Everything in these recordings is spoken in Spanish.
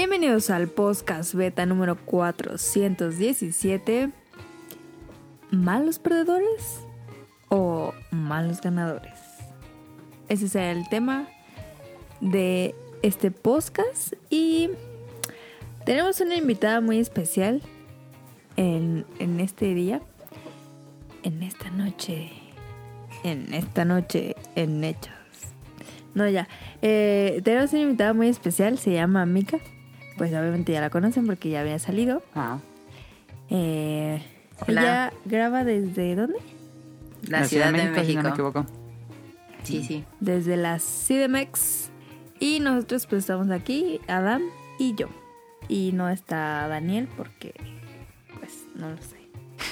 Bienvenidos al podcast beta número 417. ¿Malos perdedores o malos ganadores? Ese es el tema de este podcast y tenemos una invitada muy especial en, en este día, en esta noche, en esta noche, en hechos. No, ya. Eh, tenemos una invitada muy especial, se llama Mika. Pues obviamente ya la conocen porque ya había salido. Ah, Eh, Hola. ella graba desde dónde? La, Ciudad, de si México. no me equivoco. Sí, sí. Desde la CDMX. Y nosotros pues estamos aquí, Adam y yo. Y no está Daniel porque pues no lo sé.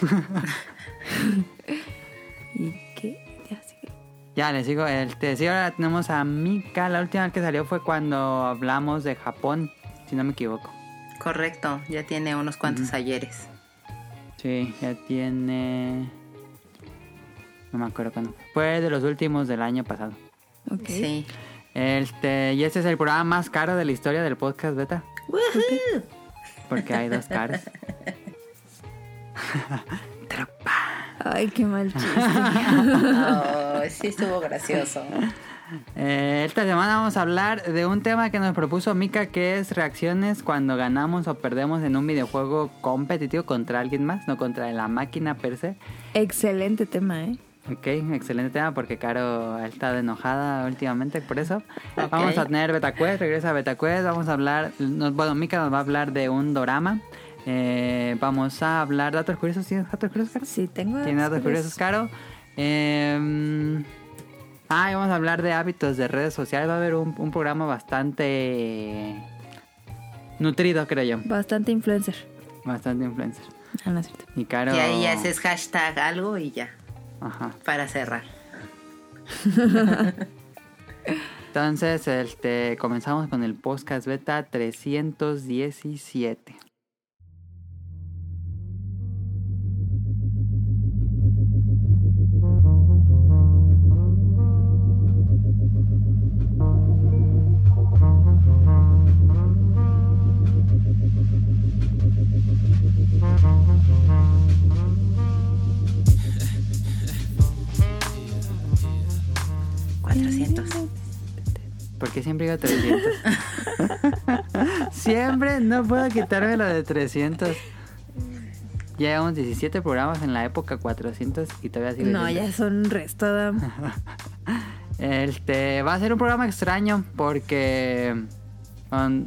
¿Y qué? Ya sigue. Ya, les digo, este, sí, ahora tenemos a Mika. La última vez que salió fue cuando hablamos de Japón, si no me equivoco. Correcto. Ya tiene unos cuantos ayeres. Sí, ya tiene... No me acuerdo cuándo. Fue de los últimos del año pasado. Ok. Sí. Este, y este es el programa más caro de la historia del podcast beta. ¡Woohoo! Porque hay dos caras. Ay, qué mal chiste. Oh, sí estuvo gracioso. Eh, esta semana vamos a hablar de un tema que nos propuso Mika, que es reacciones cuando ganamos o perdemos en un videojuego competitivo contra alguien más, no contra la máquina per se. Excelente tema, ¿eh? Ok, excelente tema porque Caro ha estado enojada últimamente por eso. Ok. Vamos a tener BetaQuest, regresa BetaQuest, vamos a hablar, nos- bueno, Mika nos va a hablar de un dorama. Eh, vamos a hablar de datos curiosos, ¿tienes datos curiosos, Caro? Sí, tengo. Tiene datos curiosos, Caro. Eh, ah, y vamos a hablar de hábitos de redes sociales. Va a haber un, un programa bastante nutrido, creo yo. Bastante influencer. Bastante influencer. Ah, no es cierto. Y Caro... Y ahí haces hashtag algo y ya. Ajá. Para cerrar. Entonces, este, comenzamos con el podcast beta 317. Siempre digo 300. siempre no puedo quitarme lo de 300. Ya llevamos 17 programas en la época 400 y todavía sigo No, ya son un resto, Adam. Este va a ser un programa extraño porque um,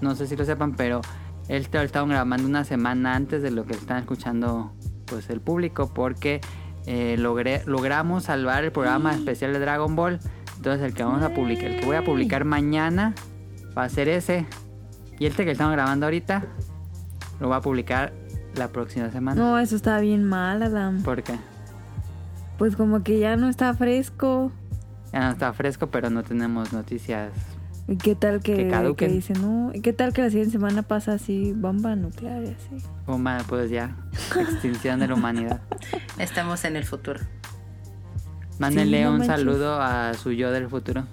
no sé si lo sepan, pero este lo estaban grabando una semana antes de lo que están escuchando pues el público porque eh, logré, logramos salvar el programa especial de Dragon Ball. Entonces el que vamos a publicar, el que voy a publicar mañana va a ser ese y este que estamos grabando ahorita lo voy a publicar la próxima semana. No, eso está bien mal, Adam. ¿Por qué? Pues como que ya no está fresco. Ya no está fresco, pero no tenemos noticias ¿Y qué tal que, Que dicen, no? ¿Y qué tal que la siguiente semana pasa así, bomba nuclear y así? Humana, pues ya. Extinción de la humanidad. Estamos en el futuro. Mándenle Sí, no un manches. saludo a su yo del futuro.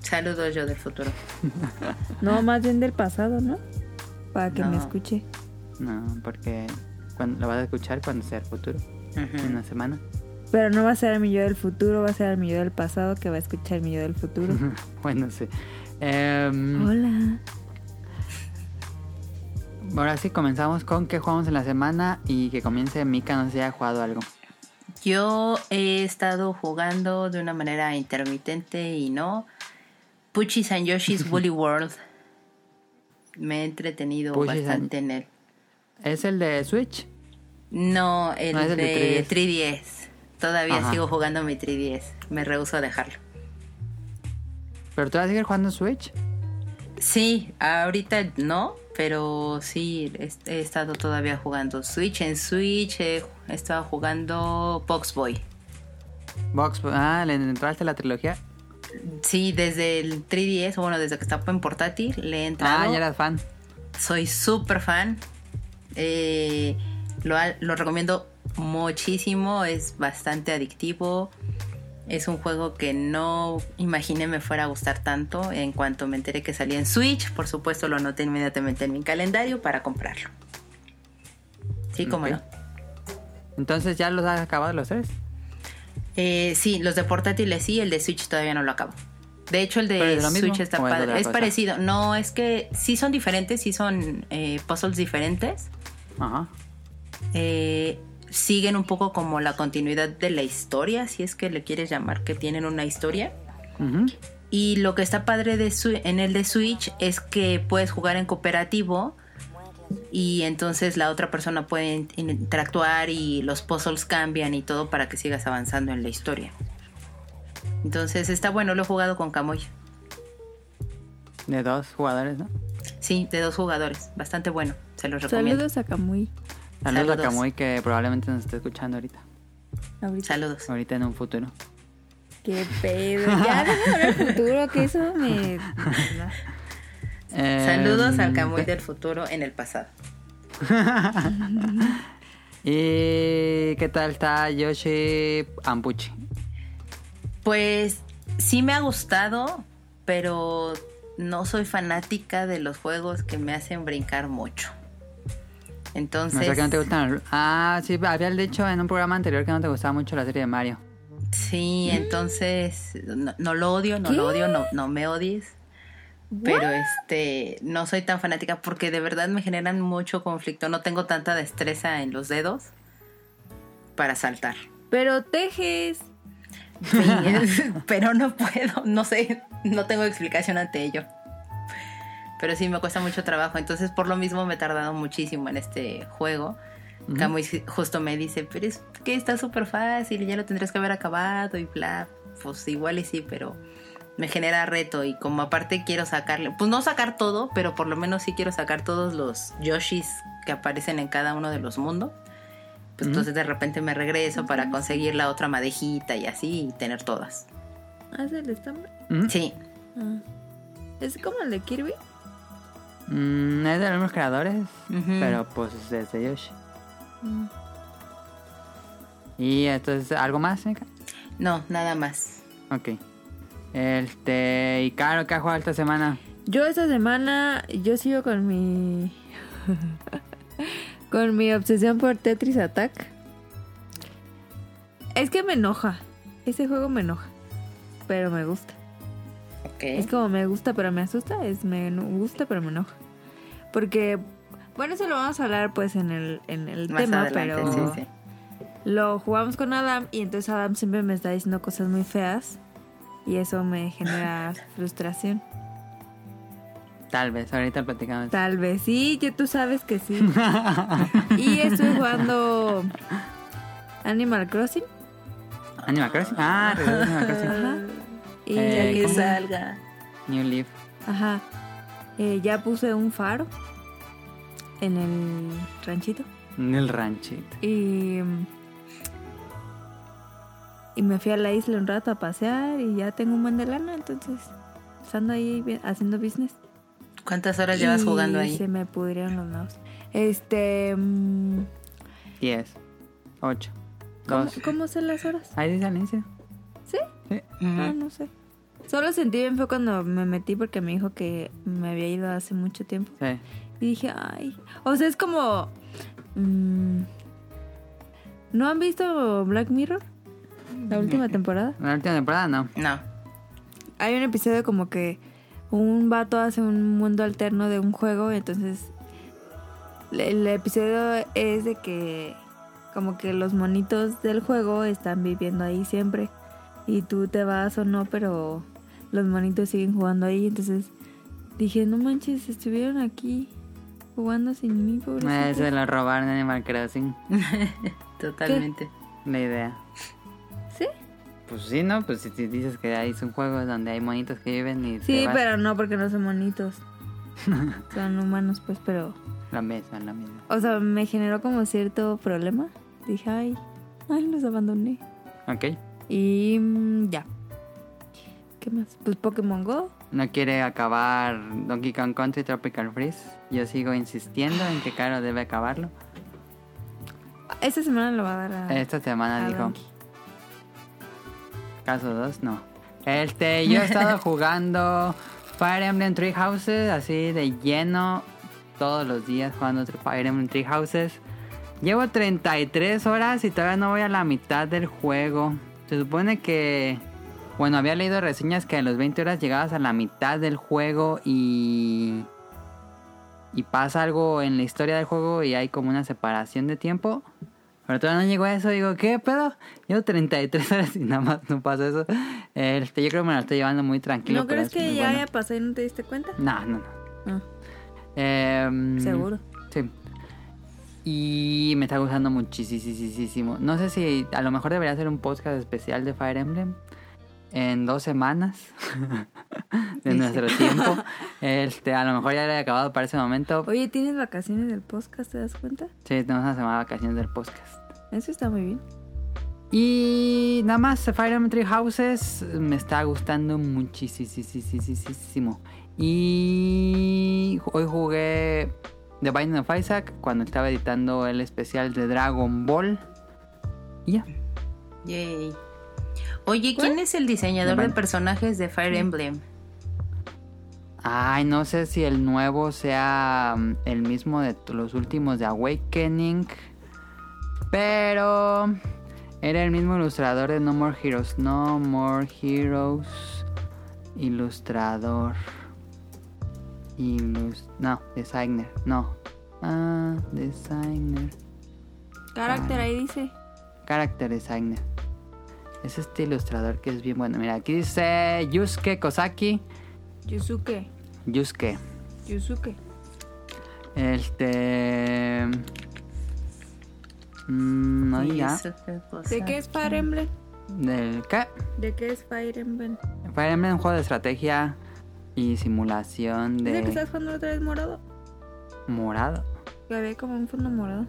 Saludos yo del futuro. No, más bien del pasado, ¿no? Para que me escuche. No, porque cuando, lo vas a escuchar cuando sea el futuro. En una semana. Pero no va a ser a mi yo del futuro, va a ser a mi yo del pasado que va a escuchar mi yo del futuro. bueno, sí. Em, Hola. ahora sí, comenzamos con qué jugamos en la semana y que comience Mika, no sé si haya jugado algo. Yo he estado jugando de una manera intermitente y no. Puchis and Yoshi's Woolly World. Me he entretenido Puchis bastante en él. ¿Es el de Switch? No, el, No, de de 3DS. 3DS. Todavía Ajá. sigo jugando mi 3DS. Me rehuso a dejarlo. ¿Pero tú vas a seguir jugando Switch? Sí, ahorita no, pero sí he, he estado todavía jugando Switch. En Switch he, he estado jugando Box Boy. Box, ah, ¿le entraste a la trilogía? Sí, desde el 3DS, bueno, desde que estaba en portátil, le he entrado. Ah, ya eras fan. Soy súper fan. Eh, lo, lo recomiendo muchísimo. Es bastante adictivo. Es un juego que no imaginé me fuera a gustar tanto. En cuanto me enteré que salía en Switch, por supuesto lo anoté inmediatamente en mi calendario para comprarlo. Sí, como Ok. no. Entonces, ¿ya los has acabado los tres? Eh, sí, los de portátiles sí, el de Switch todavía no lo acabo. De hecho, el ¿Pero de es Switch está es padre. Es parecido. No, es que sí son diferentes, sí son eh, puzzles diferentes. Ajá. Eh, siguen un poco como la continuidad de la historia, si es que le quieres llamar que tienen una historia. Y lo que está padre de en el de Switch es que puedes jugar en cooperativo y entonces la otra persona puede in- interactuar y los puzzles cambian y todo para que sigas avanzando en la historia. Entonces está bueno, lo he jugado con Camoy. De dos jugadores, ¿no? Sí, de dos jugadores, bastante bueno, se los recomiendo. Saludos a Kamui. Saludos, Saludos. a Kamui que probablemente nos esté escuchando ahorita. Ahorita. Saludos. Ahorita en un futuro. Qué pedo. Ya hablar del futuro, que eso me. Eh, Saludos al Camuy ¿qué? del futuro en el pasado. ¿Y qué tal está Yoshi Ampuchi? Pues sí me ha gustado, pero no soy fanática de los juegos que me hacen brincar mucho. Entonces, que no te gustan Ah, sí, había dicho en un programa anterior que no te gustaba mucho la serie de Mario. sí, entonces no, no lo odio, no ¿Qué? lo odio, no, no me odies. Pero este, no soy tan fanática porque de verdad me generan mucho conflicto. No tengo tanta destreza en los dedos para saltar. Pero tejes. Sí, pero no puedo, no sé, no tengo explicación ante ello. Pero sí me cuesta mucho trabajo, entonces por lo mismo me he tardado muchísimo en este juego. Camuy justo me dice, pero es que está súper fácil ya lo tendrías que haber acabado y bla. Pues igual y sí, pero me genera reto y como aparte quiero sacarle, pues no sacar todo, pero por lo menos sí quiero sacar todos los Yoshis que aparecen en cada uno de los mundos. Pues entonces de repente me regreso para conseguir la otra madejita y así y tener todas. ¿Ah, el estambre? ¿Mm? Sí, Ah. ¿Es como el de Kirby? Mm, es de los mismos creadores, pero pues es de Yoshi. Mm. ¿Y entonces algo más, Mika? no, nada más. Ok. Este, y Caro, ¿qué ha jugado esta semana? Yo esta semana, yo sigo con mi... con mi obsesión por Tetris Attack. Es que me enoja. Ese juego me enoja. Pero me gusta. Es como me gusta pero me asusta. Es me gusta pero me enoja. Porque, bueno, eso lo vamos a hablar pues en el, en el Más tema, adelante, pero sí, sí. lo jugamos con Adam y entonces Adam siempre me está diciendo cosas muy feas. Y eso me genera frustración. Tal vez, ahorita platicamos. Tal vez sí, que tú sabes que sí. y estoy jugando Animal Crossing. Animal Crossing. Ah, regresó Animal Crossing. Ajá. Y Eh, Ya que ¿cómo? salga. New Leaf. Ajá. Eh, ya puse un faro en el ranchito. En el ranchito. Y. Y me fui a la isla un rato a pasear y ya tengo un buen de lana, entonces. Estando ahí haciendo business. ¿Cuántas horas llevas Y jugando ahí? Se me pudrieron los nados. Este. mm, 10, 8, ¿cómo, 2. ¿Cómo sé las horas? Ahí dice al inicio. ¿Sí? Sí. Ah, no sé. Solo sentí bien fue cuando me metí porque me dijo que me había ido hace mucho tiempo. Sí. Y dije, ay. O sea, es como. mm, ¿No han visto Black Mirror? La última temporada. La última temporada no. No. Hay un episodio como que un vato hace un mundo alterno de un juego. y Entonces. El episodio es de que. Como que los monitos del juego están viviendo ahí siempre. Y tú te vas o no, pero los monitos siguen jugando ahí. Entonces dije, no manches, estuvieron aquí jugando sin mí, Eh, pobrecito. se lo robaron en Animal Crossing. Totalmente. La idea. Pues sí, ¿no? Pues si, si dices que hay un juego donde hay monitos que viven y Sí, te pero no porque no son monitos. son humanos, pues, pero... la misma, la misma. O sea, me generó como cierto problema. Dije, ay, ay, los abandoné. Ok. Y mm, ya. ¿Qué más? Pues Pokémon Go. No quiere acabar Donkey Kong Country Tropical Freeze. Yo sigo insistiendo en que Caro debe acabarlo. Esta semana lo va a dar a... Esta semana a dijo. Donkey. Caso 2, no. Este, yo he estado jugando Fire Emblem Three Houses así de lleno todos los días jugando Fire Emblem Three Houses. Llevo 33 horas y todavía no voy a la mitad del juego. Se supone que bueno, había leído reseñas que a los 20 horas llegabas a la mitad del juego y y pasa algo en la historia del juego y hay como una separación de tiempo. Pero todavía no llegó a eso. Digo, ¿qué pedo? Llevo 33 horas y nada más no pasa eso. Este, yo creo que me lo estoy llevando muy tranquilo. ¿No crees es que ya bueno. haya pasado y no te diste cuenta? No, no, no. Ah, Em, Seguro. Sí. Y me está gustando muchísimo. No sé si a lo mejor debería hacer un podcast especial de Fire Emblem en dos semanas de nuestro tiempo. Este, a lo mejor ya le he acabado para ese momento. Oye, ¿tienes vacaciones del podcast? ¿Te das cuenta? Sí, tenemos una semana de vacaciones del podcast. Eso está muy bien. Y nada más, Fire Emblem Three Houses me está gustando muchísimo. Y hoy jugué The Binding of Isaac cuando estaba editando el especial de Dragon Ball. Y ya. Yay. Oye, ¿quién es el diseñador de personajes de Fire Emblem? Ay, no sé si el nuevo sea mm, el mismo de los últimos de Awakening. Pero era el mismo ilustrador de No More Heroes. No More Heroes. Ilustrador. Ilus no, designer. No. Ah, designer. Carácter ahí dice. Character designer. Es este ilustrador que es bien bueno. Mira, aquí dice Yusuke Kosaki. Yusuke. Yusuke. Yusuke. Este. mm, no Y diga. eso, qué cosa. ¿De qué es Fire Emblem? ¿Del qué? ¿De qué es Fire Emblem? Fire Emblem es un juego de estrategia y simulación ¿Es el que de estás jugando otra vez morado? morado. Que había como un fondo morado.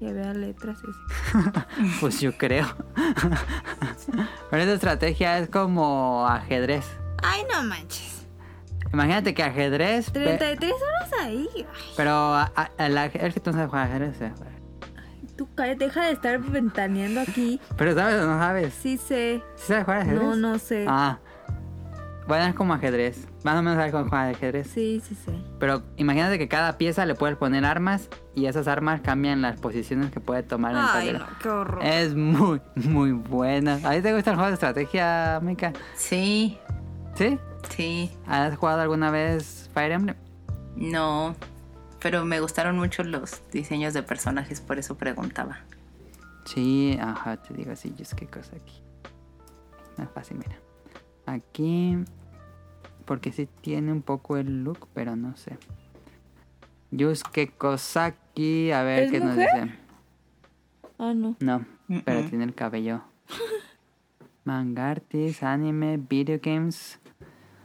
Y había letras así. Pues yo creo. Pero esa estrategia es como ajedrez. Ay, no manches. Imagínate que ajedrez. pe- 33 horas ahí. Ay, Pero a- a- el aje- es que tú no sabes jugar ajedrez. eh. tú cállate, deja de estar ventaneando aquí. Pero sabes o no sabes. Sí sé. ¿Sí sabes jugar ajedrez? No, no sé. Ah. Bueno, es como ajedrez. Más o menos sabes cómo jugar ajedrez. Sí, sí sé. Pero imagínate que cada pieza le puedes poner armas y esas armas cambian las posiciones que puede tomar en el Ay, tablero. no, qué horror. Es muy, muy buena. ¿A ti te gusta el juego de estrategia, Mika? Sí, ¿Sí? sí. ¿Has jugado alguna vez Fire Emblem? No. Pero me gustaron mucho los diseños de personajes, por eso preguntaba. Sí, ajá, te digo así, es qué cosa aquí. No es fácil, mira. Aquí, porque sí tiene un poco el look, pero no sé. Yusuke Kosaki, a ver ¿Es qué nos dice. Ah, no. No, pero tiene el cabello. Manga artist, anime, video games.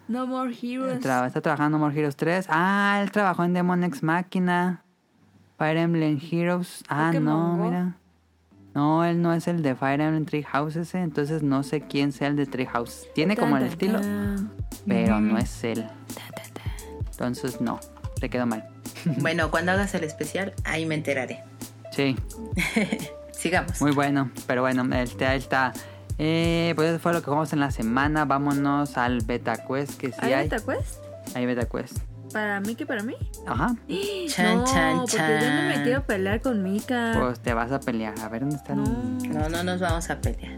No More Heroes. Tra- está trabajando en More Heroes 3. Ah, él trabajó en Demon X Machina. Fire Emblem Heroes. Ah, no, mira. No, él no es el de Fire Emblem Three Houses, entonces no sé quién sea el de Three Houses. Tiene como el estilo, pero no es él. Entonces no, te quedó mal. Bueno, cuando hagas el especial, ahí me enteraré. Sí, Sigamos. muy bueno, pero bueno, este, ahí está. Eh, pues eso fue lo que jugamos en la semana. Vámonos al Beta Quest que sí ¿Hay hay. Beta Quest? Hay Beta Quest. ¿Para mí que para mí? Ajá. Chan, no, chan, porque yo no me quiero pelear con Mika. Pues te vas a pelear. A ver dónde están. no. No, no nos vamos a pelear.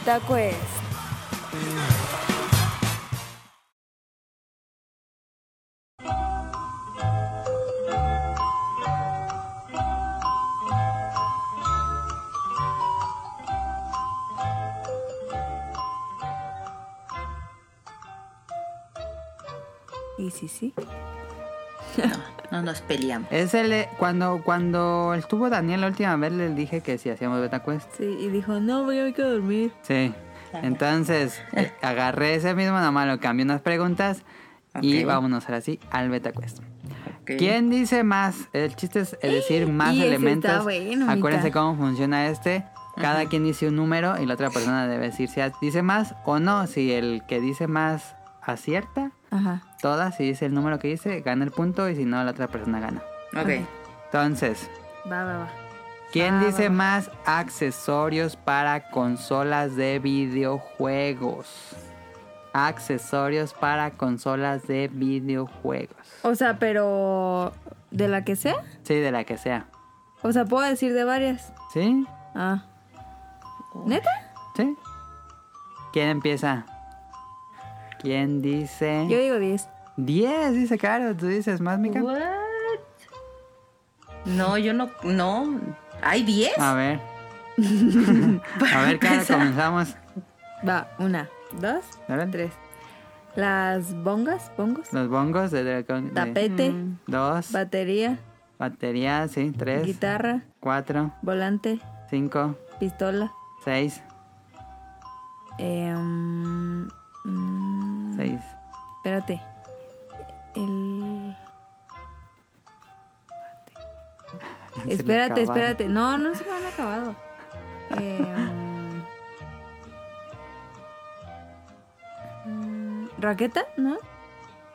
Beta Quest. Y sí, sí. No nos peleamos. Es el cuando cuando estuvo Daniel la última vez le dije que si hacíamos Beta Quest. Sí, y dijo, no, voy a ir a dormir. Sí. Entonces, eh, agarré ese mismo, nomás lo cambié unas preguntas y Ok. vámonos ahora sí al beta quest. Ok. ¿Quién dice más? El chiste es decir más Y elementos. está bueno. Acuérdense cómo funciona este. Cada quien dice un número y la otra persona debe decir si dice más o no. Si el que dice más acierta, Ajá. todas, si dice el número que dice, gana el punto y si no, la otra persona gana. Ok. Entonces, Va, va, va. ¿quién Ah, dice va. más accesorios para consolas de videojuegos? Accesorios para consolas de videojuegos. O sea, pero de la que sea. Sí, de la que sea. O sea, puedo decir de varias. ¿Sí? Ah. ¿Neta? ¿Sí? ¿Quién empieza? ¿Quién dice? Yo digo 10. 10, dice Caro. ¿Tú dices más, Mica? What? No, yo no, no. ¿Hay 10? A ver. A ver, Caro, comenzamos. Va, una, dos, tres. Las bongas, bongos, Los bongos de Dragon. de- tapete, Dos. batería, Batería, sí. Tres. guitarra, Cuatro. volante, Cinco. pistola. Seis. Eh, mm, mm, Seis. espérate. El... Se Espérate, espérate. No, no se me han acabado. Eh, mm, ¿Raqueta? ¿No?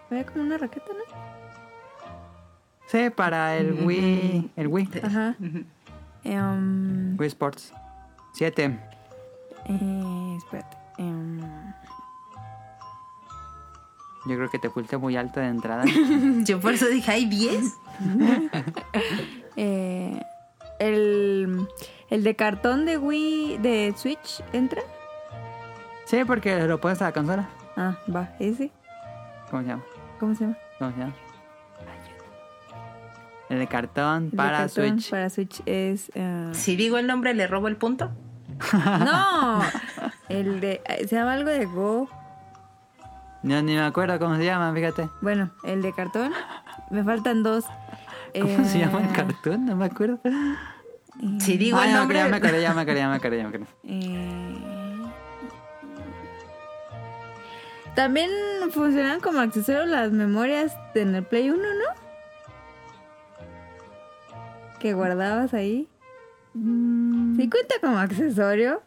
Había como una raqueta, ¿no? Sí, para el Wii. El Wii. Ajá. Em, Wii Sports. Siete. eh, espérate. Em, Yo creo que te fuiste muy alto de entrada. Yo por eso dije, ¿hay 10? eh, el, el de cartón de Wii, de Switch, ¿entra? sí, porque lo pones a la consola. Ah, va, ese. ¿Cómo se llama? ¿Cómo se llama? ¿Cómo se llama? El de cartón El de para cartón Switch. Para Switch es... eh, Si digo el nombre, ¿le robo el punto? No, el de... eh, Se llama algo de Go. No, ni me acuerdo cómo se llama, fíjate. Bueno, el de cartón. Me faltan dos. ¿Cómo se llama el Eh, cartón? No me acuerdo. Si digo Ah, el ya me nombre... acordé, ya me acordé, ya me acordé, ya me ya eh, También funcionan como accesorios las memorias en el Play 1, ¿no? Que guardabas ahí. ¿Sí cuenta como accesorio?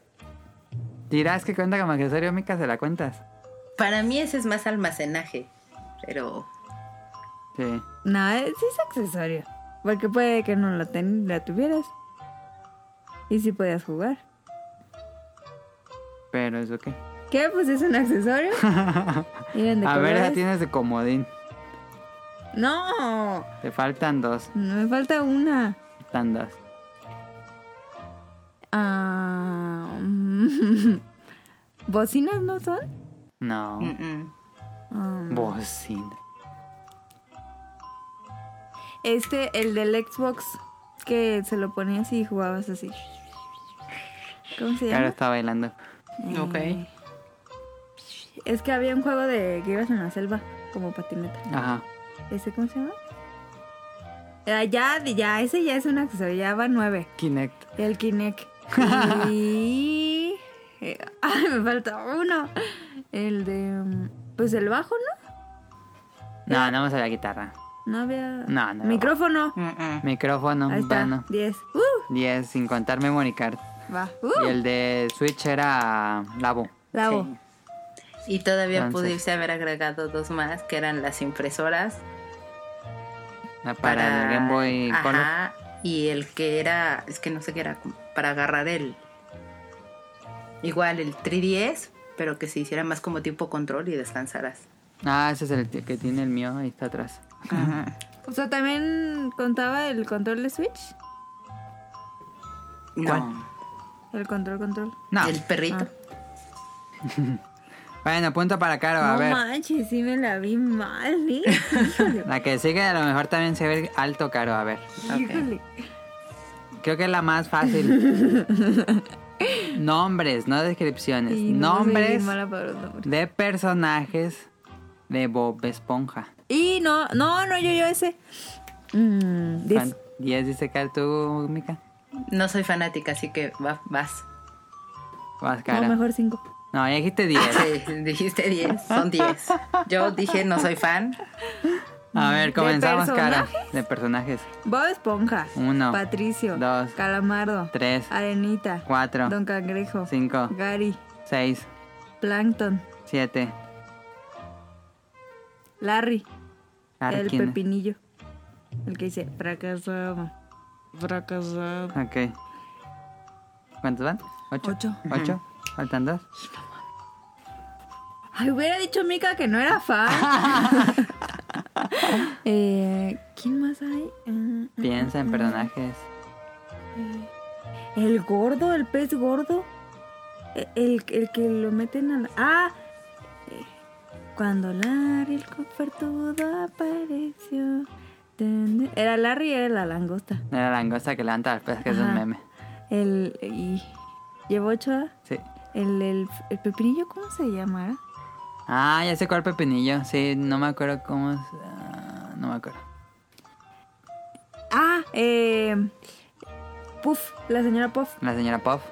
Dirás que cuenta como accesorio, Mica, se la cuentas. Para mí ese es más almacenaje. Pero... Sí. No, eh, sí es accesorio. Porque puede que no la, ten- la tuvieras. Y sí podías jugar. Pero eso qué. ¿Qué? Pues es un accesorio. Miren de A ver, ya tienes de comodín. No, Te faltan dos. no me falta una. Faltan dos. Ah, ¿Bocinas no son? No. mm, mm. Ah, Bocina. este, el del Xbox, que se lo ponías y jugabas así. ¿Cómo se Claro, llama? está bailando. Ok. Eh, Es que había un juego de que ibas en la selva, como patineta. Ajá. ¿Ese cómo se llama? Ah, ya, ya, ese ya es un accesorio, ya va nueve. Kinect. El Kinect. Y... eh, Ay, me falta uno. El de... mm, Pues el bajo, ¿no? No, no vamos a la guitarra. No había... No, no. Micrófono. Mm, mm. Micrófono, Ahí está, bueno. 10. Uh, 10, sin contar memory card. va. Uh, Y el de Switch era Labo. Lavo. Sí. Y todavía Entonces- pudiese haber agregado dos más, que eran las impresoras Ah, Para, el Game Boy Color. Ajá, y el que era, es que no sé qué era, para agarrar el... Igual el 3DS, pero que se hiciera más como tipo control y descansaras. Ah, ese es el que tiene el mío, ahí está atrás. O sea, también contaba el control de Switch. No, El control, control. No. el perrito. Bueno, punto para Caro, a no ver. manches, sí me la vi mal, ¿eh? La que sigue a lo mejor también se ve alto, Caro, a ver. Híjole. Creo que es la más fácil. Nombres, no descripciones. Y no, Nombres bien mala para los nombres. de personajes de Bob Esponja. Y no, no, no, yo, yo ese. Mm, diez. Fan- 10 dice Caro, tú, Mica. No soy fanática, así que va- vas. Vas, No, Cara. mejor cinco. No, ya dijiste 10. Sí, dijiste 10, son 10. Yo dije no soy fan. A ver, comenzamos, cara. personajes? De personajes. Bob Esponja. Uno, Patricio. dos, Calamardo. Tres, Arenita. cuatro, Don Cangrejo. cinco, Gary. seis, Plankton. siete. Larry. Larry, el pepinillo. El que dice fracasado. Fracasado. Ok. ¿Cuántos van? ¿Ocho? Ocho. ¿Ocho? ¿Faltan dos? Ay, hubiera dicho Mika que no era fan. eh, ¿Quién más hay? Ah, Piensa en personajes. el gordo, el pez gordo. E- El, el que lo meten a la... Ah, eh, cuando Larry el cobertudo apareció. Era Larry y era la langosta. Era la langosta que levanta las pesas, que es un meme. El... Y, ¿Llevó ocho? Sí. El, el, el pepinillo, ¿cómo se llamará? Ah, ya sé cuál pepinillo. Sí, no me acuerdo cómo. es, ah, no me acuerdo. Ah, eh... Puff, la señora Puff. La señora Puff.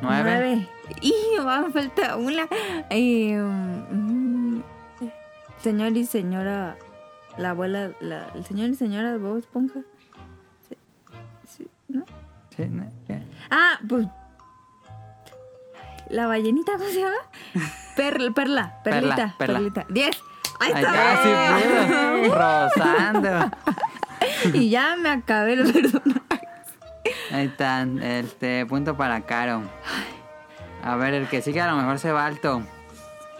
Nueve. Nueve. Y me falta una. Eh, mm, señor y señora. La abuela. La, el señor y señora de Bob Esponja. Sí, sí, ¿no? Sí, ¿no? Ah, pues. La ballenita, ¿cómo se llama? Perla, perla, perlita, Perla, perlita. Diez. Ahí está. está, sí, pudo. Rozando. Y ya me acabé los personajes. Ahí están. Este, punto para Caro. A ver, el que sigue a lo mejor se va alto.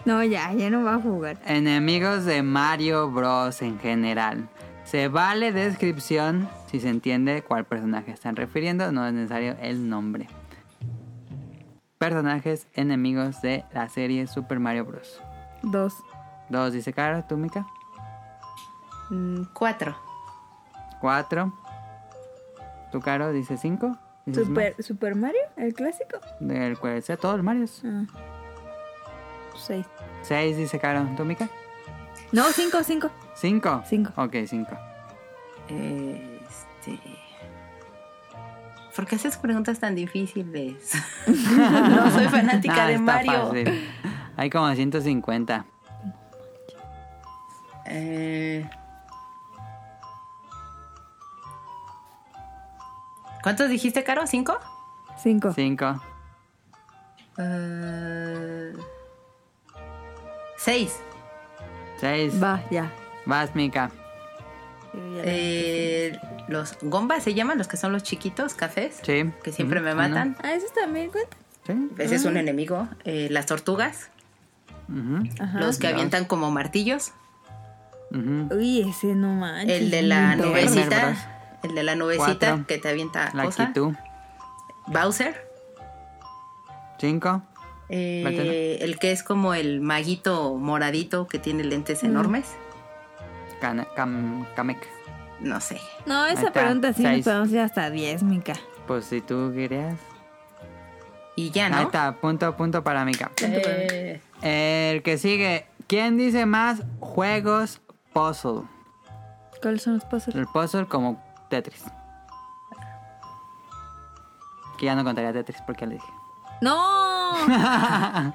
No, ya, ya no va a jugar. Enemigos de Mario Bros. en general. Se vale descripción si se entiende cuál personaje están refiriendo, no es necesario el nombre. Personajes enemigos de la serie Super Mario Bros. Dos. Dos, dice Caro, tú, Mika. Mm, Cuatro. Cuatro. Tú, Caro, dice cinco. ¿Dices Super, Super Mario, el clásico. Del cual sea todos los Marios. Ah. Seis. Seis, dice Caro. ¿Tú, Mika? No, cinco, cinco. Cinco. Cinco. Ok, cinco. Este. ¿Por qué haces preguntas tan difíciles? no soy fanática Ah, de está Mario. fácil. Hay como 150. Eh, ¿Cuántos dijiste, Caro? ¿Cinco? Cinco. Cinco. Eh, seis. Seis. Va, ya. Vas, Mika. Eh, los gombas se llaman, los que son los chiquitos, cafés, Sí. que siempre me matan. Ah, esos también cuentan. Sí. Ese es un enemigo. Eh, las tortugas, Ajá. los que avientan como martillos. Uy, ese no manches. El de la nubecita. El de la nubecita Cuatro. que te avienta La cosa. Kitu. Bowser. Cinco. Eh, el que es como el maguito moradito que tiene lentes Mm. enormes. Kamek. No sé. No, esa está, pregunta sí nos podemos ir hasta 10, Mica. Pues si tú querías. Y ya, ¿no? Ahí está, punto, punto para Mika. Eh, El que sigue. ¿Quién dice más juegos puzzle? ¿Cuáles son los pasos? El puzzle como Tetris. Que ya no contaría Tetris porque ya le dije. ¡No!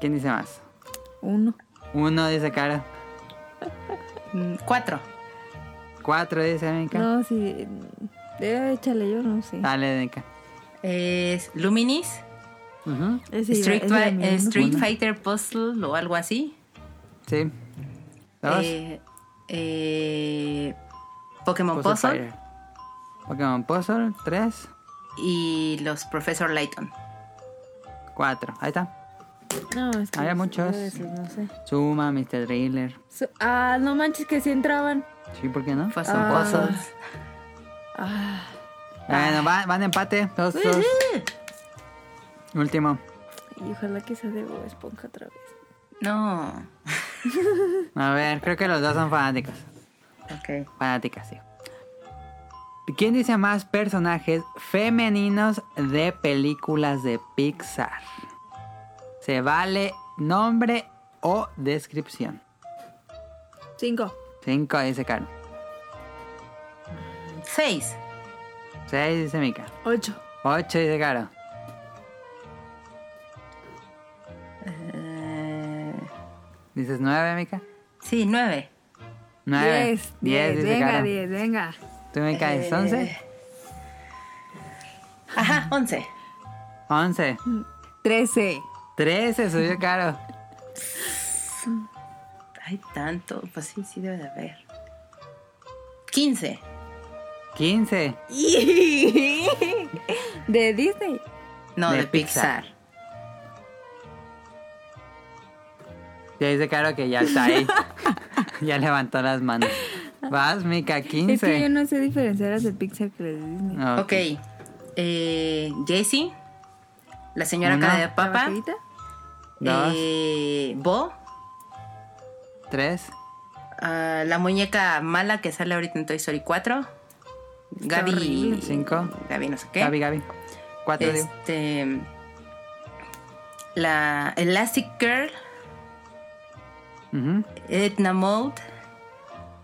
¿Quién dice más? Uno. Uno dice cara. mm, cuatro. Cuatro dice Mika. No, sí. Debe échale yo, no sé. Dale, Mika. Es Luminis. Iba- Street, Fi- eh, uno. Street. Fighter Puzzle o algo así. Sí. Dos. Eh, eh, Pokémon Puzzle. Pokémon Puzzle. Tres. Y los Professor Layton. Cuatro. Ahí está. No, es que. Había muchos. esos no sé. Suma, Mr. Driller. Su- ah, no manches que sí entraban. Sí, ¿por qué no? Son Ah. Ah. Bueno, van, van empate. Dos, dos. Último. Y ojalá que sea de Bob Esponja otra vez. No. A ver, creo que los dos son fanáticos. Ok. Fanáticas, sí. ¿Quién dice más personajes femeninos de películas de Pixar? Se vale nombre o descripción. Cinco. Cinco, dice Caro. Seis. Seis, dice Mica. Ocho. Ocho, dice Caro. Eh. ¿Dices nueve, Mica? Sí, nueve. Nueve. Diez. Diez, diez dice venga, diez, venga. ¿Tú, Mica, dices eh... once? Ajá, once. Once. Trece. Trece, subió Caro. Hay tanto. Pues sí, sí debe de haber. Quince. Quince. De Disney. No, De de, Pixar. Ya dice Caro que ya está ahí. ya levantó las manos. Vas, Mica, Es que yo no sé diferenciar las de Pixar que las de Disney. Ok. Ok. Eh, Jessie. La señora cara de ¿La papa. Dos. Eh, Bo. Tres. ah, la muñeca mala que sale ahorita en Toy Story 4. Gaby. horrible. Cinco. Gaby no sé qué. Gaby, Gaby. Cuatro, digo. Este. La Elastic Girl. Ujú. Edna Mode.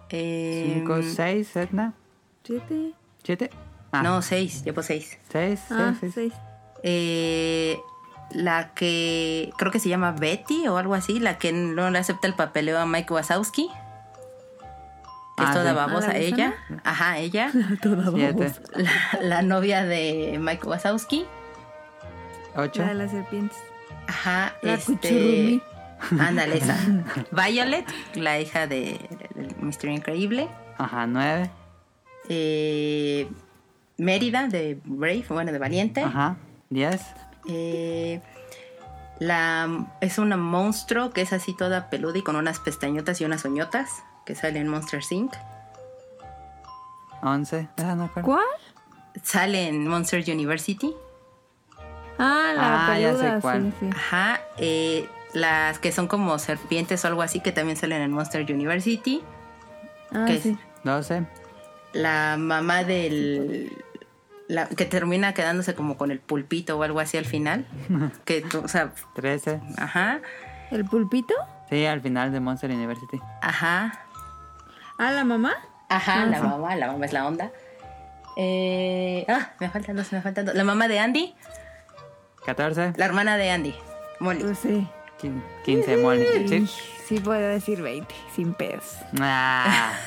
eh, Cinco, seis, Edna. Siete. Siete. Ah, No, seis. Llevo seis. Seis, Ah, seis, seis. Eh, la que creo que se llama Betty o algo así, la que no le acepta el papeleo a Mike Wazowski. Que Ah, es toda babosa. ¿Ah, la ella. Ajá, ella. Toda babosa. La, la novia de Mike Wazowski. Ocho. La de las serpientes. Ajá. La este. Ándale, esa. Violet, la hija de, del Misterio Increíble. Ajá, nueve. Eh, Mérida de Brave, bueno, de Valiente. Ajá. Diez. Eh, la, es una monstruo que es así toda peluda y con unas pestañotas y unas uñotas que sale en Monster Inc. Once. Esa no. ¿Cuál? Sale en Monster University. Ah, la Ah, ya sé peluda, cuál. sí, sí. Ajá. eh, las que son como serpientes o algo así que también salen en Monster University. Ah, que sí. Doce. La mamá del... La, que termina quedándose como con el pulpito o algo así al final. que, o sea, Trece. ajá, ¿El pulpito? Sí, al final de Monster University. ajá. Ah, la mamá. Ajá, Ah, la sí. mamá, la mamá es la onda. Eh, ah, me faltan dos, me faltan dos. La mamá de Andy, Catorce. la hermana de Andy, Molly. Pues sí. Quin- Quince, Molly. Sí. Sí puedo decir 20, sin pedos. Ah.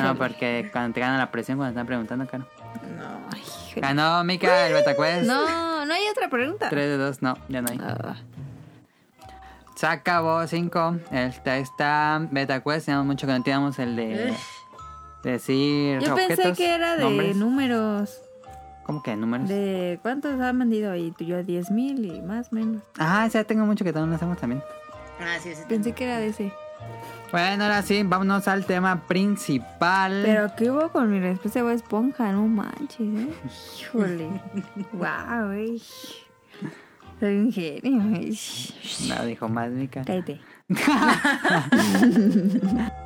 No, porque cuando te ganan la presión cuando están preguntando, Caro. No, híjole. Ganó Mika el Betacuest. No, no hay otra pregunta. 3 de 2, no, ya no hay. Ah, Se acabó 5. Esta está Betacuest. Teníamos mucho que no teníamos el de decir. yo pensé objetos, que era de nombres. números. ¿Cómo que números? De cuántos han vendido y tú yo 10 mil y más menos. Ah, ya tengo mucho que no hacemos también. Ah, sí, sí. Pensé que era de ese. Bueno, ahora sí, vámonos al tema principal. Pero ¿qué hubo con mi respuesta de Esponja? No manches, ¿eh? Híjole. Wow, eh. Soy un genio. No, dijo más Mika. Cállate.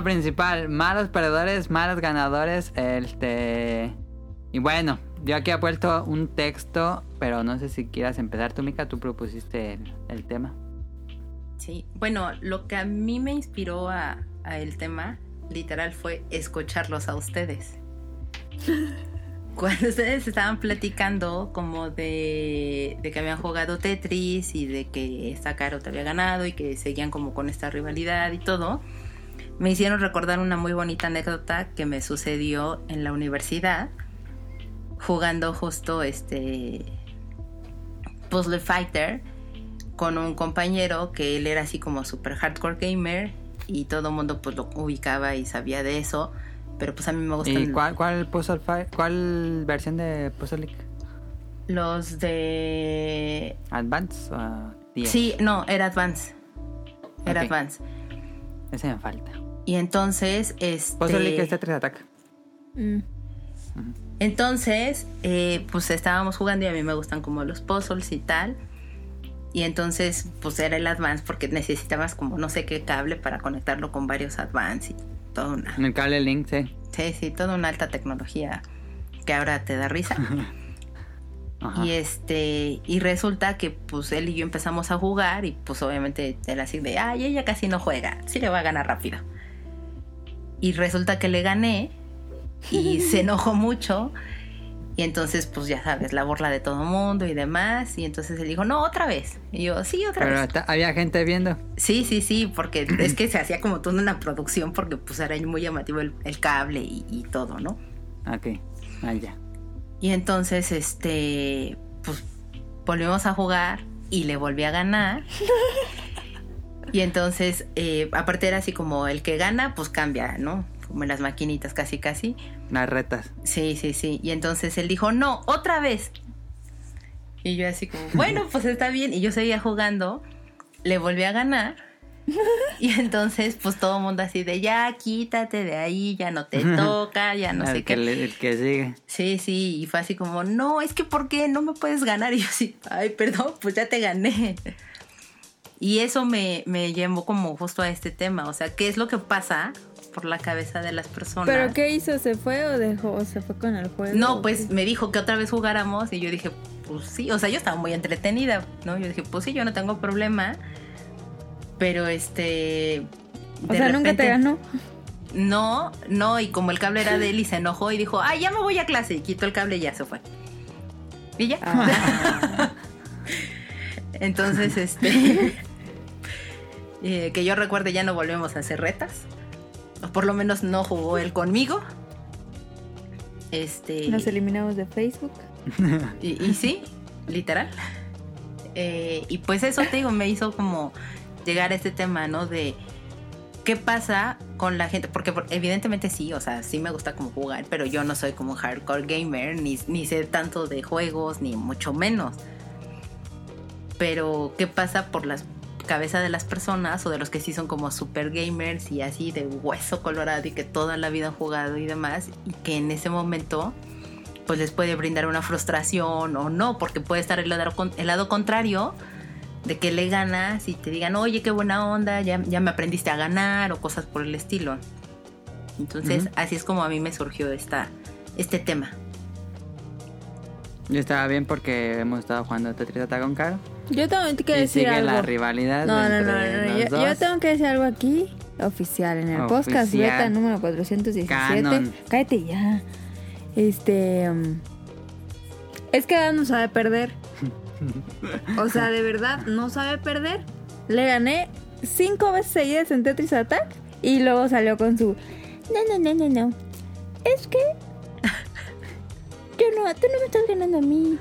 tema principal, malos perdedores, malos ganadores, este... Y bueno, yo aquí he puesto un texto, pero no sé si quieras empezar tú, Mika, tú propusiste el, el tema. Sí, bueno, lo que a mí me inspiró a, a el tema, literal, fue escucharlos a ustedes. Cuando ustedes estaban platicando como de, de que habían jugado Tetris y de que esta Caro te había ganado y que seguían como con esta rivalidad y todo, me hicieron recordar una muy bonita anécdota que me sucedió en la universidad jugando justo este Puzzle Fighter con un compañero que él era así como super hardcore gamer y todo el mundo pues lo ubicaba y sabía de eso Pero pues a mí me gustan ¿Y cuál, cuál, Puzzle cuál versión de Puzzle League? los de... ¿Advance o 10? Sí, no, era Advance. Era. Advance. Ese me falta. Y entonces, este... Puzzle League es Tetris Attack. Mm. Entonces, eh, pues estábamos jugando y a mí me gustan como los puzzles y tal. Y entonces, pues era el Advance porque necesitabas como no sé qué cable para conectarlo con varios Advance y toda una... En el cable Link, sí. Sí, sí, toda una alta tecnología que ahora te da risa. Ajá. Y este, y resulta que pues él y yo empezamos a jugar y pues obviamente él así de, ay, ella casi no juega, sí le va a ganar rápido. Y resulta que le gané y se enojó mucho y entonces pues ya sabes, la burla de todo el mundo y demás y entonces él dijo, no, otra vez. Y yo, sí, otra Pero vez. había gente viendo. Sí, sí, sí, porque es que se hacía como toda una producción porque pues era muy llamativo el, el cable y, y todo, ¿no? Ok. Ya. Y entonces, este, pues volvimos a jugar y le volví a ganar. y entonces, eh, aparte era así como el que gana, pues cambia, ¿no? Como en las maquinitas, casi, casi. Las retas. Sí, sí, sí. Y entonces él dijo, no, otra vez. Y yo así como, bueno, pues está bien. Y yo seguía jugando, le volví a ganar. Y entonces, pues todo el mundo así de, ya, quítate de ahí, ya no te toca, ya no el, sé que qué. el que sigue. Sí, sí, y fue así como, no, es que ¿por qué no me puedes ganar? Y yo así, ay, perdón, pues ya te gané. Y eso me, me llevó como justo a este tema, o sea, ¿qué es lo que pasa por la cabeza de las personas? ¿Pero qué hizo? ¿Se fue o dejó? ¿O se fue con el juego? No, pues me dijo que otra vez jugáramos y yo dije, pues sí, o sea, yo estaba muy entretenida, ¿no? Yo dije, pues sí, yo no tengo problema, pero este... O sea, nunca te ganó. No, no, y como el cable era de él y se enojó y dijo, ay, ya me voy a clase y quitó el cable y ya se fue. Y ya. Ah. Entonces, este... eh, que yo recuerde ya no volvemos a hacer retas. O por lo menos no jugó él conmigo. Este... Nos eliminamos de Facebook. Y, y sí, literal. Eh, y pues eso te digo, me hizo como llegar a este tema, ¿no? De qué pasa con la gente, porque por- evidentemente sí, o sea, sí me gusta como jugar, pero yo no soy como hardcore gamer, ni, ni sé tanto de juegos, ni mucho menos. Pero qué pasa por las cabezas de las personas o de los que sí son como super gamers y así de hueso colorado y que toda la vida han jugado y demás, y que en ese momento pues les puede brindar una frustración o no, porque puede estar el lado, el lado contrario de que le ganas y te digan, oye, qué buena onda, ya, ya me aprendiste a ganar o cosas por el estilo. Entonces, así es como a mí me surgió esta, este tema. Yo estaba bien porque hemos estado jugando Tetris Attack con Caro. Yo tengo que Y decir sigue algo. la rivalidad. No, no, no, no, Yo, tengo que decir algo aquí oficial en el podcast Oficial. beta número 417. Canon. Cállate ya. Este um, es que Adam no sabe perder. O sea, de verdad no sabe perder. Le gané cinco veces seguidas en Tetris Attack y luego salió con su no, no, no, no, no. Es que yo no, tú no me estás ganando a mí.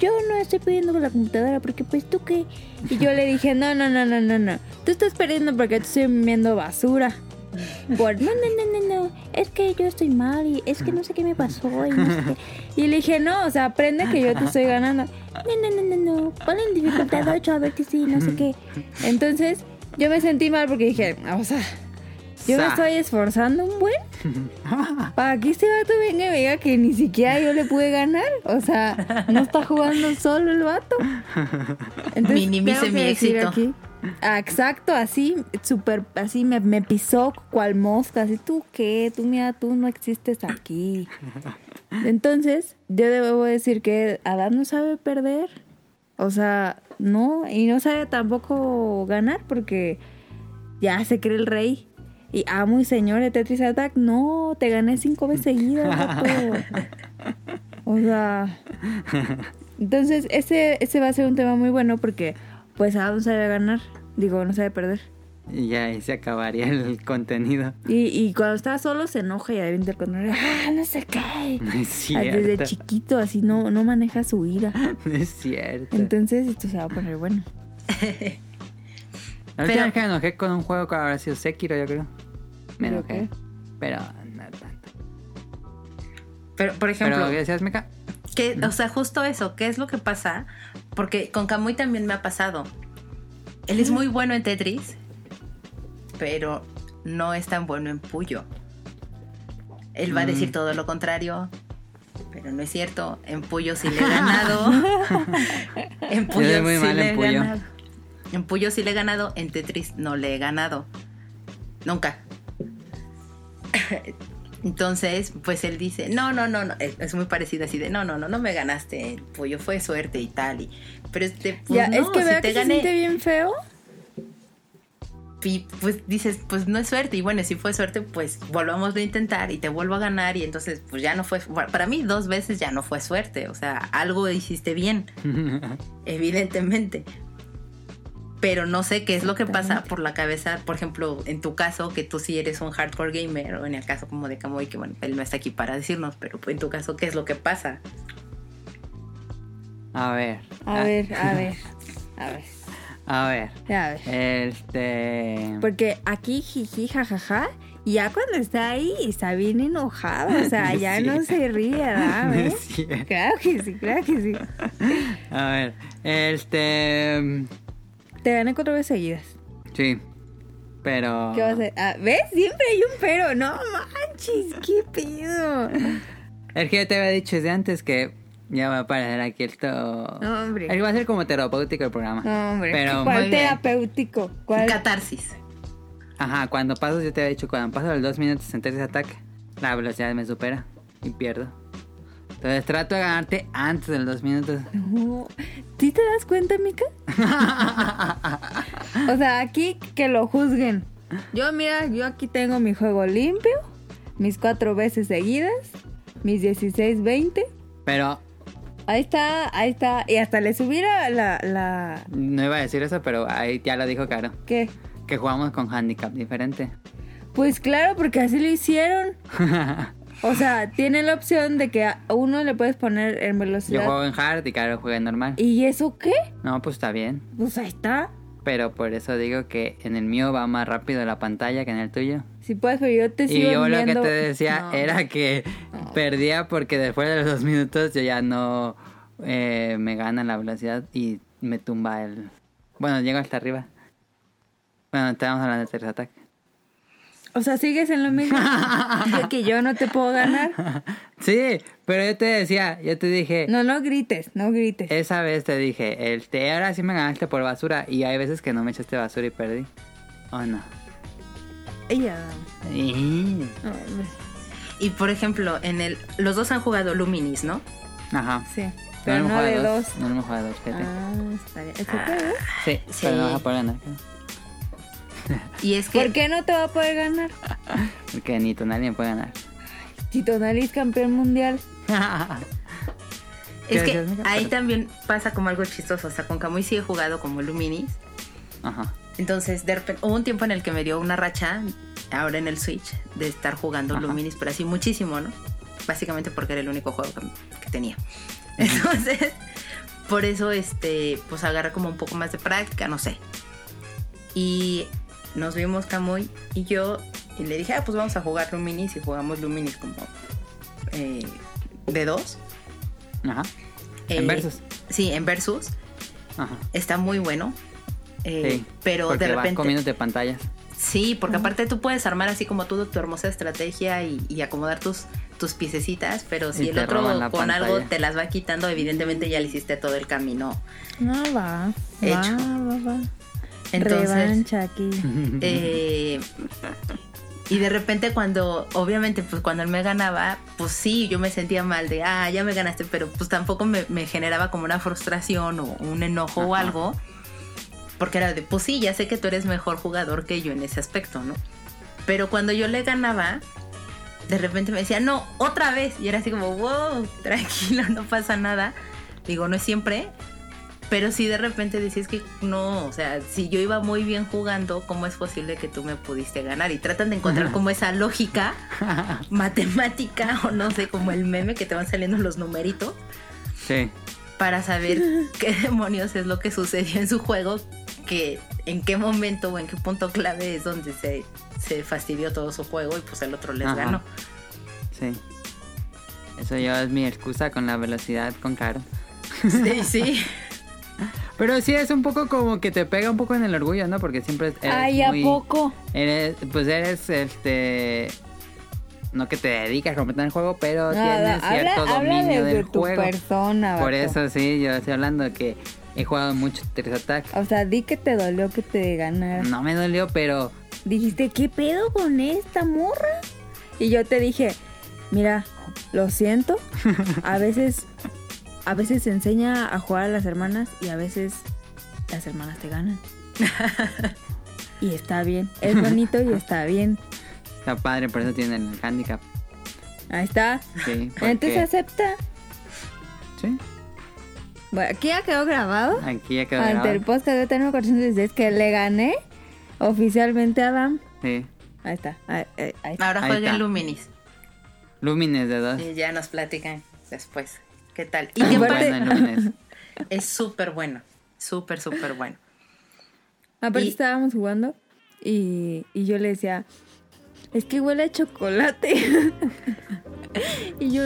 Yo no estoy perdiendo con la computadora porque pues tú qué. Y yo le dije, no, no, no, no, no, no. Tú estás perdiendo porque te estoy viendo basura. Por, no, no, no, no, no. Es que yo estoy mal y es que no sé qué me pasó. Y le dije, no, o sea, aprende que yo te estoy ganando. No, no, no, no, no. Ponle en dificultad 8 a ver que sí, no sé qué. Entonces, yo me sentí mal porque dije, o sea, yo me estoy esforzando un buen para que este vato venga y me diga que ni siquiera yo le pude ganar. O sea, no está jugando solo el vato. Minimice mi éxito. aquí- Ah, exacto, así, súper, así me, me pisó cual mosca. Así, ¿tú qué? Tú, mira, tú no existes aquí. Entonces, yo debo decir que Adán no sabe perder. O sea, no, y no sabe tampoco ganar porque ya se cree el rey. Y amo y señor de Tetris Attack, no, te gané cinco veces seguidas. O sea. Entonces, ese, ese va a ser un tema muy bueno porque, pues, Adam sabe ganar. Digo, no sabe perder. Y ya ahí se acabaría el contenido. Y, y cuando está solo se enoja y avienta el control. ¡Ah, no sé qué! No es Ah, Desde cierto. chiquito, así no, no maneja su ira. No es cierto. Entonces, esto se va a poner bueno. La última vez que me enojé con un juego que habrá sido Sekiro, yo creo. Me ¿Pero enojé. pero no tanto. Pero, por ejemplo, Pero, ¿qué decías, Meca? que, o sea, justo eso, ¿qué es lo que pasa? Porque con Kamui también me ha pasado. Él es muy bueno en Tetris, pero no es tan bueno en Puyo. Él va a decir Mm. todo lo contrario, pero no es cierto. En Puyo sí le he ganado. en Yo soy muy sí mal le en he Puyo. ganado. En Puyo sí le he ganado, en Tetris no le he ganado. Nunca. Entonces, pues él dice, no, no, no, no, es muy parecido así de, no, no, no, no me ganaste, Puyo fue suerte y tal, y, pero este, pues ya, no, es que si vea te que se gané, siente bien feo. y pues dices, pues no es suerte, y bueno, si fue suerte, pues volvamos a intentar y te vuelvo a ganar, y entonces, pues ya no fue, para mí dos veces ya no fue suerte, o sea, algo hiciste bien, evidentemente. Pero no sé qué es lo que pasa por la cabeza, por ejemplo, en tu caso, que tú sí eres un hardcore gamer, o en el caso como de Kamui, que bueno, él no está aquí para decirnos, pero en tu caso, ¿qué es lo que pasa? A ver. A ah, ver, a ver, a ver, A ver. a ver. Este. Porque aquí jiji, jajaja, y ya cuando está ahí está bien enojado, o sea, ya Sí. no se ríe, ¿verdad? Sí. Claro que sí, claro que sí. A ver. Este. Te gané cuatro veces seguidas. Sí. Pero. ¿Qué vas a hacer? Ah, ¿Ves? Siempre hay un pero. No manches, qué pedo. Es que yo te había dicho desde antes que ya va a aparecer aquí esto. No, hombre. Es que va a ser como terapéutico el programa. No, hombre. Pero. ¿Cuál terapéutico? ¿Cuál? Catarsis. Ajá, cuando paso, yo te había dicho, cuando paso los dos minutos en tercer ataque, la velocidad me supera y pierdo. Entonces trato de ganarte antes de los dos minutos. No. ¿Sí te das cuenta, Mika? o sea, aquí que lo juzguen. Yo, mira, yo aquí tengo mi juego limpio, mis cuatro veces seguidas, mis 16, 20. Pero Ahí está, ahí está. Y hasta le subí la, la, la- no iba a decir eso, pero ahí ya lo dijo Caro. ¿Qué? Que jugamos con handicap diferente. Pues claro, porque así lo hicieron. O sea, tiene la opción de que a uno le puedes poner en Yo velocidad. juego en hard y Caro juega en normal. ¿Y eso qué? No, pues está bien. Pues ahí está. Pero por eso digo que en el mío va más rápido la pantalla que en el tuyo. Si puedes, pero yo te Y sigo yo lo que te decía No. era que perdía porque después de los dos minutos yo ya no eh, me gana la velocidad y me tumba el... Bueno, llego hasta arriba. Bueno, estábamos hablando de tercer ataque. O sea, sigues en lo mismo. de que yo no te puedo ganar. Sí, pero yo te decía, yo te dije, No, no grites, no grites. esa vez te dije, este, ahora sí me ganaste por basura y hay veces que no me echaste basura y perdí. ¿O no? Ella. Y- no. Y por ejemplo, en el, los dos han jugado Luminis, ¿no? Ajá. Sí. No Pero hemos no jugado de dos. No hemos jugado dos, fíjate. Ah, está bien. Sí, sí. pero no vas a poder ganar. Y es que ¿Por qué no te va a poder ganar? Porque ni tú nadie puede ganar. Si Tonali es campeón mundial. ¿Qué Es que ahí también pasa como algo chistoso. O sea, con Kamui sí he jugado como Luminis. Ajá. Entonces, de repente, hubo un tiempo en el que me dio una racha, ahora en el Switch, de estar jugando Ajá. Luminis, pero así muchísimo, ¿no? Básicamente porque era el único juego que, que tenía. Entonces, por eso, este, pues agarré como un poco más de práctica, no sé. Y nos vimos Kamui y yo, y le dije, ah, pues vamos a jugar Luminis, y jugamos Luminis como eh, de dos. Ajá. En Eh, versus. Sí, en versus. Ajá. Está muy bueno. Eh, Sí. pero porque de vas repente. comiéndote pantallas. Sí, porque aparte tú puedes armar así como tú tu hermosa estrategia y, y acomodar tus, tus piececitas, pero si Y el otro con algo te las va quitando, evidentemente ya le hiciste todo el camino. No va. Hecho. Va, va, va. Entonces, Revancha aquí. eh, y de repente cuando, obviamente, pues cuando él me ganaba, pues sí, yo me sentía mal de, ah, ya me ganaste, pero pues tampoco me, me generaba como una frustración o un enojo o algo. Porque era de, pues sí, ya sé que tú eres mejor jugador que yo en ese aspecto, ¿no? Pero cuando yo le ganaba, de repente me decía, no, otra vez. Y era así como, wow, tranquilo, no pasa nada. Digo, no es siempre. Pero sí de repente decías que no, o sea, si yo iba muy bien jugando, ¿cómo es posible que tú me pudiste ganar? Y tratan de encontrar como esa lógica matemática o no sé, como el meme que te van saliendo los numeritos Sí. para saber qué demonios es lo que sucedió en su juego, que en qué momento o en qué punto clave es donde se, se fastidió todo su juego y pues el otro les Ajá. ganó. Sí. Eso yo es mi excusa con la velocidad con Caro. Sí, sí. Pero sí es un poco como que te pega un poco en el orgullo, ¿no? Porque siempre eres Ay, ¿a muy- poco? Eres, pues eres este. No que te dedicas completamente al juego, pero Nada, tienes cierto habla, habla dominio desde del tu juego. persona, Por vato. eso sí, yo estoy hablando de que he jugado mucho Tetris Attack. O sea, di que te dolió que te ganara. No me dolió, pero Dijiste, ¿qué pedo con esta morra? Y yo te dije, mira, lo siento. A veces, a veces se enseña a jugar a las hermanas y a veces las hermanas te ganan. Y está bien, es bonito y está bien. está padre, por eso tienen el handicap. Ahí está. Sí, Entonces acepta. sí, Bueno, aquí ya quedó grabado. aquí ya quedó Ante grabado. el post de Tengo Corazón desde que le gané oficialmente a Adam. Sí. Ahí está. Ahí, ahí- ahí está. Ahora está. Luminis. Lumines de dos. Y ya nos platican después. ¿Qué tal? Y Ah, que aparte- es súper bueno. Súper, súper bueno. Aparte Y- estábamos jugando y, y yo le decía, es que huele a chocolate. y yo,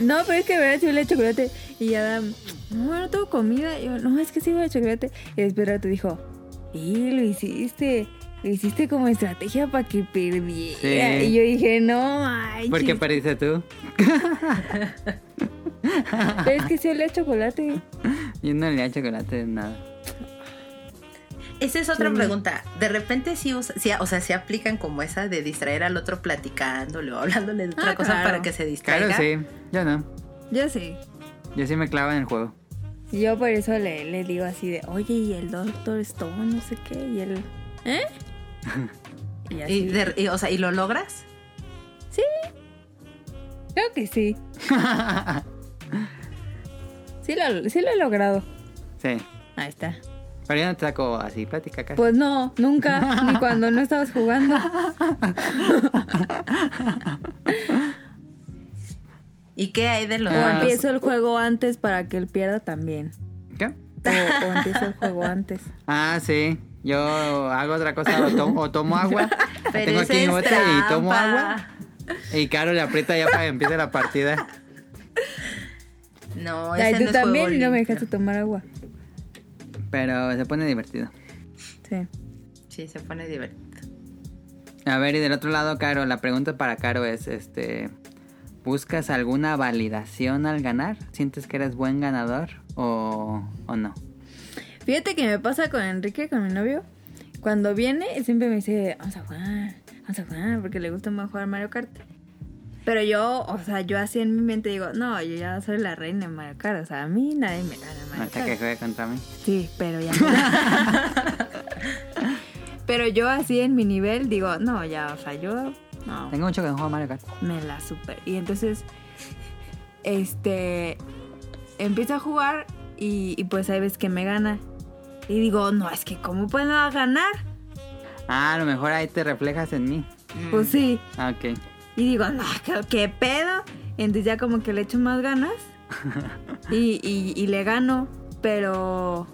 no, pero es que verdad sí huele a chocolate. Y Adam, no, no tengo comida. Y yo, no, es que sí huele a chocolate. Y después te dijo, y lo hiciste. Lo hiciste como estrategia para que perdiera. Sí. Y yo dije, no, ay. ¿Por qué perdiste tú? Pero es que sí huele a chocolate. Yo no le he chocolate nada. Esa es otra Sí. pregunta. De repente sí, usa- sí, o sea, se aplican como esa de distraer al otro platicándole o hablándole de otra Ah, cosa claro. para que se distraiga. Claro, sí. Yo no. Yo sí. Yo sí me clavo en el juego. Y yo por eso le, le digo así de, oye, y el Doctor Stone, no sé qué, y él, ¿eh? y así. Y, de- y, o sea, ¿y lo logras? Creo que sí. Sí lo, sí lo he logrado. Sí. Ahí está. Pero yo no te saco así plática acá. Pues no, nunca, ni cuando no estabas jugando. ¿Y qué hay de los O empiezo el juego antes para que él pierda también. ¿Qué? O, o empiezo el juego antes. Ah, sí. Yo hago otra cosa. O, to- o tomo agua. Pero Tengo aquí mi bote y tomo agua. Y Caro le aprieta ya para que empiece la partida. No, Ay, ese tú no es también juego no me dejaste tomar agua. Pero se pone divertido. Sí. Sí, se pone divertido. A ver, y del otro lado, Caro, la pregunta para Caro es, este, ¿buscas alguna validación al ganar? ¿Sientes que eres buen ganador o, o no? Fíjate que me pasa con Enrique, con mi novio. Cuando viene, siempre me dice, vamos a jugar, vamos a jugar, porque le gusta más jugar Mario Kart. Pero yo, o sea, yo así en mi mente digo, no, yo ya soy la reina de Mario Kart. O sea, a mí nadie me gana Mario Hasta Kart. que juegue contra mí. Sí, pero ya. pero yo así en mi nivel digo, no, ya, o sea, yo, no, Tengo mucho que no juego Mario Kart. me la super. Y entonces, este, empiezo a jugar y, y pues hay veces que me gana. Y digo, no, es que ¿cómo puedo ganar? Ah, a lo mejor ahí te reflejas en mí. Pues sí. Ah, ok. Y digo, no, ¿qué, pedo? Entonces ya como que le echo más ganas y, y, y le gano, pero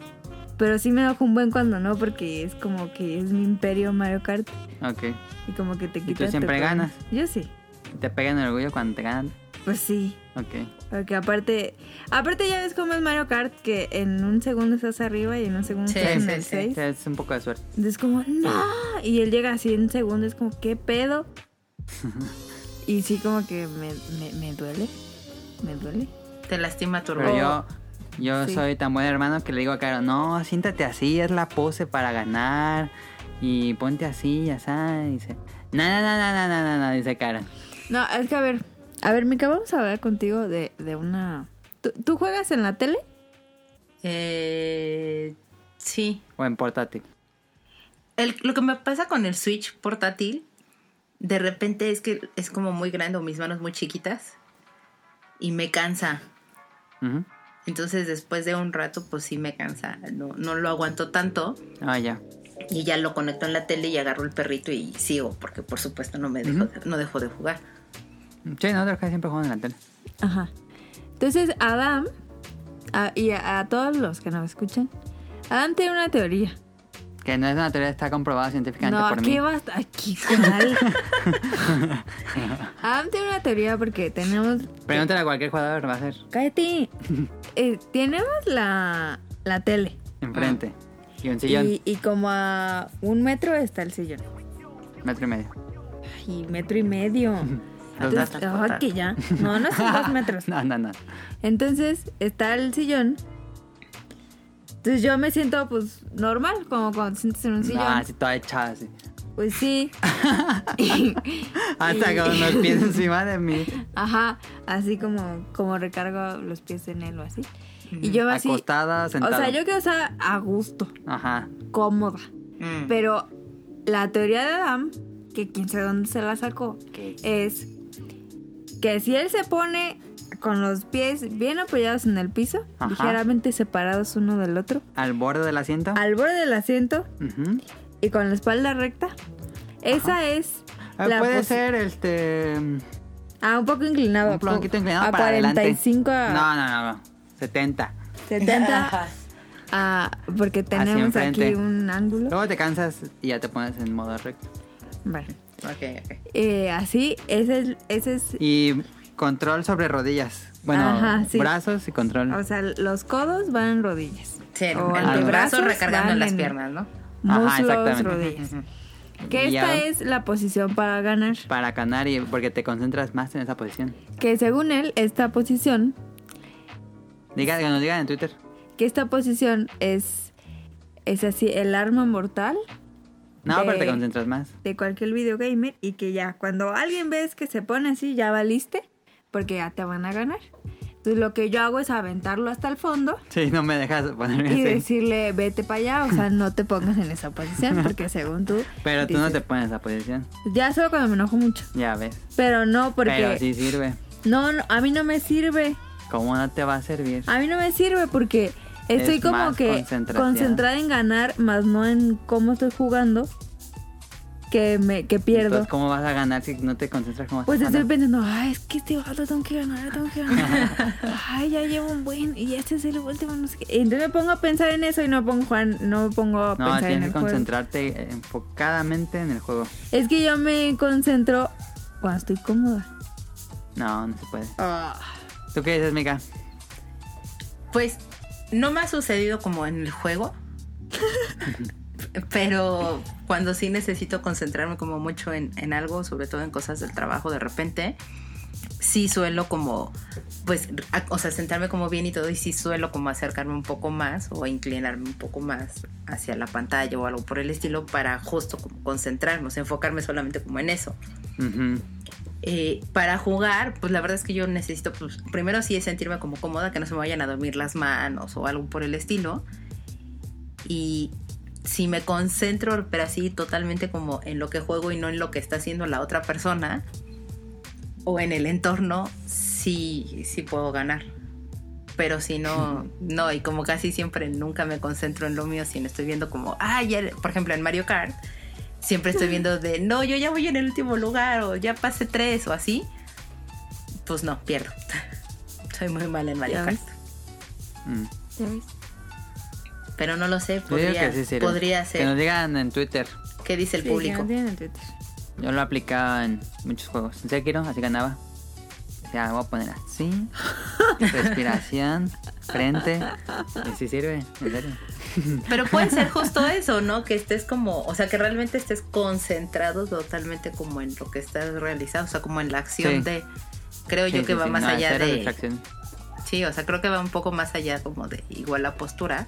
pero sí me enojo un buen cuando no, porque es como que es mi imperio Mario Kart Ok. y como que te tú quitas. siempre tu- ganas? Yo sí, ¿Te pegan el orgullo cuando te ganan? pues sí. Ok. Porque aparte, aparte ya ves cómo es Mario Kart, que en un segundo estás arriba y en un segundo Sí, estás en sí, el sí. 6. Sí, es un poco de suerte. Entonces como, no. Y él llega así en segundos, es como, ¿qué pedo? y sí, como que me, me, me, duele. Me duele. Te lastima tu Pero yo, soy tan buen hermano que le digo a Caro, no, siéntate así, es la pose para ganar. Y ponte así, ya sabes. Dice, no, no, no, no, no, no, no, dice Caro. No, es que a ver, a ver, Mica, vamos a hablar contigo de, de una... ¿Tú, ¿Tú juegas en la tele? Eh, sí. O en portátil. El, lo que me pasa con el Switch portátil de repente es que es como muy grande o mis manos muy chiquitas y me cansa. Entonces después de un rato pues sí me cansa, no, no lo aguanto tanto Ah, ya. y ya lo conecto en la tele y agarro el perrito y sigo porque por supuesto no me dejo, de- no dejo de jugar. Sí, nosotros casi siempre jugamos en la tele. Ajá. Entonces, Adam, a- y a, a todos los que nos escuchan, Adam tiene una teoría. Que no es una teoría, está comprobada científicamente No, por aquí mí. basta. Aquí, ¿cuál? Adam tiene una teoría porque tenemos. Pregúntale a cualquier jugador, va a ser Cállate. Eh, tenemos la, la tele. enfrente. Y un sillón, Y, y como a un metro está el sillón. metro y medio. Y metro y medio. Entonces, ay, que ya. No, no son dos metros. No, no, no. Entonces está el sillón. Entonces yo me siento pues normal, como cuando te sientes en un sillón. No, así toda echada así. Pues sí. Y- Hasta y- con los pies encima de mí. Ajá, así como, como recargo los pies en él o así. Y yo así. Acostada, O sentada. sea, yo quiero estar a gusto, Ajá. cómoda. Mm. Pero la teoría de Adam, que quién sabe dónde se la sacó, es que si él se pone con los pies bien apoyados en el piso, Ajá. ligeramente separados uno del otro, Al borde del asiento. al borde del asiento y con la espalda recta, esa es Ah, la puede ser este. Ah, un poco inclinado. Un poquito inclinado a para adelante. 45 a No, no, no, no. 70. 70 a- porque tenemos aquí un ángulo. Luego te cansas y ya te pones en modo recto. Bueno, Ok, ok. eh, así, ese es, ese es Y control sobre rodillas. Bueno, Ajá, sí. brazos y control. O sea, los codos van en rodillas. Sí, el, O el antebrazos brazo recargando las piernas, ¿no? Ajá, Muslos, exactamente. rodillas. Que Y esta ya- es la posición para ganar. Para ganar y porque te concentras más en esa posición. Que según él, esta posición, Diga, que nos digan en Twitter. que esta posición es, es así, el arma mortal No, De- pero te concentras más. de cualquier videogamer y que ya cuando alguien ves que se pone así, ya valiste, porque ya te van a ganar. Entonces lo que yo hago es aventarlo hasta el fondo Sí, no me dejas ponerme y así. decirle vete para allá, o sea, no te pongas en esa posición, porque según tú... Pero tú no dices- te pones en esa posición. Ya solo cuando me enojo mucho, Ya ves. pero no porque... Pero sí sirve. No, no, a mí no me sirve. ¿Cómo no te va a servir? A mí no me sirve porque estoy Es como que concentrada en ganar, más no en cómo estoy jugando, que me que pierdo. Entonces, ¿cómo vas a ganar si no te concentras como Pues estoy pensando, ay, es que este vato tengo que ganar, tengo que ganar. ay, ya llevo un buen y este es el último, no sé qué. Entonces me pongo a pensar en eso y no pongo Juan, no me pongo a No, pensar en tienes el que juego. concentrarte enfocadamente en el juego. Es que yo me concentro cuando estoy cómoda. No, no se puede. Ah. ¿Tú qué dices, Mika? Pues no me ha sucedido como en el juego. pero cuando sí necesito concentrarme como mucho en, en algo, sobre todo en cosas del trabajo de repente, sí suelo como, pues, a- o sea, sentarme como bien y todo, y sí suelo como acercarme un poco más o inclinarme un poco más hacia la pantalla o algo por el estilo para justo como concentrarme, o sea, enfocarme solamente como en eso. Ujú. Eh, para jugar, pues la verdad es que yo necesito, pues, primero sí es sentirme como cómoda, que no se me vayan a dormir las manos o algo por el estilo. Y si me concentro, pero así totalmente como en lo que juego y no en lo que está haciendo la otra persona o en el entorno, sí, sí puedo ganar. Pero si no, no, y como casi siempre nunca me concentro en lo mío, si no estoy viendo como, ah, ya, por ejemplo, en Mario Kart, siempre estoy viendo de, no, yo ya voy en el último lugar o ya pasé tres o así, pues no, pierdo. Soy muy mala en Mario Ya Kart. Mm. Pero no lo sé, podría, que sí sirve. podría Que nos ser. digan en Twitter. ¿Qué dice el Sí, que público? Twitter. Yo lo aplicaba en muchos juegos. En Sekiro, así ganaba. Ya, voy a poner así. Respiración, frente. Y sí sirve, en serio. Pero puede ser justo eso, ¿no? Que estés como, o sea, que realmente estés concentrado totalmente como en lo que estás realizando, o sea, como en la acción Sí. de, creo Sí, yo sí, que va sí, más no, allá de, distracción. sí, o sea, creo que va un poco más allá como de igual la postura,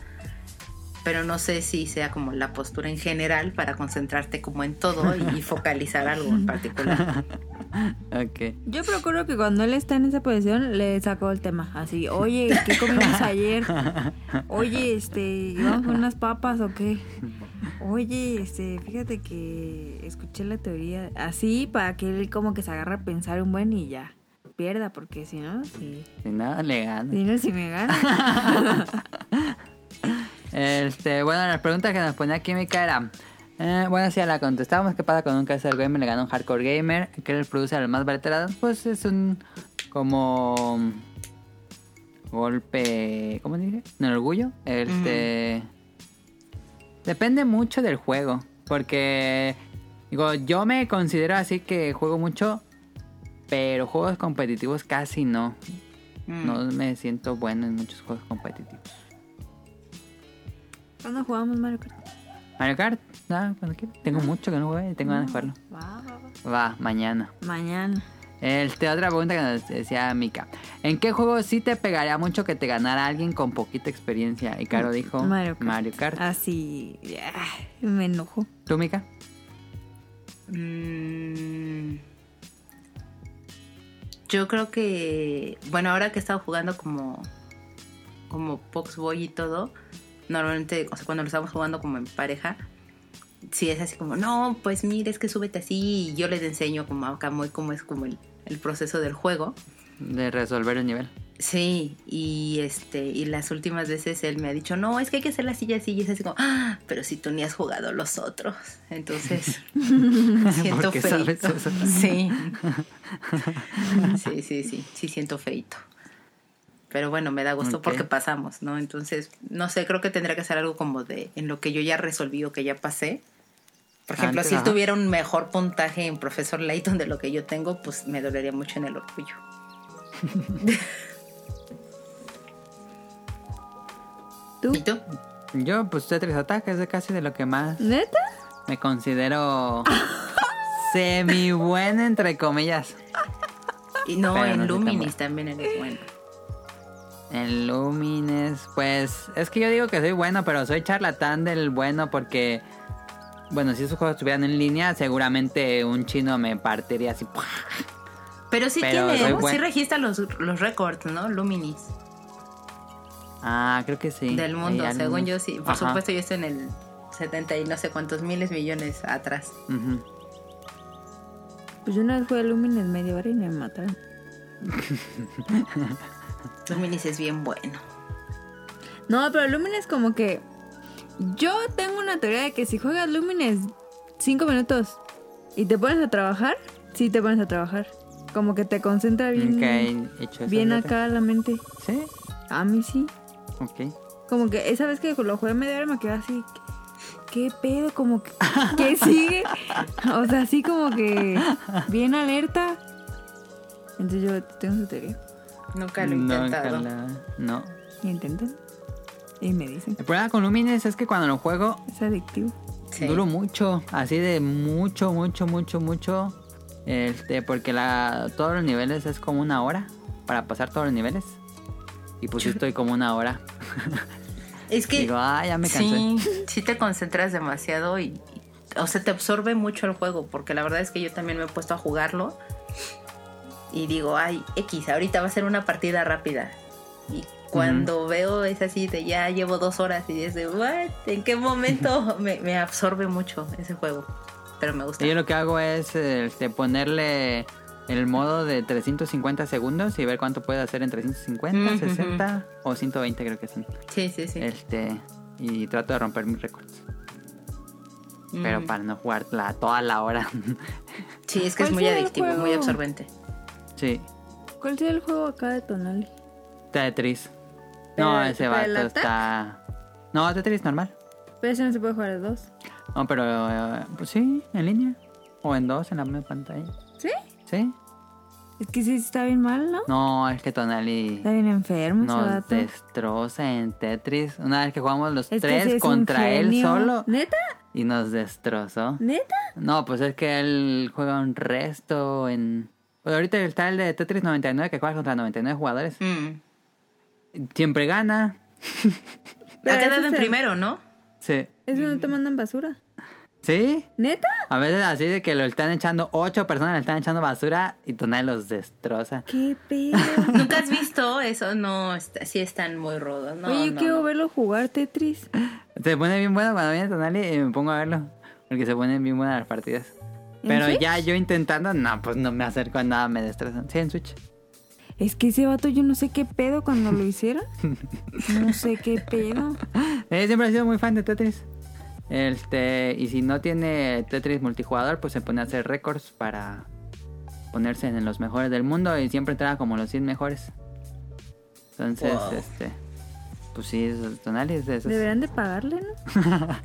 pero no sé si sea como la postura en general para concentrarte como en todo y, y focalizar algo en particular. Ok. Yo procuro que cuando él está en esa posición le saco el tema. Así, oye, ¿qué comimos ayer? Oye, este, ¿vamos con unas papas o qué? Oye, este, fíjate que escuché la teoría. Así, para que él como que se agarre a pensar un buen y ya. Pierda, porque si no, si, Si nada, le gano. si no, si me gana. Este, bueno, la pregunta que nos ponía Química era. eh, bueno, si ya la contestábamos, ¿qué pasa con un casual gamer le gana a un hardcore gamer? ¿Qué le produce al más veterano? Pues es un. como. golpe. ¿Cómo dije? ¿Un orgullo? Este. Depende mucho del juego. Porque, digo, yo me considero así que juego mucho, pero juegos competitivos casi no. Mm. No me siento bueno en muchos juegos competitivos. ¿Cuándo jugamos Mario Kart? Mario Kart, nada, cuando quiera. Tengo mucho que no juego y tengo ganas de jugarlo. Va, va, va. Va, mañana. Mañana. Este, otra pregunta que nos decía Mika. ¿En qué juego sí te pegaría mucho que te ganara alguien con poquita experiencia? Y Caro dijo Mario Kart. Mario Kart. Así. ya, me enojo. ¿Tú, Mika? Mm, Yo creo que, bueno, ahora que he estado jugando como, como Pox Boy y todo, normalmente, o sea, cuando lo estamos jugando como en pareja, sí es así como, no, pues mire, es que súbete así y yo les enseño como acá muy cómo es como el, el proceso del juego. De resolver el nivel. Sí, y este, y las últimas veces él me ha dicho, no, es que hay que hacer la silla así, y es así como, ah, pero si tú ni has jugado los otros. Entonces, siento ¿Por qué sabes feito. Sí. sí, sí, sí, sí siento feito. Pero bueno, me da gusto porque pasamos, ¿no? Entonces, no sé, creo que tendría que ser algo como de en lo que yo ya resolví o que ya pasé. Por ejemplo, Antes, si él ajá. tuviera un mejor puntaje en Profesor Layton de lo que yo tengo, pues me dolería mucho en el orgullo. ¿Tú? ¿Y tú? Yo, pues Tetris Attack es de casi de lo que más ¿Neta? me considero semi bueno entre comillas. Y no, Pero en no Luminis también eres bueno. En Lumines, pues es que yo digo que soy bueno, pero soy charlatán del bueno porque, bueno, si esos juegos estuvieran en línea, seguramente un chino me partiría así. ¡pua! Pero sí Pero tiene, sí registra los, los récords, ¿no? Luminis Ah, creo que sí. del mundo, según yo sí. Por Ajá. supuesto yo estoy en el 70 y no sé cuántos miles millones atrás. Pues yo una vez jugué a Lumines media hora y me mataron. Luminis es bien bueno. No, pero Lumines como que... Yo tengo una teoría de que si juegas Lumines 5 minutos y te pones a trabajar, sí te pones a trabajar. Como que te concentra bien, Ok, hecho eso, bien acá la mente. Sí, A mí sí. ok. Como que esa vez que lo jugué media hora me quedé así. ¿Qué pedo? Como que. ¿Qué sigue? O sea, así como que. Bien alerta. Entonces yo tengo su teoría. Nunca lo he Nunca intentado. la- No. Y intentan. Y me dicen. El problema con Lumines es que cuando lo juego Es adictivo. Sí. Duro mucho, así de mucho, mucho, mucho, mucho. Este, porque la, todos los niveles es como una hora para pasar todos los niveles. Y pues yo estoy como una hora. Es que Digo, ah, ya me cansé. sí, sí te concentras demasiado y, y- o sea, te absorbe mucho el juego, porque la verdad es que yo también me he puesto a jugarlo y digo, ay, X, ahorita va a ser una partida rápida. Y cuando veo es así de ya llevo dos horas y es de, what, ¿en qué momento? me, me absorbe mucho ese juego, pero me gusta. Yo lo que hago es este, ponerle el modo de 350 segundos y ver cuánto puede hacer en 350, Ujú. 60 o 120 creo que son. Sí, sí, sí. Este, y trato de romper mis récords. Pero para no jugar la, toda la hora. Sí, es que es ¿Cuál muy adictivo, muy absorbente. Sí, ¿Cuál sería el juego acá de Tonali? Tetris. No, ese el vato está... No, Tetris normal. Pero ese no se puede jugar a dos. No, pero eh, pues sí, en línea. O en dos, en la misma pantalla. ¿Sí? ¿Sí? Es que sí está bien mal, ¿no? No, es que Tonali Está bien enfermo nos vato. destroza en Tetris. Una vez que jugamos los Es tres sí contra él solo ¿Neta? y nos destrozó. ¿Neta? No, pues es que él juega un resto en... Pues ahorita está el de Tetris 99 que juega contra 99 jugadores. Mm. Siempre gana. Pero Ha quedado en primero, ¿no? Sí. Eso no te mandan basura. ¿Sí? ¿Neta? A veces así de que lo están echando, ocho personas le están echando basura y Tonali los destroza. ¿Qué pedo? ¿Nunca has visto eso? No, está- sí están muy rudos. No, Oye, yo no, quiero no. verlo jugar Tetris. Se pone bien bueno cuando viene Tonali y me pongo a verlo. Porque se ponen bien buenas las partidas. ¿En Pero Switch? ya yo intentando, no, pues no me acerco a nada, me destrozan. Sí, en Switch. Es que ese vato yo no sé qué pedo cuando lo hicieron. No sé qué pedo. Eh, siempre he sido muy fan de Tetris. Este, y si no tiene Tetris multijugador, pues se pone a hacer récords para ponerse en los mejores del mundo y siempre entraba como los 100 mejores. Entonces, Wow. este, Pues sí, esos tonales de esos. Deberían de pagarle, ¿no?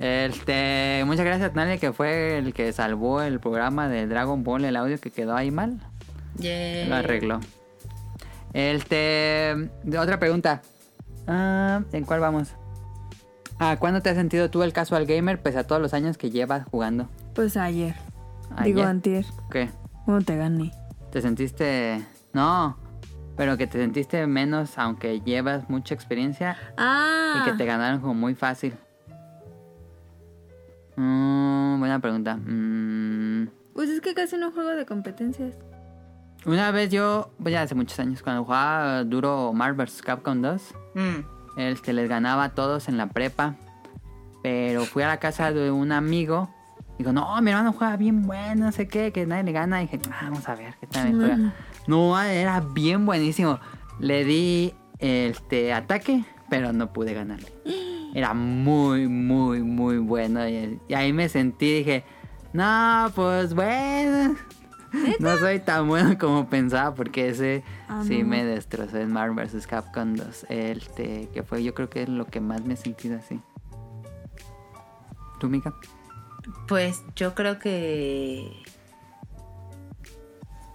Este, muchas gracias Tonali que fue el que salvó el programa de Dragon Ball, el audio que quedó ahí mal. Lo arregló. Este, otra pregunta. Ah, ¿En cuál vamos? Ah, ¿cuándo te has sentido tú el casual gamer pese a todos los años que llevas jugando? Pues ayer. Ayer. Digo antier. ¿Qué? ¿Cómo te gané? ¿Te sentiste...? No, pero que te sentiste menos aunque llevas mucha experiencia Ah. y que te ganaron como muy fácil. Mm, buena pregunta. Mm, Pues es que casi no juego de competencias. una vez yo, pues ya hace muchos años, cuando jugaba duro Marvel vs. Capcom 2, Mm. este, les ganaba a todos en la prepa. Pero fui a la casa de un amigo. Digo, no, mi hermano juega bien bueno, no sé qué, que nadie le gana. Y dije, "Ah, vamos a ver qué tal me juega. No, era bien buenísimo. Le di este ataque, pero no pude ganarle. Era muy, muy, muy bueno. Y, y ahí me sentí, dije, no, pues bueno. No soy tan bueno como pensaba porque ese Ah, sí no. me destrozó en Marvel vs. Capcom 2. Este, que fue yo creo que es lo que más me he sentido así. ¿Tú, Mika? Pues yo creo que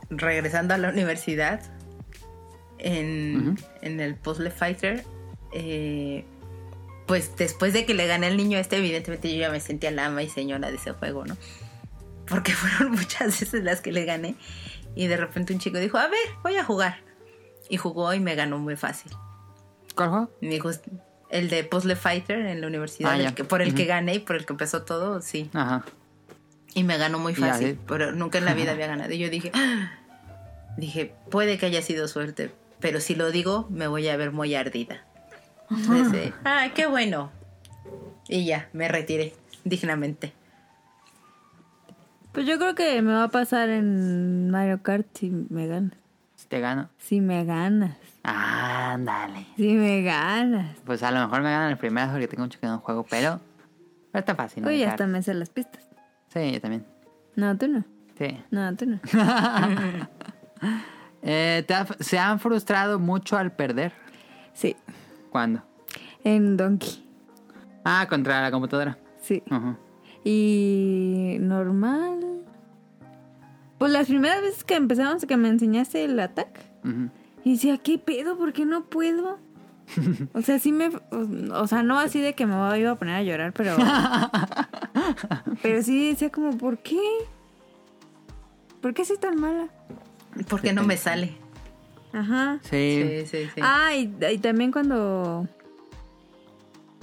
regresando a la universidad en, en el Puzzle Fighter, eh, pues después de que le gané al niño este, evidentemente yo ya me sentía la ama y señora de ese juego, ¿no? Porque fueron muchas veces las que le gané y de repente un chico dijo, a ver, voy a jugar. Y jugó y me ganó muy fácil. ¿Cuál juego? Me dijo, el de Puzzle Fighter en la universidad, Ah, el ya. que- por el que gané y por el que empezó todo, sí. Ajá. Y me ganó muy fácil, pero nunca en la vida había ganado. Y yo dije, "Ah". dije, puede que haya sido suerte, pero si lo digo, me voy a ver muy ardida. Entonces, ah, qué bueno. Y ya, me retiré dignamente. Pues yo creo que me va a pasar en Mario Kart si me ganas. Si te gano. Si me ganas. Ándale. Si me ganas. Pues a lo mejor me ganan el primero porque tengo mucho que no juego, pero... Pero está fácil. ¿no? Uy, Dejar. hasta me sé las pistas. Sí, yo también. No, tú no. Sí. No, tú no. Eh, ¿te ha- ¿Se han frustrado mucho al perder? Sí. ¿Cuándo? En Donkey. Ah, contra la computadora. Sí. Y normal. Pues las primeras veces que empezamos que me enseñaste el ataque. Y decía, ¿qué pedo? ¿Por qué no puedo? O sea, sí me... O sea, no así de que me iba a poner a llorar, pero... pero sí decía como, ¿por qué? ¿Por qué soy tan mala? ¿Por qué no me sale? Ajá. Sí. Sí, sí, sí. Ah, y, y también cuando...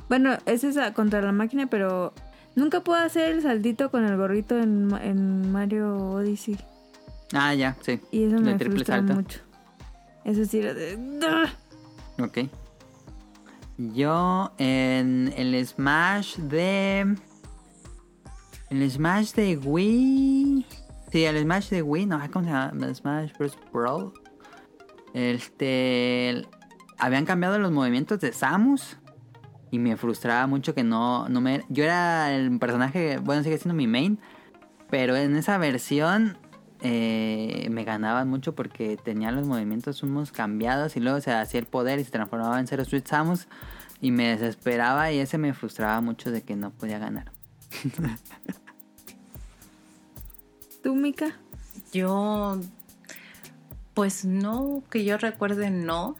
Bueno, ese es contra la máquina, pero nunca puedo hacer el saldito con el gorrito en, en Mario Odyssey. Ah, ya, sí. Y eso me frustra salto. mucho. Eso sí era de... Ok. Yo en el Smash de... El Smash de Wii... Sí, el Smash de Wii, no, ¿cómo se llama? El Smash Bros. Brawl. Este... Habían cambiado los movimientos de Samus. Y me frustraba mucho que no, no me... Yo era el personaje, bueno, sigue siendo mi main. Pero en esa versión eh, me ganaban mucho porque tenía los movimientos unos cambiados y luego se hacía el poder y se transformaba en Zero Suit Samus y me desesperaba y ese me frustraba mucho de que no podía ganar. ¿Tú, Mika? Yo, pues no, que yo recuerde, no.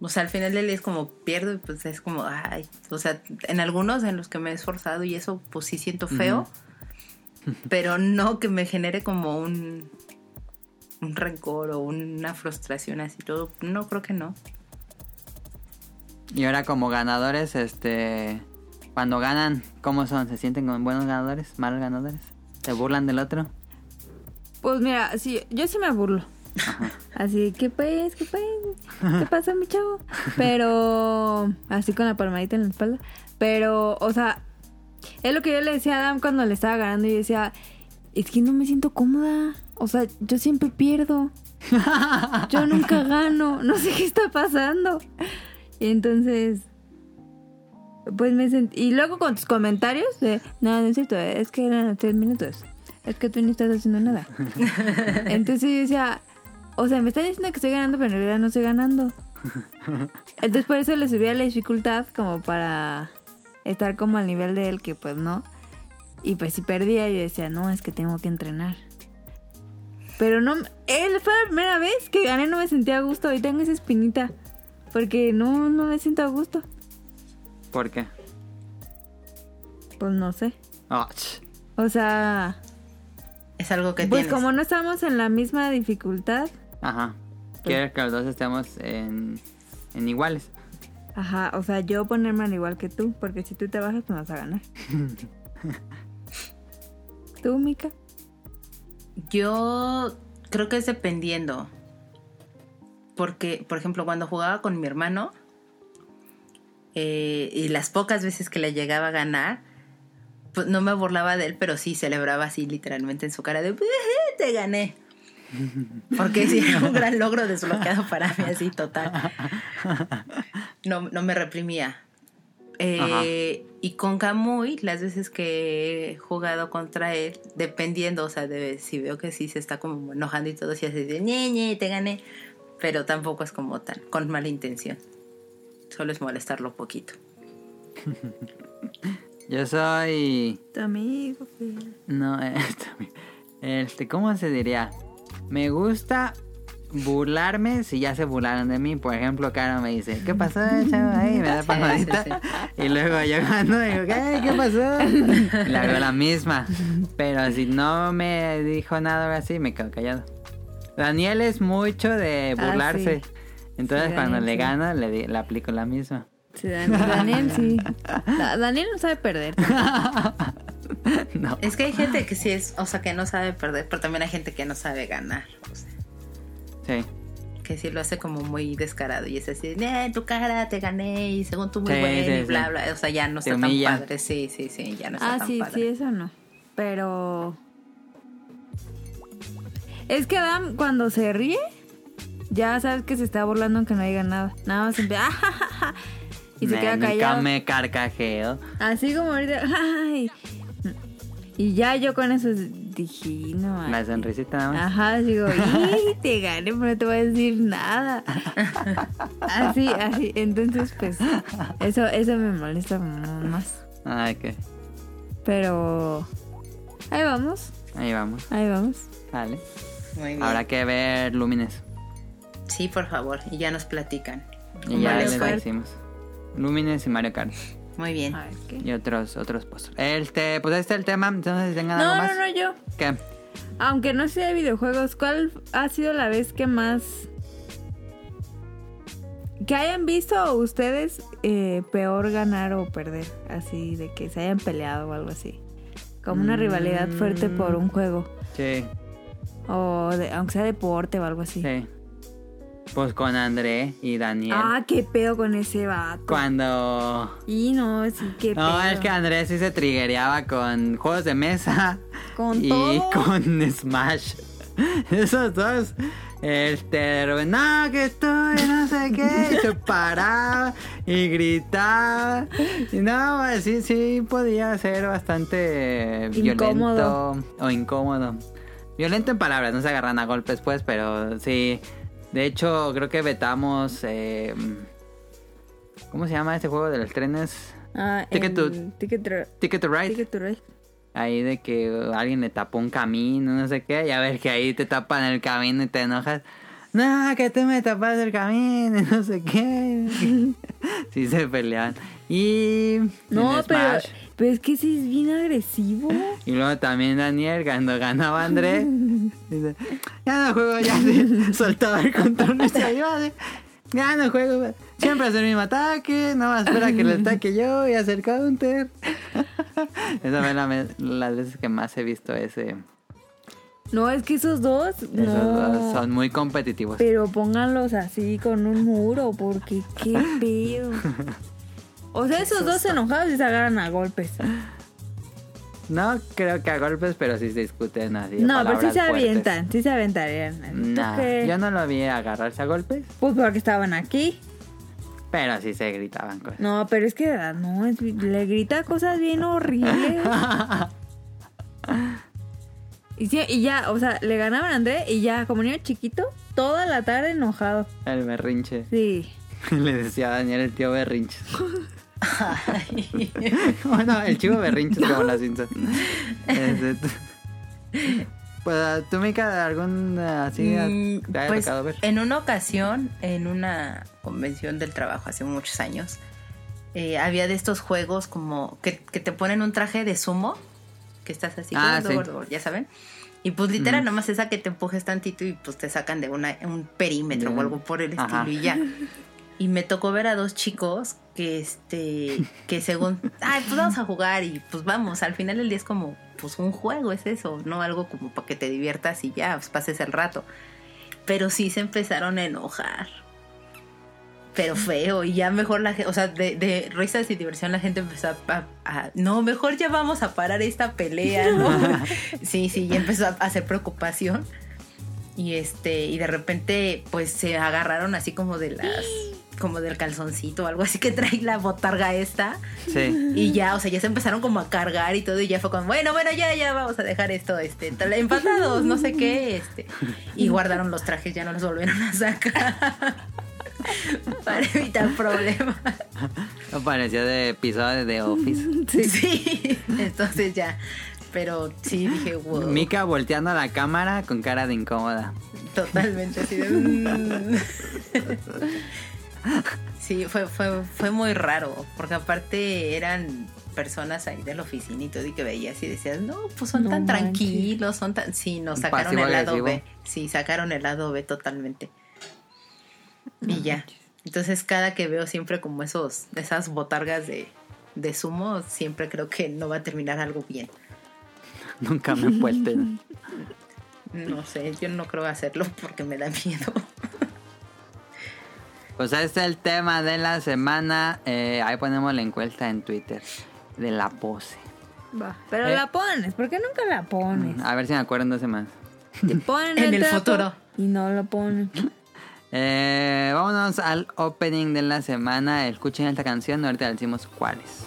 O sea, al final del día es como pierdo y pues es como, ay, o sea, en algunos en los que me he esforzado y eso, pues sí siento feo, pero no que me genere como un, un rencor o una frustración así todo. No, creo que no. Y ahora como ganadores, este... Cuando ganan, ¿cómo son? ¿Se sienten como buenos ganadores? ¿Malos ganadores? ¿Se burlan del otro? Pues mira, sí, yo sí me burlo. Así, ¿qué pues? ¿Qué pues? ¿Qué pasa, mi chavo? Pero, así con la palmadita en la espalda. Pero, o sea, es lo que yo le decía a Adam cuando le estaba ganando. Y decía, es que no me siento cómoda. O sea, yo siempre pierdo. Yo nunca gano. No sé qué está pasando. Y entonces, pues me sentí. Y luego con tus comentarios de, no, no es cierto, es que eran tres minutos. Es que tú no estás haciendo nada. Entonces yo decía, o sea, me están diciendo que estoy ganando, pero en realidad no estoy ganando. Entonces por eso le subía la dificultad como para estar como al nivel de él, que pues no. Y pues si perdía yo decía, no, es que tengo que entrenar. Pero no, él fue la primera vez que gané, no me sentía a gusto y tengo esa espinita. Porque no, no me siento a gusto. ¿Por qué? Pues no sé. Oh, ch. O sea, Es algo que pues tienes. como no estamos en la misma dificultad, Ajá. Quiero que los dos estemos en, en iguales. ajá, o sea, yo ponerme al igual que tú, porque si tú te bajas, pues vas a ganar. ¿Tú, Mika? Yo creo que es dependiendo. Porque, por ejemplo, cuando jugaba con mi hermano, eh, y las pocas veces que le llegaba a ganar, pues no me burlaba de él, pero sí celebraba así literalmente en su cara de te gané. Porque sí, era un gran logro desbloqueado para mí, así total. No, no me reprimía. Eh, y con Kamui, las veces que he jugado contra él, dependiendo, o sea, de si veo que sí se está como enojando y todo, si hace de ñe, ñe, te gané. Pero tampoco es como tan, con mala intención. Solo es molestarlo poquito. Yo soy... Tu amigo, fiel. No, este, este, ¿cómo se diría? Me gusta burlarme si ya se burlaron de mí. Por ejemplo, Caro me dice, ¿qué pasó, chavo? Ahí me da palmadita. sí, Y luego yo cuando digo, ¿qué? ¿Qué pasó? Le hago la misma. Pero si no me dijo nada así, me quedo callado. Daniel es mucho de Ah, burlarse. Entonces cuando Daniel, le sí. gano, le, le aplico la misma. Sí, Dan- Daniel, sí. Da- Daniel no sabe perder. no. Es que hay gente que sí es, o sea, que no sabe perder, pero también hay gente que no sabe ganar. O sea, Sí. que sí lo hace como muy descarado y es así, eh, tu cara, te gané y según tú muy Sí, bueno sí, y bla, sí. bla. O sea, ya no Te está tan padre. Sí, sí, sí, ya no está Ah, tan sí, padre. sí, eso no. Pero. Es que Adam, cuando se ríe, ya sabes que se está burlando aunque no diga nada. Nada más empieza. "Ah, ja, ja, ja", y se Me- queda nunca callado. me carcajeo. Así como ahorita. "Ay". Y ya yo con eso dije, no. La sonrisita nada más. Ajá, digo, y te gané, pero no te voy a decir nada. Así, así. Entonces, pues, eso, eso me molesta más. Ay, que. Pero ahí vamos, Ahí vamos. ahí vamos. Vale. Muy bien. Habrá que ver Lumines. Sí, por favor, y ya nos platican. Y ¿Cómo ya les les fue? decimos. Lumines y Mario Kart. Muy bien. A ver, ¿qué? Y otros, otros posts. Este, pues este es el tema. Entonces, si tengan No, algo no, más. no, yo. ¿Qué? Aunque no sea de videojuegos, ¿cuál ha sido la vez que más... Que hayan visto ustedes eh, peor ganar o perder? Así, de que se hayan peleado o algo así. Como una Mm. rivalidad fuerte por un juego. Sí, O de- aunque sea deporte o algo así. sí. Pues con André y Daniel. Ah, qué pedo con ese vato. Cuando. Y no, sí, qué pedo. No, es que Andrés sí se triguereaba con juegos de mesa. Con y todo. con Smash. Esos dos. Este, no, que estoy, no sé qué. Y se paraba y gritaba. Y no, sí, sí podía ser bastante Incómodo. violento o incómodo. Violento en palabras, no se agarran a golpes, pues, pero sí. De hecho, creo que vetamos. eh, ¿Cómo se llama este juego de los trenes? Ah, Ticket to- Ticket to- Ticket to Ride. Ticket to Ride. Ahí de que alguien le tapó un camino, no sé qué, y a ver que ahí te tapan el camino y te enojas. No, que tú me tapas el camino y no sé qué. sí se pelean. Y... No, pero. Pero es que sí es bien agresivo. Y luego también Daniel, cuando ganaba André, dice, ya no juego, ya se soltaba el control y se iba de, ya no juego, siempre hace el mismo ataque, no más espera que le ataque yo y hacer counter. Esa fue la las veces que más he visto ese. No, es que esos dos, Esos no. dos son muy competitivos. Pero pónganlos así con un muro, porque qué pedo. O sea, esos dos enojados y se agarran a golpes. No creo que a golpes, pero sí se discuten así. No, pero sí se fuertes. avientan, sí se aventarían. ¿Tú No, yo no lo vi agarrarse a golpes, Pues porque estaban aquí. pero sí se gritaban cosas. No, pero es que no, es- le grita cosas bien horribles. Y, sí, y ya, o sea, le ganaban a André y ya, como niño chiquito, toda la tarde enojado. El berrinche. Sí. Le decía a Daniel el tío berrinche. bueno, el chivo berrinche como la cinta. Este, pues tú, Mica, algún eh, así Mm, te haya pues, tocado ver. en una ocasión, en una convención del trabajo hace muchos años, eh, había de estos juegos como que, que te ponen un traje de sumo, que estás así, Ah, gordo, sí. gordo, gordo, ya saben. Y pues literal, nomás esa que te empujes tantito y pues te sacan de una, un perímetro o algo por el Ajá. estilo y ya. Y me tocó ver a dos chicos que este, que según, ay, pues vamos a jugar y pues vamos, al final del día es como, pues un juego es eso, no algo como para que te diviertas y ya, pues pases el rato. Pero sí se empezaron a enojar. Pero feo, y ya mejor la gente, o sea, de, de risas y diversión la gente empezó a, a- a- no, mejor ya vamos a parar esta pelea, ¿no? sí, sí, ya empezó a hacer preocupación. Y este, y de repente, pues se agarraron así como de las, como del calzoncito o algo así que trae la botarga esta. Sí. Y ya, o sea, ya se empezaron como a cargar y todo, y ya fue como, bueno, bueno, ya, ya vamos a dejar esto, este, empatados, no sé qué, este. Y guardaron los trajes, ya no los volvieron a sacar. Para evitar problemas. Parecía de episodio de The Office. Sí. Entonces ya. Pero sí dije, wow. Mica volteando a la cámara con cara de incómoda. Totalmente así de. Sí, fue, fue, fue muy raro. Porque aparte eran personas ahí de la oficina y todo y que veías y decías, no, pues son No tan manches. tranquilos, son tan... Sí, nos sacaron el lado. B. Sí, sacaron el lado B totalmente. Y ya. Entonces cada que veo siempre como esos, esas botargas de, de sumo, siempre creo que no va a terminar algo bien. Nunca me puesto. No sé, yo no creo hacerlo porque me da miedo. Pues este es el tema de la semana. Eh, ahí ponemos la encuesta en Twitter de la pose. Va. Pero Eh. la pones, ¿por qué nunca la pones? A ver si me acuerdo en dos semanas. Te ponen En el futuro. Y no lo ponen. Eh, vámonos al opening de la semana. Escuchen esta canción, ahorita decimos cuál es.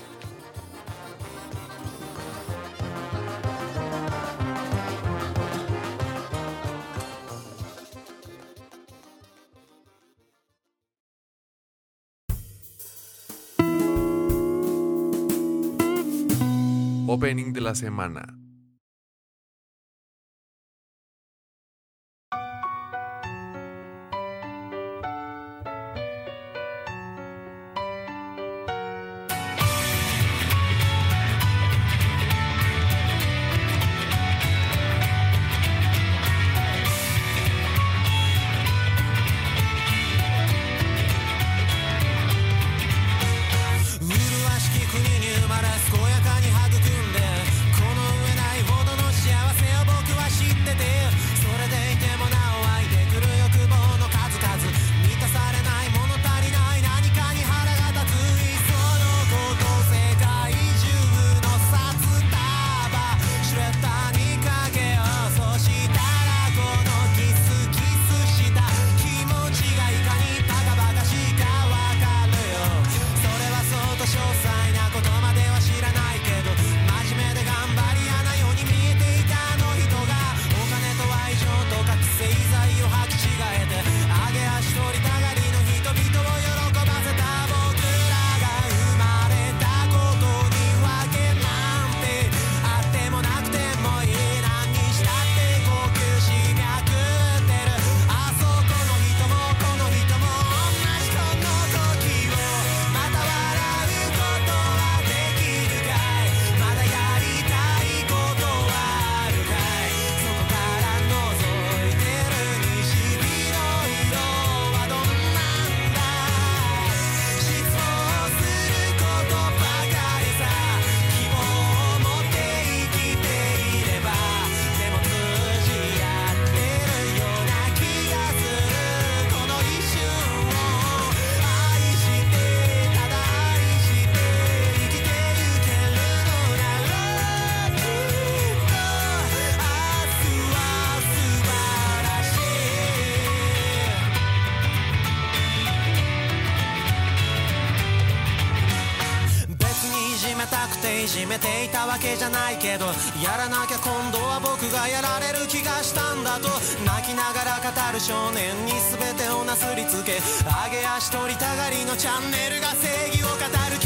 La semana. どやらなきゃ今度は僕がやられる気がしたんだと泣きながら語る少年に全てをなすりつけ上げ足取りたがりのチャンネルが正義を語る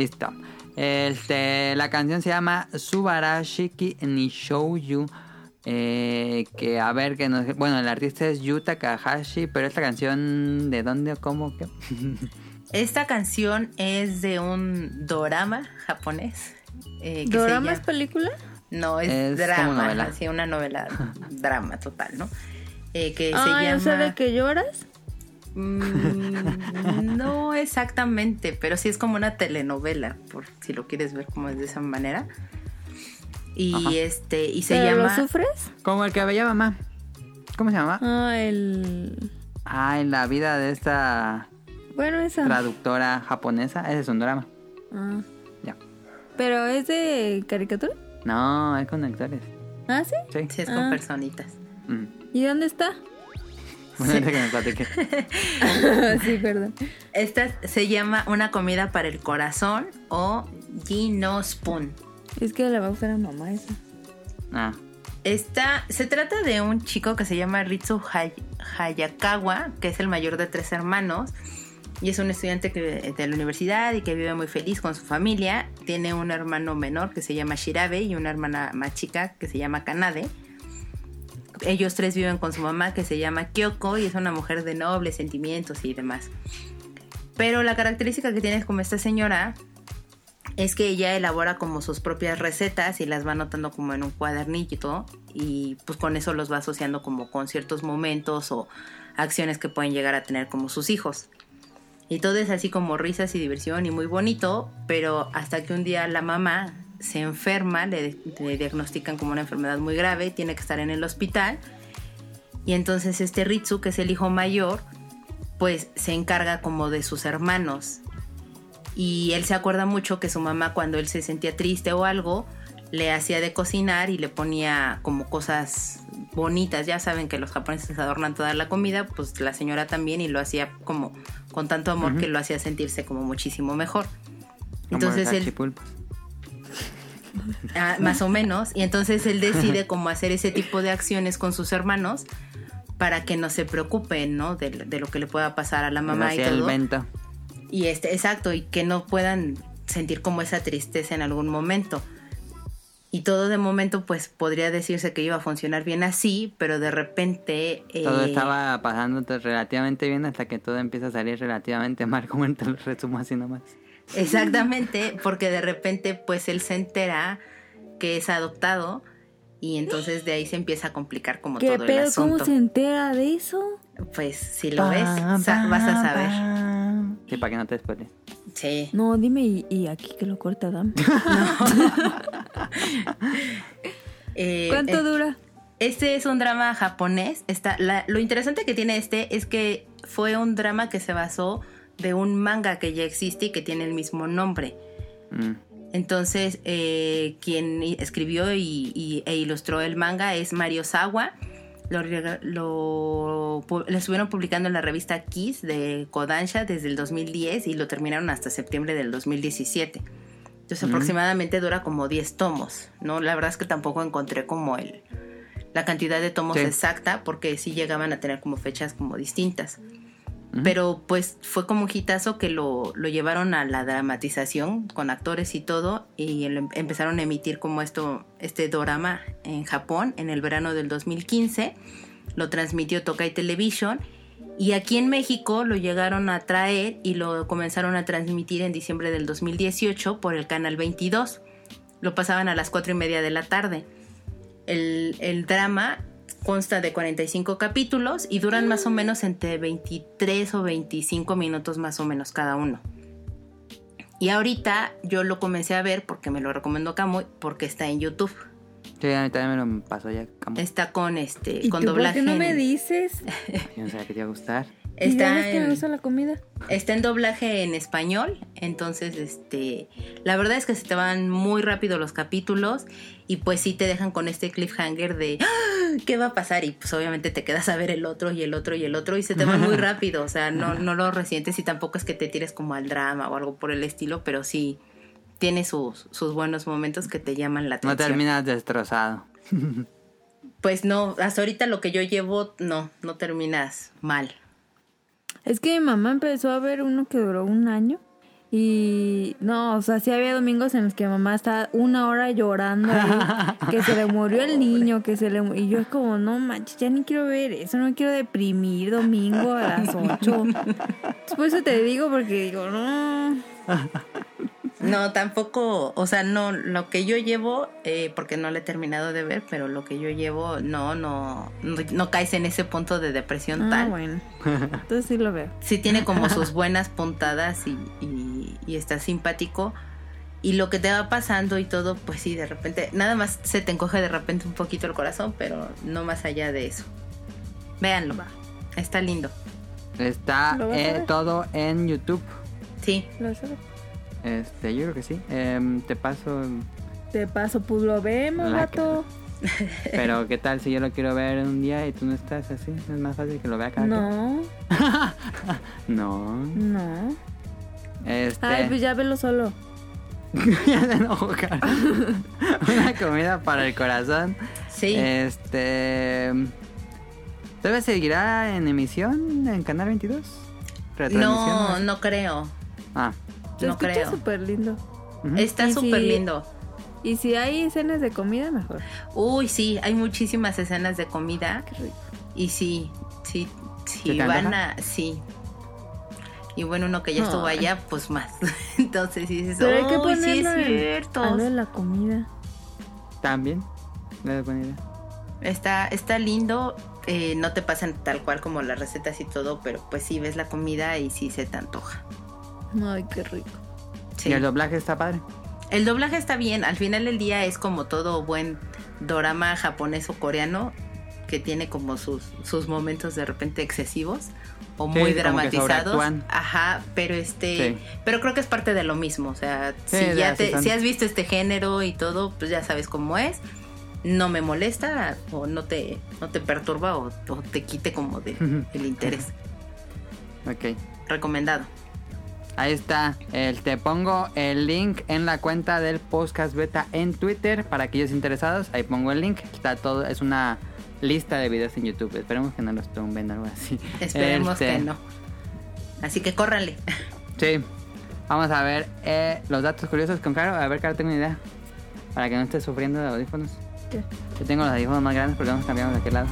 Listo. Este, la canción se llama Subarashiki ni Shouju. Eh, que a ver, que nos. Bueno, el artista es Yuta Takahashi, pero esta canción, ¿de dónde o cómo? ¿Qué? Esta canción es de un dorama japonés. eh, que ¿Dorama es película? No, es, Es drama, novela. así una novela drama total, ¿no? Eh, que se Ah, llama... ¿o sea de que lloras? Mm, no exactamente, pero sí es como una telenovela, por si lo quieres ver como de esa manera. Y Ajá. este, y se ¿Pero llama lo sufres? Como el que veía mamá. ¿Cómo se llama? Ah, el... Ay, la vida de esta Bueno, esa. traductora japonesa. Ese es un drama. Ah. Ya. ¿Pero es de caricatura? No, es con actores. ¿Ah, sí? Sí. Sí, es con Ah. personitas. Mm. ¿Y dónde está? Que me platiques. sí, perdón. Esta se llama Una comida para el corazón o Gino Spoon. Es que le va a gustar a mamá esa. Ah. Esta se trata de un chico que se llama Ritsu Hay- Hayakawa, que es el mayor de tres hermanos. Y es un estudiante que- de la universidad y que vive muy feliz con su familia. Tiene un hermano menor que se llama Shirabe y una hermana más chica que se llama Kanade. Ellos tres viven con su mamá que se llama Kyoko y es una mujer de nobles sentimientos y demás. Pero la característica que tiene como esta señora es que ella elabora como sus propias recetas y las va anotando como en un cuadernito y pues con eso los va asociando como con ciertos momentos o acciones que pueden llegar a tener como sus hijos. Y todo es así como risas y diversión y muy bonito, pero hasta que un día la mamá se enferma, le, le diagnostican como una enfermedad muy grave, tiene que estar en el hospital. Y entonces este Ritsu, que es el hijo mayor, pues se encarga como de sus hermanos. Y él se acuerda mucho que su mamá cuando él se sentía triste o algo, le hacía de cocinar y le ponía como cosas bonitas. Ya saben que los japoneses adornan toda la comida, pues la señora también y lo hacía como con tanto amor que lo hacía sentirse como muchísimo mejor. Entonces él. Ah, más o menos. Y entonces él decide cómo hacer ese tipo de acciones con sus hermanos para que no se preocupen, ¿no? De, de lo que le pueda pasar a la mamá y el todo. vento. Y este, exacto, y que no puedan sentir como esa tristeza en algún momento. Y todo de momento, pues podría decirse que iba a funcionar bien así, pero de repente. Todo eh, estaba pasando relativamente bien hasta que todo empieza a salir relativamente mal, como te lo resumo así nomás. Exactamente, porque de repente, pues él se entera que es adoptado y entonces de ahí se empieza a complicar como ¿Qué todo el pedo? asunto. ¿Cómo se entera de eso? Pues si lo ves, vas a saber. Sí, para que no te spoiles. Sí. No, dime y, y aquí que lo corta Dan. Eh, ¿Cuánto eh, dura? Este es un drama japonés. Está, la- lo interesante que tiene este es que fue un drama que se basó de un manga que ya existe y que tiene el mismo nombre. Mm. Entonces, eh, quien escribió y, y- e ilustró el manga es Mario Sawa. Lo, lo, lo estuvieron publicando en la revista Kiss de Kodansha desde el 2010 y lo terminaron hasta septiembre del 2017. Entonces, aproximadamente dura como 10 tomos, ¿no? La verdad es que tampoco encontré como el, la cantidad de tomos Sí. exacta porque sí llegaban a tener como fechas como distintas. Pero pues fue como un hitazo que lo, lo llevaron a la dramatización con actores y todo y em- empezaron a emitir como esto, este dorama en Japón en el verano del 2015. Lo transmitió Tokai Television y aquí en México lo llegaron a traer y lo comenzaron a transmitir en diciembre del 2018 por el canal 22. Lo pasaban a las 4 y media de la tarde. El, el drama consta de 45 capítulos y duran más o menos entre 23 o 25 minutos más o menos cada uno. Y ahorita yo lo comencé a ver porque me lo recomendó Camuy porque está en YouTube. Sí, a mí también me lo pasó ya. Como, Está con este ¿Y con tú por doblaje. qué no me dices? yo no sabía que te iba a gustar. Está ves que me en- gusta la comida. Está en doblaje en español, entonces este, la verdad es que se te van muy rápido los capítulos y pues sí te dejan con este cliffhanger de "¡Ah! ¿qué va a pasar? Y pues obviamente te quedas a ver el otro y el otro y el otro y se te van muy rápido, o sea, no, no lo resientes y tampoco es que te tires como al drama o algo por el estilo, pero sí tiene sus, sus buenos momentos que te llaman la No atención. terminas destrozado. Pues no, hasta ahorita lo que yo llevo, no, no terminas mal. Es que mi mamá empezó a ver uno que duró un año. Y no, o sea, sí había domingos en los que mamá estaba una hora llorando ahí, que se le murió el niño, que se le y yo es como, no manches, ya ni quiero ver eso, no me quiero deprimir domingo a las 8. Por eso te digo, porque digo, no. No, tampoco, o sea, no, lo que yo llevo, eh, porque no lo he terminado de ver, pero lo que yo llevo, no, no, no, no caes en ese punto de depresión Ah, tal. bueno. Entonces sí lo veo. Sí tiene como sus buenas puntadas y, y, y está simpático. Y lo que te va pasando y todo, pues sí, de repente, nada más se te encoge de repente un poquito el corazón, pero no más allá de eso. Véanlo, está lindo. Está ¿Lo vas a eh, todo en YouTube. Sí, Lo sé. Este, yo creo que sí. Em, te paso. Te paso, pues lo vemos, gato. Pero qué tal si yo lo quiero ver un día y tú no estás así. Es más fácil que lo vea cada No. No. no. Este. Ay, pues ya velo solo. ya se enojó. Una comida para el corazón. sí. Este. ¿Debe seguirá en emisión en Canal 22? no, no creo. Ah. Se No escucha creo. súper lindo. Está Y súper si- lindo. Y si hay escenas de comida, mejor. Uy, sí, hay muchísimas escenas de comida. Qué rico. Y sí, sí, sí, ¿Se te van antoja? a. Sí. Y bueno, uno que ya estuvo allá, pues más. Entonces sí dices, Pero hay que "Uy, sí ponerlo es cierto. de la comida. También. Está, está lindo. eh, no te pasan tal cual como las recetas y todo, pero pues sí ves la comida y sí se te antoja. Ay, qué rico. Sí. Y el doblaje está padre. El doblaje está bien, al final del día es como todo buen dorama japonés o coreano que tiene como sus, sus momentos de repente excesivos o Sí, muy dramatizados. Ajá, pero este, Sí. pero creo que es parte de lo mismo, o sea, Sí, si ya te, si has visto este género y todo, pues ya sabes cómo es. No me molesta o no te, no te perturba o, o te quite como de, el interés. Ok. Recomendado. Ahí está. El, te pongo el link en la cuenta del podcast beta en Twitter para aquellos interesados. Ahí pongo el link. Está todo. Es una lista de videos en YouTube. Esperemos que no los tumben o algo así. Esperemos Este, que no. Así que córranle. Sí. Vamos a ver eh, los datos curiosos con Caro. A ver, Caro, tengo una idea. Para que no estés sufriendo de audífonos. ¿Qué? Yo tengo los audífonos más grandes porque vamos cambiamos de aquel lado.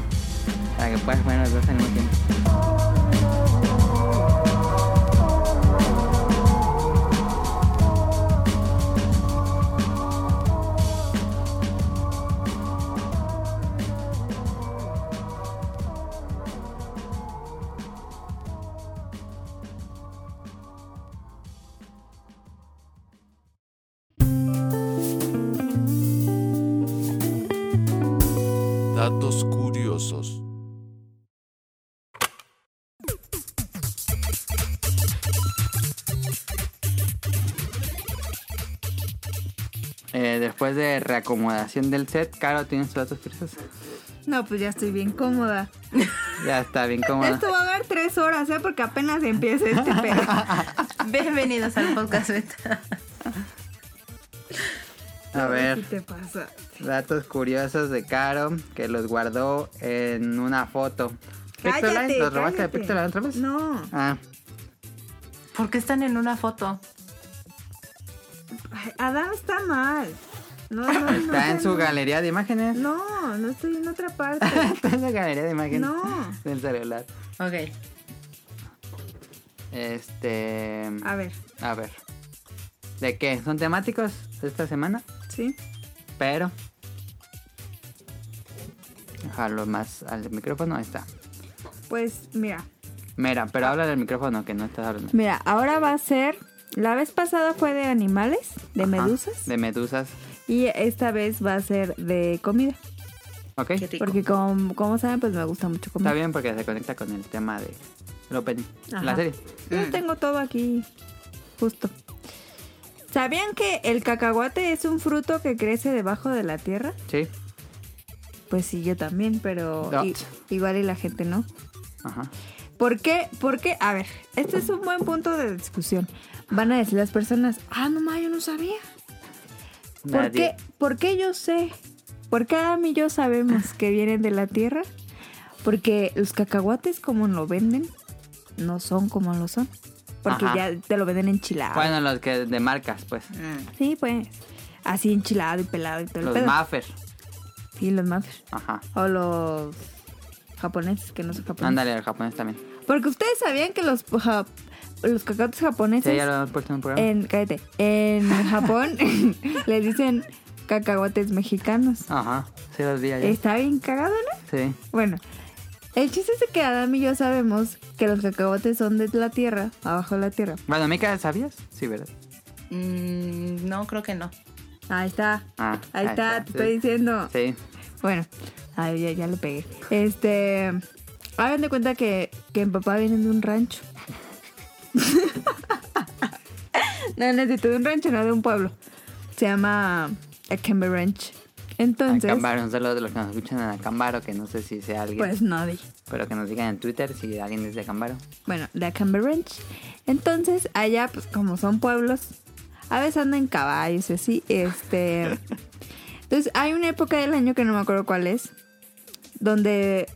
Para que puedas poner los dos al mismo tiempo. Después de reacomodación del set, Caro, ¿tienes tus datos curiosos? No, pues ya estoy bien cómoda. Ya está bien cómodo. Esto va a dar tres horas, ¿eh? Porque apenas empieza este pedo. Bienvenidos al podcast beta. A ver. ¿Qué te pasa? Datos curiosos de Caro que los guardó en una foto. Cállate, ¿Pictoline? ¿Los robaste de. Pictoline otra vez? No. Ah, ¿Por qué están en una foto? Adam está mal. No, no, no. está en su no. galería de imágenes. No, no estoy en otra parte. está en la galería de imágenes. No. Del celular. Ok. Este. A ver, A ver. ¿De qué? ¿Son temáticos esta semana? ¿sí? Pero. Dejarlo más al micrófono. Ahí está. Pues mira. Mira, pero habla del micrófono que no estás hablando. Mira, ahora va a ser. La vez pasada fue de animales, de Ajá, medusas. De medusas. Y esta vez va a ser de comida. Ok. Qué rico. Porque como, como saben, pues me gusta mucho comer. Está bien porque se conecta con el tema de el opening. Ajá. La serie. Yo tengo todo aquí justo. ¿Sabían que el cacahuate es un fruto que crece debajo de la tierra? Sí. Pues sí, yo también, pero i- igual y la gente no. Ajá. ¿Por qué? ¿Por qué? A ver, este es un buen punto de discusión. Van a decir las personas, ah, mamá, yo no sabía. ¿Por qué? ¿Por qué yo sé? ¿Por qué Adam y yo sabemos que vienen de la tierra? Porque los cacahuates como lo venden, no son como lo son. Porque Ajá. ya te lo venden enchilado. Bueno, los que de marcas, pues. Mm. Sí, pues. Así enchilado y pelado y todo el Los pedo. Maffer. Sí, los muffins. Ajá. O los japoneses, que no son japoneses. Ándale, el japonés también. Porque ustedes sabían que los, los cacahuates japoneses Sí, ya lo hemos puesto en un programa. en, cállate, en Japón les dicen cacahuates mexicanos. Ajá. Sí, los vi ayer. Está bien cagado, ¿no? Sí. Bueno, el chiste es de que Adam y yo sabemos que los cacahuates son de la tierra, abajo de la tierra. Bueno, Mika, ¿sabías? Sí, ¿verdad? Mm, no, creo que no. Ahí está. Ah, Ahí ahí está, está, te sí. estoy diciendo. Sí. Bueno, ay, ya, ya le pegué. Este, hagan de cuenta que, que mi papá viene de un rancho. No, necesito de un rancho, no de un pueblo. Se llama Akembe Ranch. Entonces, Acambaro, un saludo de los que nos escuchan en Acambaro, que no sé si sea alguien, pues no di. pero que nos digan en Twitter si alguien es de Acambaro. Bueno, de Akembe Ranch. Entonces, allá, pues como son pueblos, a veces andan en caballos y así. Este. Entonces, hay una época del año que no me acuerdo cuál es, donde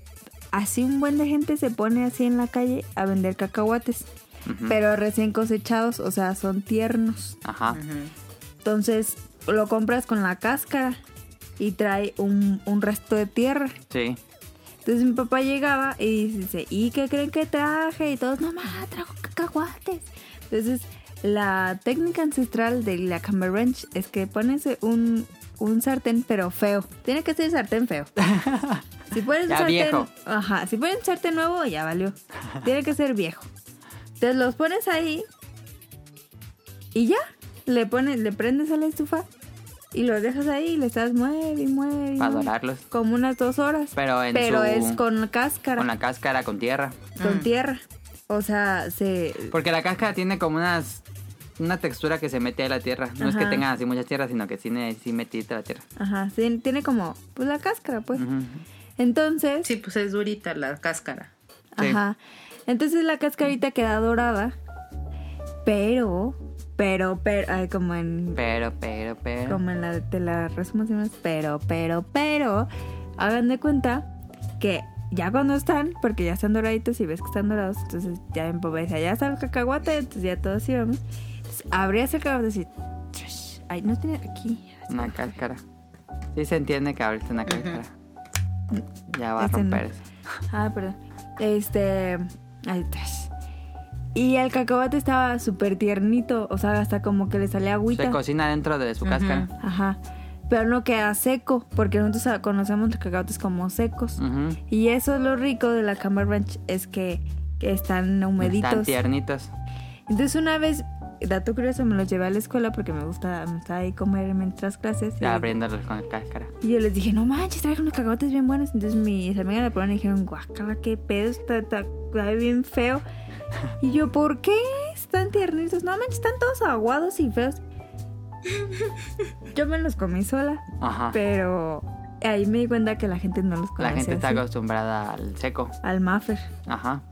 así un buen de gente se pone así en la calle a vender cacahuates, Pero recién cosechados, o sea, son tiernos. Ajá. Entonces, lo compras con la cáscara y trae un, un resto de tierra. Sí. Entonces mi papá llegaba y dice, ¿y qué creen que traje? Y todos, mamá, trajo cacahuates. Entonces, la técnica ancestral de la Camber Ranch es que pones un, un sartén, pero feo. Tiene que ser sartén feo. Si pones un Ya sartén, viejo. ajá, si pones un sartén nuevo, ya valió. Tiene que ser viejo. Entonces los pones ahí y ya. le pones, le prendes a la estufa y los dejas ahí y le estás mueve y mueve. Para dorarlos. Como unas dos horas. Pero en Pero su- es con cáscara, Con con, la cáscara, con tierra. tierra. O sea, se... Porque la cáscara tiene como unas una textura que se mete a la tierra. No es que tenga así mucha tierra, sino que tiene sí metida la tierra. Ajá, sí, tiene como, pues la cáscara, pues. Entonces, Sí, pues es durita la cáscara. Sí. ajá. Entonces la cascarita queda dorada, pero, pero, pero, ay, como en, Pero, pero, pero. como en la, te la resumo así más, pero, pero, pero, hagan de cuenta que ya cuando están, porque ya están doraditos y ves que están dorados, entonces ya en pobreza, ya está el cacahuate, entonces ya todos íbamos. Entonces, abrías el cacahuate así, trash. ay, no tiene aquí. Una cáscara. Sí se entiende que abriste una cáscara. Ya va a no. romper eso. Ah, perdón. Este. Ahí atrás. Y el cacahuate estaba súper tiernito. O sea, hasta como que le salía agüita. Se cocina dentro de su cáscara. Ajá. Pero no queda seco. Porque nosotros conocemos los cacahuates como secos. Y eso es lo rico de la Camber Ranch. Es que, que están humeditos. Están tiernitos. Entonces una vez. Dato curioso, me los llevé a la escuela porque me gusta, me ahí comer mientras clases. Ya abriéndolos con la cáscara. y yo les dije, no manches, traje unos cacahuates bien buenos. Entonces mis amigas la probaron y dijeron, guácala, qué pedo, está, está, bien feo. Y yo, ¿por qué? Están tiernitos. No manches, están todos aguados y feos. Yo me los comí sola, Ajá. pero ahí me di cuenta que la gente no los La conoce gente está así. acostumbrada al seco. Al maffer, Ajá.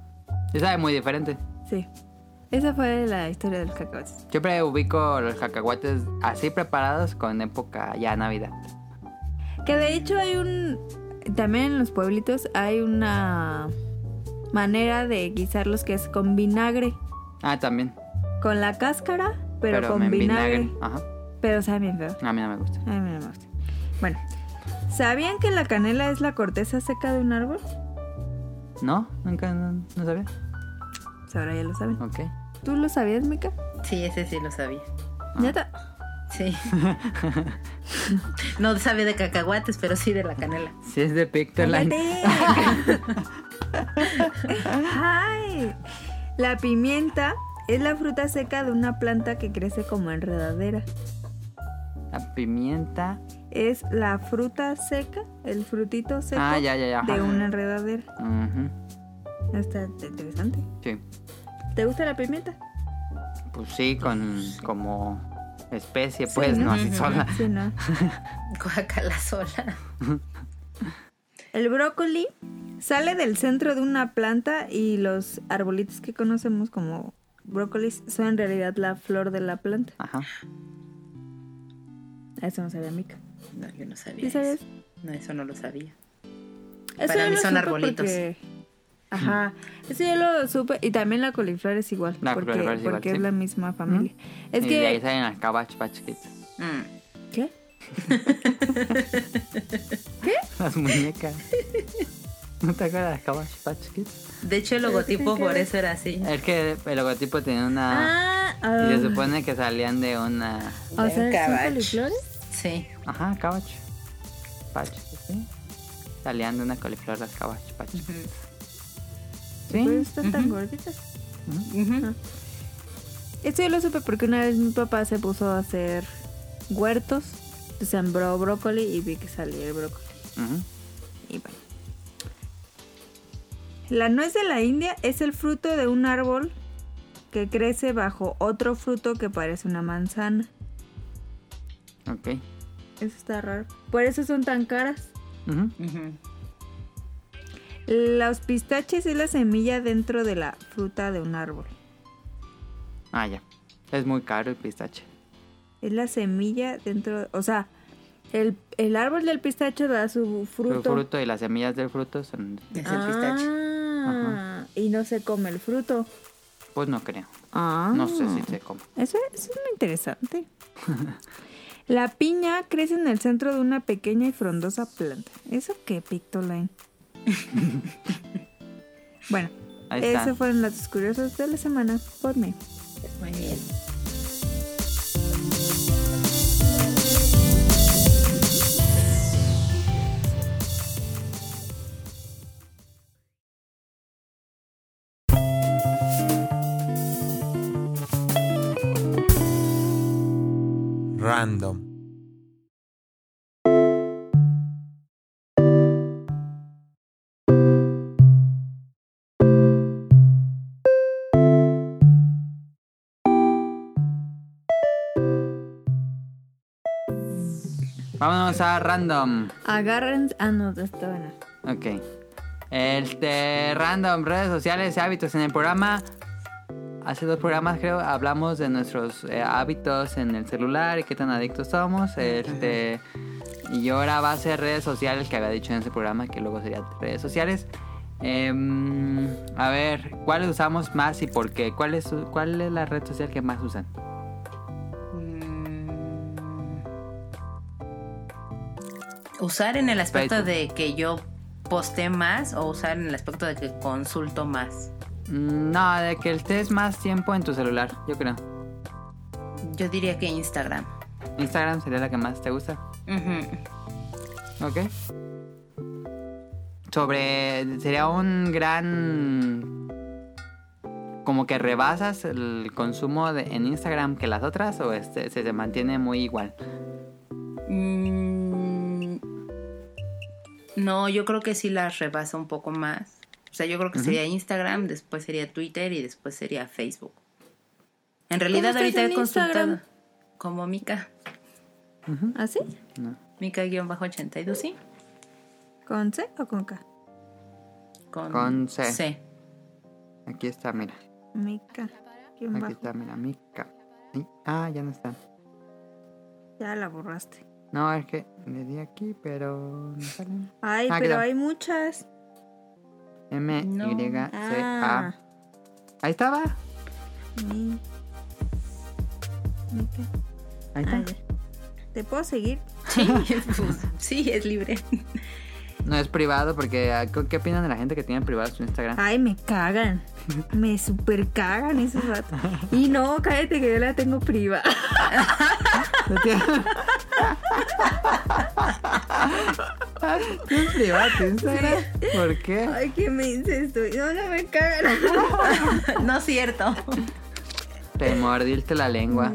Y sabe muy diferente. sí. Esa fue la historia del cacahuate. Siempre ubico los cacahuates así preparados con época ya Navidad. Que de hecho hay un... También en los pueblitos hay una manera de guisarlos que es con vinagre. Ah, también. Con la cáscara, pero, con en vinagre. Ajá. Pero sabe bien feo. A mí no me gusta. A mí no me gusta. Bueno, ¿sabían que la canela es la corteza seca de un árbol? ¿No? Nunca, no, no sabía. Pues ahora ya lo saben. Ok. ¿Tú lo sabías, Mika? Sí, ese sí lo sabía. Ah. ¿Neta? Sí. no sabía de cacahuates, pero sí de la canela. Si es de Pictoline. ¡Ay! La pimienta es la fruta seca de una planta que crece como enredadera. La pimienta. Es la fruta seca, el frutito seco Ah, ya, ya, ya. de una enredadera. Ujú. Está interesante. Sí. ¿Te gusta la pimienta? Pues sí, con como especie, pues, ¿no? no así sola. Sí, ¿no? Guacala sola. El brócoli sale del centro de una planta y los arbolitos que conocemos como brócolis son en realidad la flor de la planta. Ajá. Eso no sabía Mica. No, yo no sabía. ¿Sí sabías? eso. No, eso no lo sabía. Eso Para mí son arbolitos. porque- Ajá, eso yo lo supe. Y también la coliflor es igual. La porque coliflor es igual, porque sí. es la misma familia. Es y de ahí que... salen las Cabbage Patch Kids. Mm. ¿Qué? Las muñecas. ¿No te acuerdas de las Cabbage Patch Kids? De hecho, el logotipo por eso era así. Es que el logotipo tenía una... Ah, Y se ah. supone que salían de una... O sea, ¿son Cabbage. coliflores? Sí. Ajá, Cabbage Patch, ¿sí? Salían de una coliflor las Cabbage Patch. Ujú. ¿Sí? Pues están tan gorditas. Ujú. Esto yo lo supe porque una vez mi papá se puso a hacer huertos. Sembró brócoli y vi que salía el brócoli. Y bueno. La nuez de la India es el fruto de un árbol que crece bajo otro fruto que parece una manzana. Ok. Eso está raro. Por eso son tan caras. Ujú. Ujú. Los pistaches es la semilla dentro de la fruta de un árbol. Ah, ya. Es muy caro el pistache. Es la semilla dentro, o sea, el, el árbol del pistacho da su fruto. El fruto y las semillas del fruto son... Es el pistache. Ah, y no se come el fruto. Pues no creo. Ah. No sé si se come. Eso, eso es muy interesante. La piña crece en el centro de una pequeña y frondosa planta. ¿Eso qué, Pictoline? bueno, esos fueron los curiosos de la semana por mí. Muy bien. Vámonos a random. Agarren. Ah, no, está bueno. Ok. Este, random, redes sociales y hábitos en el programa. Hace dos programas creo hablamos de nuestros eh, hábitos en el celular y qué tan adictos somos. Este, y ahora va a ser redes sociales que había dicho en ese programa que luego sería redes sociales. Em, a ver, ¿cuáles usamos más y por qué? ¿Cuál es, ¿Cuál es la red social que más usan? Usar en el aspecto de que yo posté más o usar en el aspecto de que consulto más. Mm, No, de que estés más tiempo en tu celular, yo creo. Yo diría que Instagram. Instagram sería la que más te gusta. Ujú. Ok. Sobre. Sería un gran. Como que rebasas el consumo de, en Instagram que las otras o este, se te mantiene muy igual. Mm, No, yo creo que sí las rebasa un poco más. O sea, yo creo que sería Instagram, después sería Twitter y después sería Facebook. En realidad ahorita en he consultado Instagram? como Mika, ¿Así? Mika-82, ¿sí? ¿Con C o con K? Con, Con C. C. Aquí está, mira. Mica. guion Aquí bajo. está, mira, Mica. Ay, Ah, ya no está. Ya la borraste. No, es que le di aquí, pero no sale. Ay, Ah, pero hay muchas. M, No. Y, C, Ah. A. Ahí estaba. Mi... Mica. Ahí está. ¿Te puedo seguir? Sí, pues, sí, es libre. No es privado porque ah, ¿qué opinan de la gente que tiene privado su Instagram? Ay, me cagan. Me super cagan esos ratos. Y no, cállate que yo la tengo privada. ¿Tienes privado tu Instagram? ¿Por qué? Ay, qué me estoy. No, no me cagan. no es cierto. Te mordiste la lengua.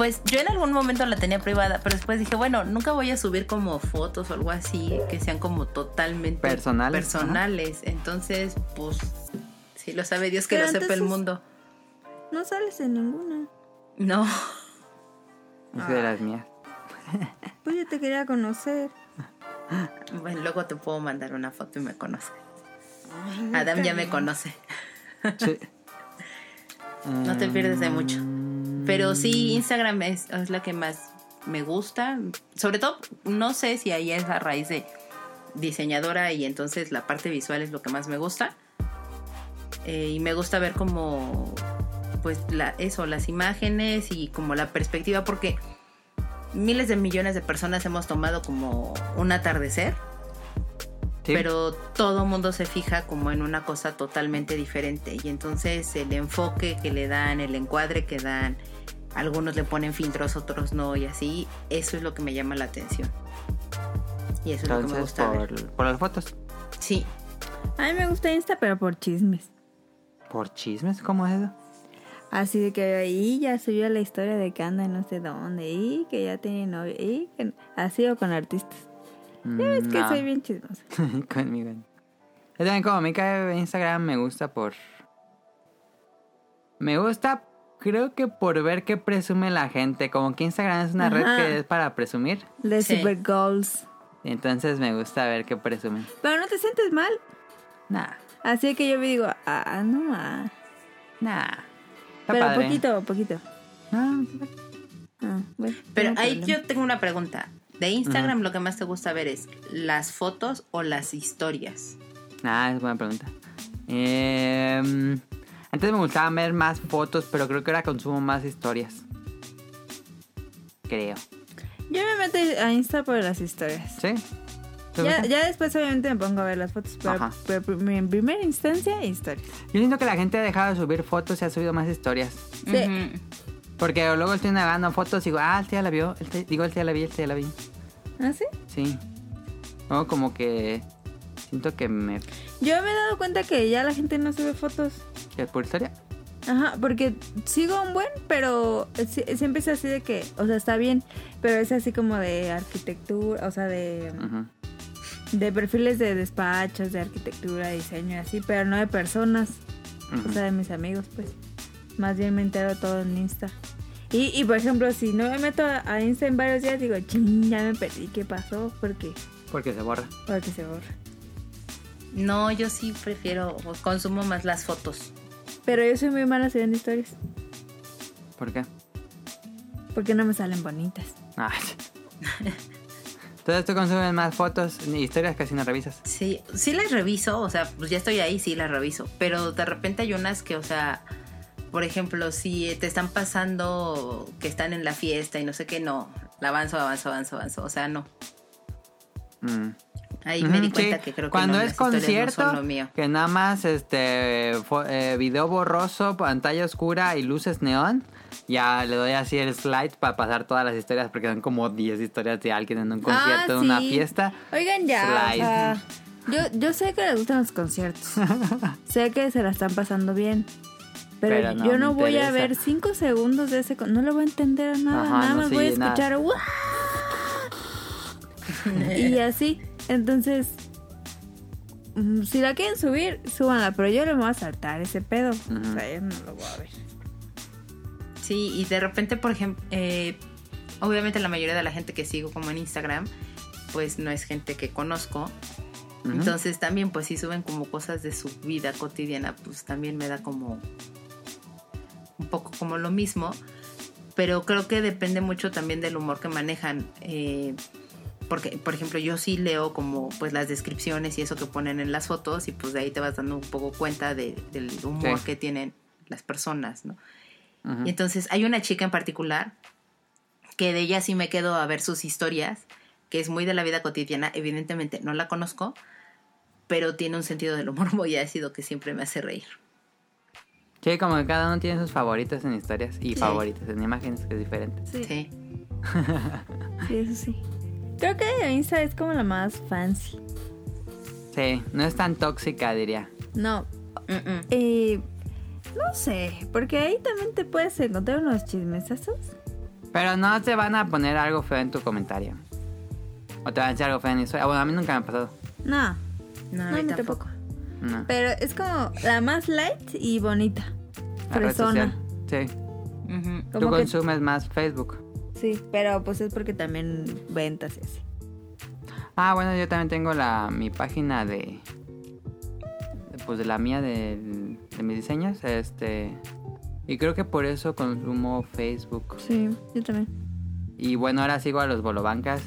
Pues yo en algún momento la tenía privada, pero después dije, bueno, nunca voy a subir como fotos o algo así que sean como totalmente Personales, personales. Entonces, pues, sí lo sabe Dios que Pero lo sepa el mundo. No sales en ninguna. No. Es de las mías. Pues yo te quería conocer. Bueno, luego te puedo mandar una foto y me conoce. Adam ya me conoce. Sí. No te pierdes de mucho. Pero sí, Instagram es, es la que más me gusta. Sobre todo, no sé si ahí es a raíz de diseñadora y entonces la parte visual es lo que más me gusta. Eh, y me gusta ver como, pues, la, eso, las imágenes y como la perspectiva, porque miles de millones de personas hemos tomado como un atardecer Sí. pero todo mundo se fija como en una cosa totalmente diferente y entonces el enfoque que le dan, el encuadre que dan, algunos le ponen filtros, otros no y así, eso es lo que me llama la atención. Y eso es lo que me Entonces, gusta ver. por, por las fotos. Sí, A mí me gusta Insta, pero por chismes. ¿Por chismes? ¿Cómo es eso? Así de que ahí ya subió la historia de que anda en no sé dónde y que ya tiene novio y que así o con artistas. Ya ves que Mm, No. soy bien chismosa. Conmigo. Yo también como Mica de Instagram me gusta por... Me gusta, creo que por ver qué presume la gente. Como que Instagram es una red que es para presumir. De Sí. Super Goals. Entonces me gusta ver qué presumen. Pero no te sientes mal. Nah, Así que yo me digo, ah, no más. nah. Está Pero padre. poquito, poquito. No, Ah, bueno, pero no ahí problema. yo tengo una pregunta. De Instagram lo que más te gusta ver es las fotos o las historias. Ah, es buena pregunta. Eh, antes me gustaba ver más fotos, pero creo que ahora consumo más historias. Creo. Yo me meto a Insta por las historias. ¿Sí? ¿Te Ya, ya después obviamente me pongo a ver las fotos, pero, en primera instancia historias. Yo siento que la gente ha dejado de subir fotos y ha subido más historias. Sí. Porque luego estoy navegando fotos y digo, ah, este ya la vio. Este, digo, este ya la vi, este ya la vi. ¿Ah, sí? Sí. Luego como que siento que me... Yo me he dado cuenta que ya la gente no sube fotos. Por historia. Ajá, porque sigo un buen, pero si- siempre es así de que, o sea, está bien, pero es así como de arquitectura, o sea, de, de perfiles de despachos, de arquitectura, diseño y así, pero no de personas, o sea, de mis amigos, pues. Más bien me entero todo en Insta. Y, y por ejemplo, si no me meto a, Insta en varios días, digo, ching, ya me perdí, ¿qué pasó? Porque, Porque se borra. porque se borra. No, yo sí prefiero, consumo más las fotos. Pero yo soy muy mala subiendo historias, ¿Por qué? porque no me salen bonitas. Ay. Entonces tú consumes más fotos ni historias casi no revisas. Sí, sí las reviso, o sea, pues ya estoy ahí, sí las reviso. Pero de repente hay unas que, o sea, por ejemplo, si te están pasando que están en la fiesta y no sé qué, no, la avanzo, avanzo, avanzo, avanzo. O sea, no. Mm. Ahí me di cuenta sí. que creo que Cuando no, es historias no concierto, son lo mío. que nada más este eh, video borroso, pantalla oscura y luces neón, ya le doy así el slide para pasar todas las historias porque son como 10 historias de alguien en un concierto, en una Ah, sí. fiesta. Oigan ya, o sea, yo, yo sé que les gustan los conciertos. sé que se la están pasando bien. Pero, Pero no yo no voy a interesa. ver cinco segundos de ese... con- No le voy a entender a nada. Ajá, nada no más voy a nada. escuchar... Y así. Entonces... mm, Si la quieren subir, súbanla. Pero yo le voy a saltar ese pedo. O sea, yo no lo voy a ver. Sí, y de repente, por ejemplo, eh, obviamente la mayoría de la gente que sigo como en Instagram, pues no es gente que conozco. Entonces también, pues si suben como cosas de su vida cotidiana, pues también me da como un poco como lo mismo. Pero creo que depende mucho también del humor que manejan. eh, porque, por ejemplo, yo sí leo como pues las descripciones y eso que ponen en las fotos y pues de ahí te vas dando un poco cuenta de- del humor Sí. que tienen las personas, ¿no? Y entonces hay una chica en particular que de ella sí me quedo a ver sus historias, que es muy de la vida cotidiana. Evidentemente no la conozco, pero tiene un sentido del humor muy ácido que siempre me hace reír. Sí, como que cada uno tiene sus favoritos en historias y Sí. favoritos en imágenes, que es diferente. Sí, sí. Sí. eso sí. Creo que Insta es como la más fancy. Sí, no es tan tóxica, diría. No. Eh, no sé, porque ahí también te puedes encontrar unos chismesazos. Pero no te van a poner algo feo en tu comentario. O te van a decir algo feo en la historia. Bueno, a mí nunca me ha pasado. No, No, a no, mí a mí tampoco. No. Pero es como la más light y bonita. La red social. Sí. Ujú. Tú que- consumes más Facebook. Sí, pero pues es porque también ventas y así. Ah, bueno, yo también tengo la mi página de pues de la mía de, de mis diseños, este y creo que por eso consumo Facebook. Sí, yo también. Y bueno, ahora sigo a los bolobancas.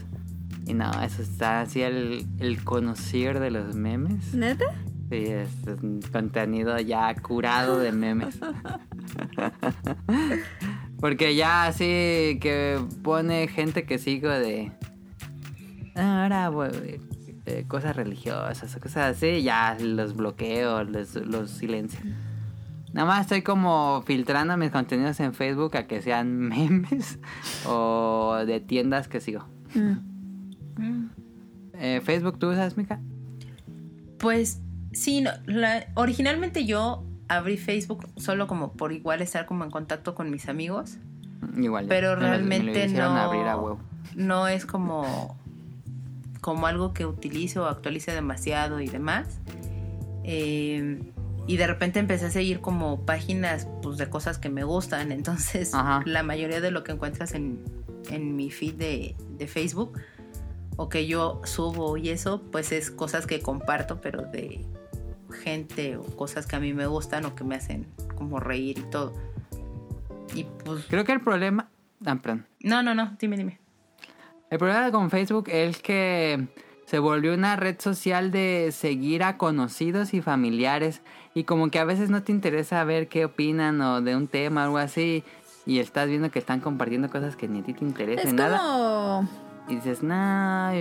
Y no, eso está así el, el conocer de los memes. ¿Neta? Sí, es, es un contenido ya curado de memes. Porque ya así que pone gente que sigo de... "Ah, Ahora, eh, cosas religiosas o cosas así, ya los bloqueo, los, los silencio. Nada más estoy como filtrando mis contenidos en Facebook a que sean memes o de tiendas que sigo. Mm. Eh, Facebook, ¿tú usas, Mika? Pues sí, no, la- originalmente yo abrí Facebook solo como por igual estar como en contacto con mis amigos, Igual. pero me lo- me lo realmente no, abrir a huevo. no es como, como algo que utilice o actualice demasiado y demás. Eh, y de repente empecé a seguir como páginas pues, de cosas que me gustan, entonces Ajá. la mayoría de lo que encuentras en, en mi feed de, de Facebook o que yo subo y eso, pues es cosas que comparto, pero de gente o cosas que a mí me gustan o que me hacen como reír y todo. Y pues, Creo que el problema... Ah, perdón. no, no, no, dime, dime. El problema con Facebook es que se volvió una red social de seguir a conocidos y familiares y como que a veces no te interesa ver qué opinan o de un tema o algo así y estás viendo que están compartiendo cosas que ni a ti te interesan Es nada como... y dices, nah,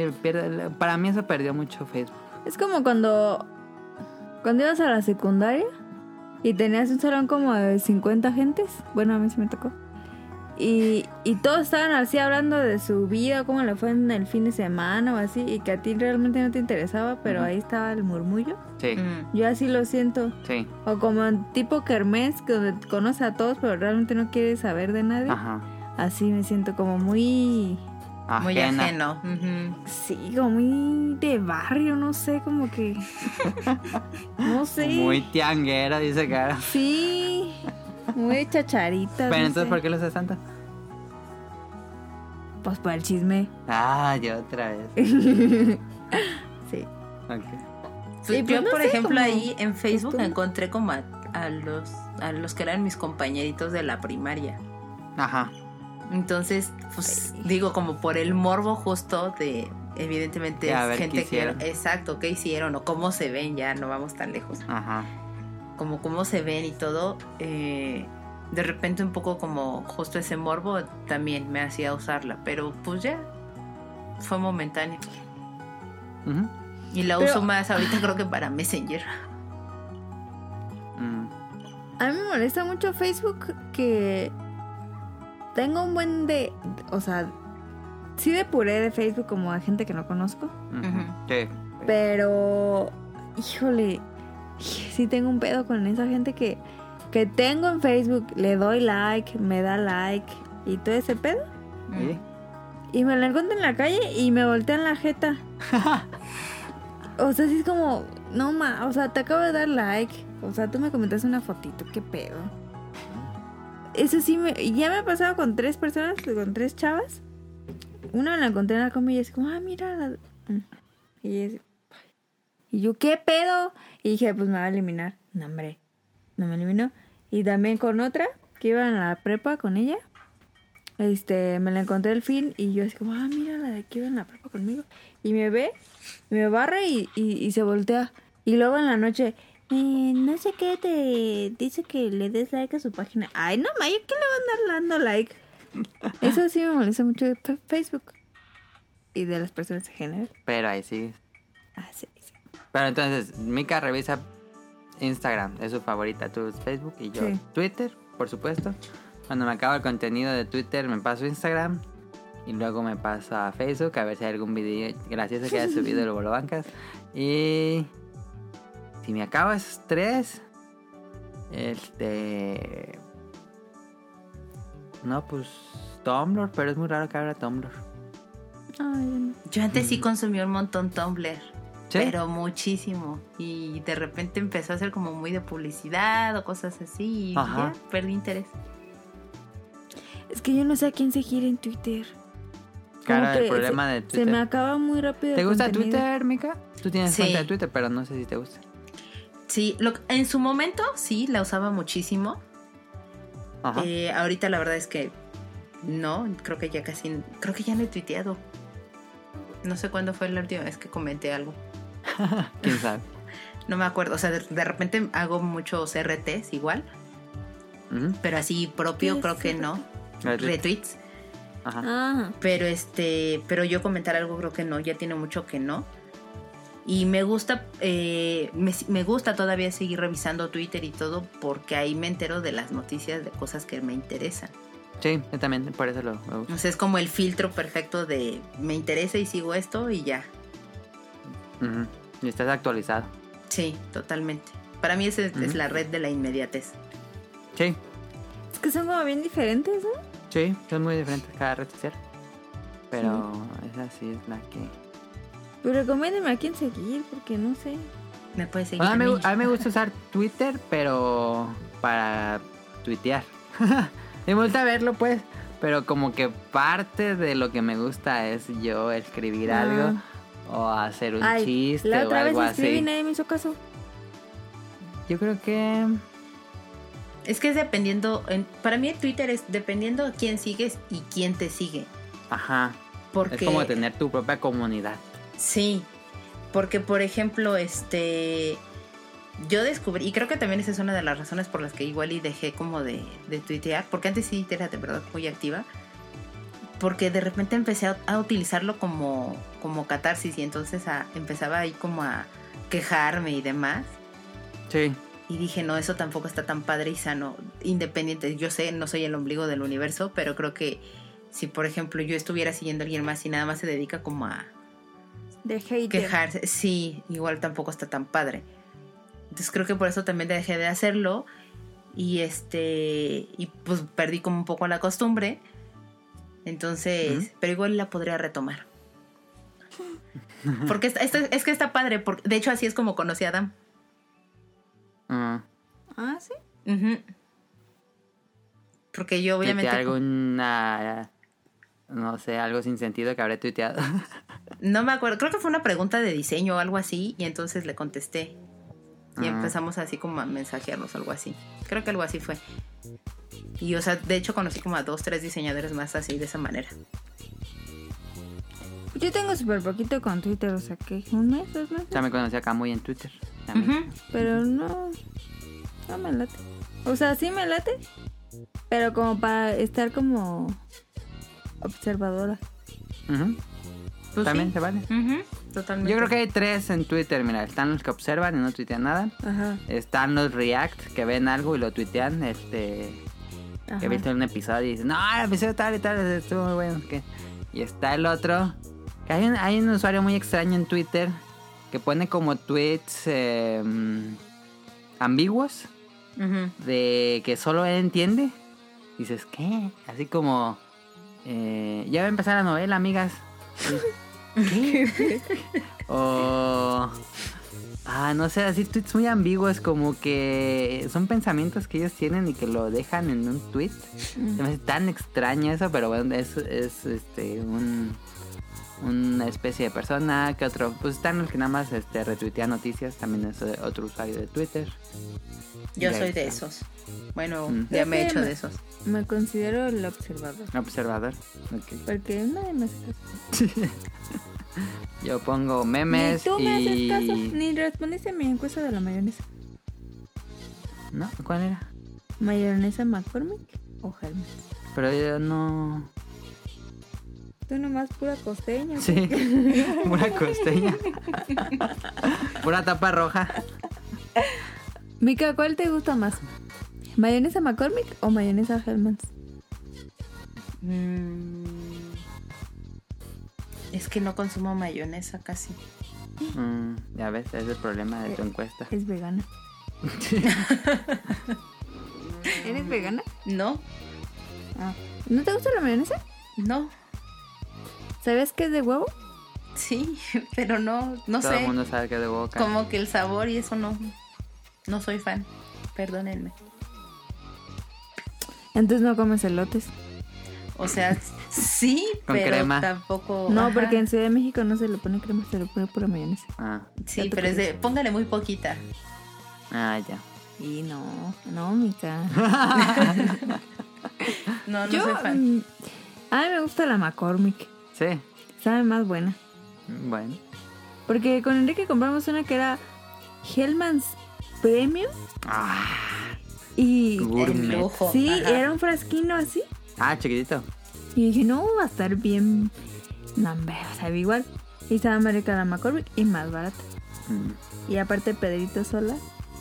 para mí eso perdió mucho Facebook. Es como cuando... Cuando ibas a la secundaria y tenías un salón como de 50 gentes. Bueno, a mí sí me tocó. Y, y todos estaban así hablando de su vida, cómo le fue en el fin de semana o así, y que a ti realmente no te interesaba, pero ahí estaba el murmullo. Sí, Mm. Yo así lo siento. sí. O como en tipo kermés, que donde conoce a todos, pero realmente no quiere saber de nadie. Ajá. Así me siento como muy... Muy ajeno. Sí, como muy de barrio, no sé, como que... no sé. Muy tianguera, dice cara. Sí, muy chacharita. Pero no entonces, sé. ¿por qué lo haces tanto? Pues por el chisme. Ah, yo otra vez. Sí. Ok. Pues Sí, pues yo, no por sé, ejemplo, ahí en Facebook encontré como a, a los a los que eran mis compañeritos de la primaria. Ajá. Entonces, pues digo, como por el morbo justo de, evidentemente, es gente que... Exacto, qué hicieron o cómo se ven, ya no vamos tan lejos. Ajá. Como cómo se ven y todo. eh, de repente un poco como justo ese morbo también me hacía usarla, pero pues ya fue momentáneo. Y la Pero- uso más ahorita creo que para Messenger. Mm. A mí me molesta mucho Facebook que tengo un buen de... O sea, sí depuré de Facebook como a gente que no conozco. Ujú. Sí. Pero, híjole, sí tengo un pedo con esa gente que, que tengo en Facebook. Le doy like, me da like y todo ese pedo. ¿Sí? Y me la encuentro en la calle y me voltean la jeta. o sea, sí es como, no ma, o sea, te acabo de dar like. O sea, tú me comentaste una fotito, qué pedo. Eso sí, me, ya me ha pasado con tres personas, con tres chavas. Una la encontré en la comida y es como, ah, mira. mm. Y, yo, ¿qué pedo? Y dije, pues me va a eliminar. No, hombre, no me eliminó. Y también con otra, que iba en la prepa con ella. Este, me la encontré al fin y yo así como, ah, mira la de que iba en la prepa conmigo. Y me ve, me barra y, y se voltea. Y luego en la noche, eh, no sé qué, te dice que le des like a su página. Ay, no, ma, ¿yo qué le voy a andar dando like? Eso sí me molesta mucho de Facebook. Y de las personas en general. Pero ahí. Ah, sí, sí. Pero entonces, Mika revisa Instagram, es su favorita. Tú es Facebook y yo Sí. Twitter, por supuesto. Cuando me acaba el contenido de Twitter, me paso Instagram. Y luego me paso a Facebook a ver si hay algún video gracioso que haya subido el Bolobancas. Y. Si me acabo esos tres. Este. No, pues. Tumblr, pero es muy raro que abra Tumblr. Ay, no. Yo antes sí consumí un montón Tumblr. ¿Sí? Pero muchísimo. Y de repente empezó a ser como muy de publicidad o cosas así. Y Ajá. ya perdí interés. Es que yo no sé a quién seguir en Twitter. Cara, el problema se, de Se Twitter. me acaba muy rápido. ¿Te gusta contenido. Twitter, Mika? Tú tienes Sí. cuenta de Twitter, pero no sé si te gusta. Sí, lo- en su momento sí, la usaba muchísimo. Ajá. Eh, ahorita la verdad es que no, creo que ya casi, creo que ya no he tuiteado. No sé cuándo fue la última vez que comenté algo. ¿Quién sabe? No me acuerdo, o sea, de, de repente hago muchos RTs igual, pero así propio ¿Qué creo que no. Retweet. Retweets. Ajá. Ah, Pero este, pero yo comentar algo creo que no, ya tiene mucho que no. Y me gusta, eh, me, me gusta todavía seguir revisando Twitter y todo porque ahí me entero de las noticias de cosas que me interesan. Sí, yo también, por eso lo me gusta. O sea, es como el filtro perfecto de me interesa y sigo esto y ya. Y estás actualizado. Sí, totalmente. Para mí esa es, la red de la inmediatez. Sí, es que son como bien diferentes, ¿no? sí, son muy diferentes cada red social. Pero esa sí es la que... Pero recomiéndeme a quién seguir, porque no sé. Me puedes seguir. Bueno, a, mí, a me gusta usar Twitter, pero para tuitear. me gusta verlo, pues. Pero como que parte de lo que me gusta es yo escribir Ah. algo o hacer un Ay, chiste la o otra vez algo escribí y así. nadie me hizo caso. Yo creo que... Es que es dependiendo, en- para mí Twitter es dependiendo a quién sigues y quién te sigue. Ajá. Porque Es como tener tu propia comunidad. Sí, porque por ejemplo, este, yo descubrí, y creo que también esa es una de las razones por las que igual y dejé como de, de tuitear, porque antes sí era de verdad muy activa, porque de repente empecé a, a utilizarlo como, como catarsis y entonces a- empezaba ahí como a quejarme y demás. Sí. Y dije, no, eso tampoco está tan padre y sano, independiente. Yo sé, no soy el ombligo del universo, pero creo que si, por ejemplo, yo estuviera siguiendo a alguien más y nada más se dedica como a De hater. quejarse, sí, igual tampoco está tan padre. Entonces creo que por eso también dejé de hacerlo y este y pues perdí como un poco la costumbre. Entonces, pero igual la podría retomar. Porque esto- es que está padre, porque de hecho así es como conocí a Adam. Mm. Ah, sí. Ujú. Porque yo obviamente alguna... No sé, algo sin sentido que habré tuiteado. no me acuerdo, creo que fue una pregunta de diseño o algo así y entonces le contesté. Y Ah. empezamos así como a mensajearnos, algo así. Creo que algo así fue. Y o sea, de hecho conocí como a dos, tres diseñadores más así de esa manera. Yo tengo súper poquito con Twitter, o sea que un mes, dos meses. ya me conocí acá muy en Twitter. Ujú. Pero no, no me late. O sea, sí me late, pero como para estar como observadora. Ujú. Pues También sí. se vale. Totalmente. Yo creo que hay tres en Twitter. Mira, están los que observan y no tuitean nada. Ajá. Están los React que ven algo y lo tuitean. Este. ajá. Que viste un episodio y dicen, no, el episodio tal y tal, estuvo muy bueno. ¿qué? Y está el otro. Que hay un, hay un usuario muy extraño en Twitter que pone como tweets eh, ambiguos de que solo él entiende. Dices, ¿qué? Así como, eh, ya va a empezar la novela, amigas. O, ah, no sé, así tweets muy ambiguos, como que son pensamientos que ellos tienen y que lo dejan en un tweet. Se me hace tan extraño eso, pero bueno, es, es este, un, una especie de persona que otro, pues están los que nada más este, retuitean noticias, también es eh, otro usuario de Twitter. Yo soy de esos. Bueno, Mm. ya me he hecho me- de esos. Me considero el observador. Observador. ok. Porque nadie me hace caso. Yo pongo Ni memes tú me haces y... caso. Ni respondiste a mi encuesta de la mayonesa. ¿No? ¿Cuál era? ¿Mayonesa McCormick o Helmet? Pero yo no... Tú nomás pura costeña. Sí, pura costeña. pura tapa roja. Mica, ¿cuál te gusta más? ¿Mayonesa McCormick o mayonesa Hellmann's? Mm. Es que no consumo mayonesa casi. Mm, ya ves, ese es el problema de tu encuesta. Es vegana. ¿Eres vegana? No, Ah. ¿No te gusta la mayonesa? no, ¿Sabes que es de huevo? sí, pero no, no Todo el sé. mundo sabe que es de boca. Como que el sabor y eso no. No soy fan. Perdónenme. Entonces no comes elotes. O sea, sí, Con pero crema. tampoco. No, ajá. porque en Ciudad de México no se le pone crema, se le pone pura mayonesa. Ah, Sí, pero es de. Póngale muy poquita. ah, ya. Y no, no, Mica. No, no Yo, soy fan. mm, a mí me gusta la McCormick. Sí, Sabe más buena. bueno. Porque con Enrique compramos una que era Hellman's Premium. Ah, Y gourmet. Lujo. sí, ajá. era un frasquino así. Ah, chiquitito. Y dije, no, va a estar bien. No, hombre, sabe igual. Y estaba más rica la McCormick y más barata. Mm, Y aparte Pedrito Sola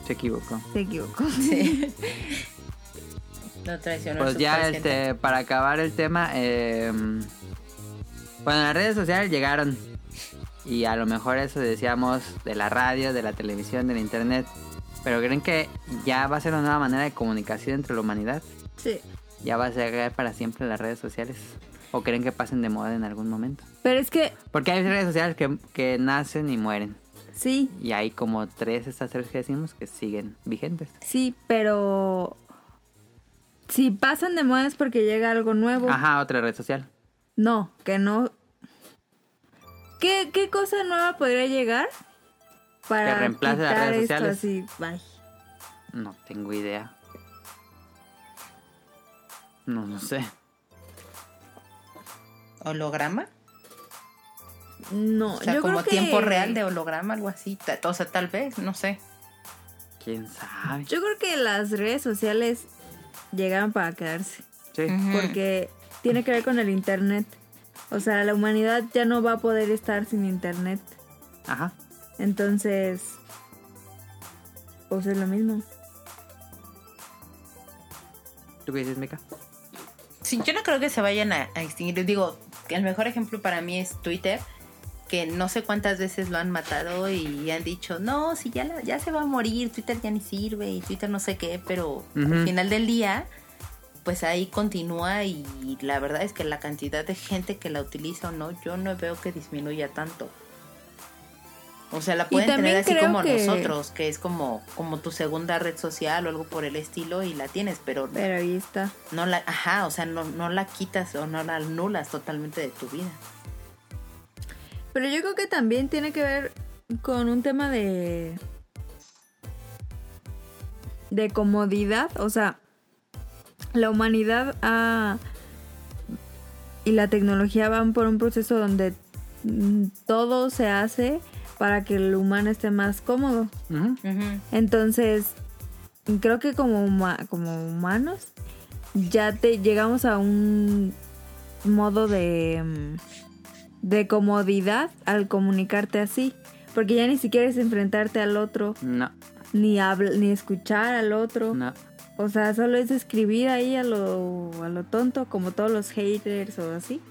se equivocó. se equivocó. Sí. No traicionó Pues ya, este, para acabar el tema, eh, bueno, las redes sociales llegaron y a lo mejor eso decíamos de la radio, de la televisión, del internet, pero creen que ya va a ser una nueva manera de comunicación entre la humanidad, Sí. ya va a ser para siempre las redes sociales, o creen que pasen de moda en algún momento, Pero es que, porque hay redes sociales que, que nacen y mueren sí, y hay como tres estas tres que decimos que siguen vigentes. sí, pero. Si pasan de moda es porque llega algo nuevo. Ajá, otra red social. No, que no. ¿Qué, qué cosa nueva podría llegar? Para Que reemplace las redes esto sociales. así, bye. No tengo idea. No, no sé. ¿Holograma? No, O sea, yo como creo que... tiempo real de holograma, algo así. O sea, tal vez, no sé. ¿Quién sabe? Yo creo que las redes sociales llegaron para quedarse. Sí. Porque tiene que ver con el internet. O sea, la humanidad ya no va a poder estar sin internet. Ajá. Entonces, pues es lo mismo. ¿Tú qué dices, Mika? Sí, yo no creo que se vayan a, a extinguir. Digo, el mejor ejemplo para mí es Twitter, que no sé cuántas veces lo han matado y han dicho, no, si ya, la- ya se va a morir, Twitter ya ni sirve y Twitter no sé qué, pero al final del día, pues ahí continúa y la verdad es que la cantidad de gente que la utiliza o no, yo no veo que disminuya tanto. O sea, la pueden tener así como que- nosotros, que es como, como tu segunda red social o algo por el estilo y la tienes, pero Pero ahí está. no la, ajá, o sea, no, no la quitas o no la anulas totalmente de tu vida. Pero yo creo que también tiene que ver con un tema de. de comodidad. O sea, la humanidad ha. y la tecnología van por un proceso donde mm, todo se hace para que el humano esté más cómodo. Entonces, creo que como, huma- como humanos ya te llegamos a un modo de, mm, de comodidad al comunicarte así. Porque ya ni siquiera es enfrentarte al otro, No, ni, habl- ni escuchar al otro. no. O sea, solo es escribir ahí a lo, a lo tonto, como todos los haters o así.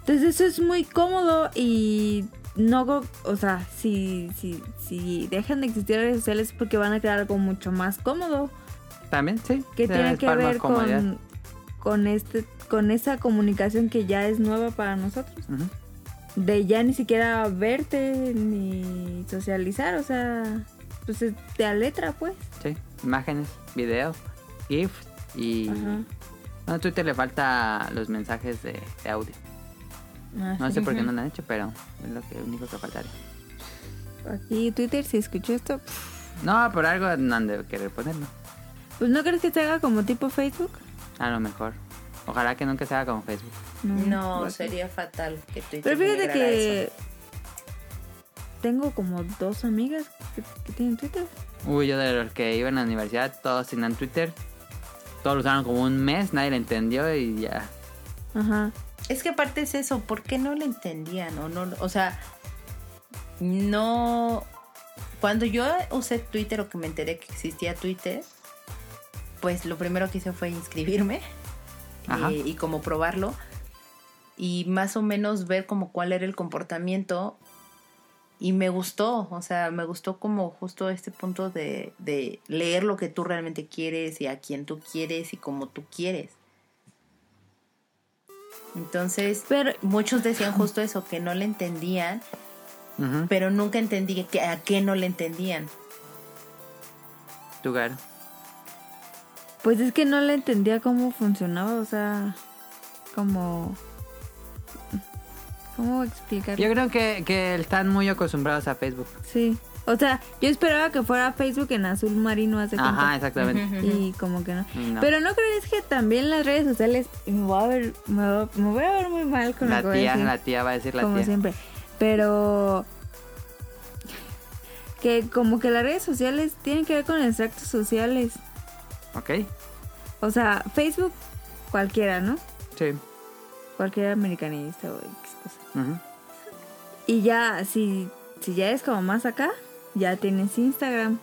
Entonces eso es muy cómodo y no, o sea, si, si, si dejan de existir redes sociales es porque van a crear algo mucho más cómodo. También, sí. Que tiene que ver con, con, este, con esa comunicación que ya es nueva para nosotros. De ya ni siquiera verte ni socializar, o sea, pues es de a letra pues. Imágenes, video, GIFs y... Ajá. No, a Twitter le falta los mensajes de, de audio. Ah, No sí. sé por qué no lo han hecho, pero es lo que, único que faltaría. Aquí Twitter, si escuchó esto, pff, No, por algo no han de querer ponerlo. pues no crees que se haga como tipo Facebook. A lo mejor. Ojalá que nunca se haga como Facebook. No, sería fatal que Twitter Pero fíjate que eso. tengo como dos amigas que, que tienen Twitter. Uy, yo de los que iban a la universidad, todos tenían Twitter. Todos lo usaron como un mes, nadie lo entendió y ya. Ajá. Es que aparte es eso, ¿por qué no le entendían? O, no, o sea, no... Cuando yo usé Twitter o que me enteré que existía Twitter, pues lo primero que hice fue inscribirme eh, y como probarlo y más o menos ver como cuál era el comportamiento y me gustó, o sea, me gustó como justo este punto de, de leer lo que tú realmente quieres y a quién tú quieres y como tú quieres. Entonces, Pero muchos decían justo eso, que no le entendían, pero nunca entendí que, a qué no le entendían. Tu Garo. pues es que no le entendía cómo funcionaba, o sea, como... ¿Cómo explicar? Yo creo que, que están muy acostumbrados a Facebook. Sí. O sea, yo esperaba que fuera Facebook en azul marino, hace Ajá, cuenta. exactamente. Y como que no. No. Pero no crees que también las redes sociales me voy a ver, me voy, me voy a ver muy mal con lo La que voy a tía, decir, la tía va a decir la como tía. siempre. Pero que como que las redes sociales tienen que ver con extractos sociales. Ok, O sea, Facebook cualquiera, ¿no? sí. Cualquier americanista o X cosa. Y ya, si, si ya es como más acá, ya tienes Instagram.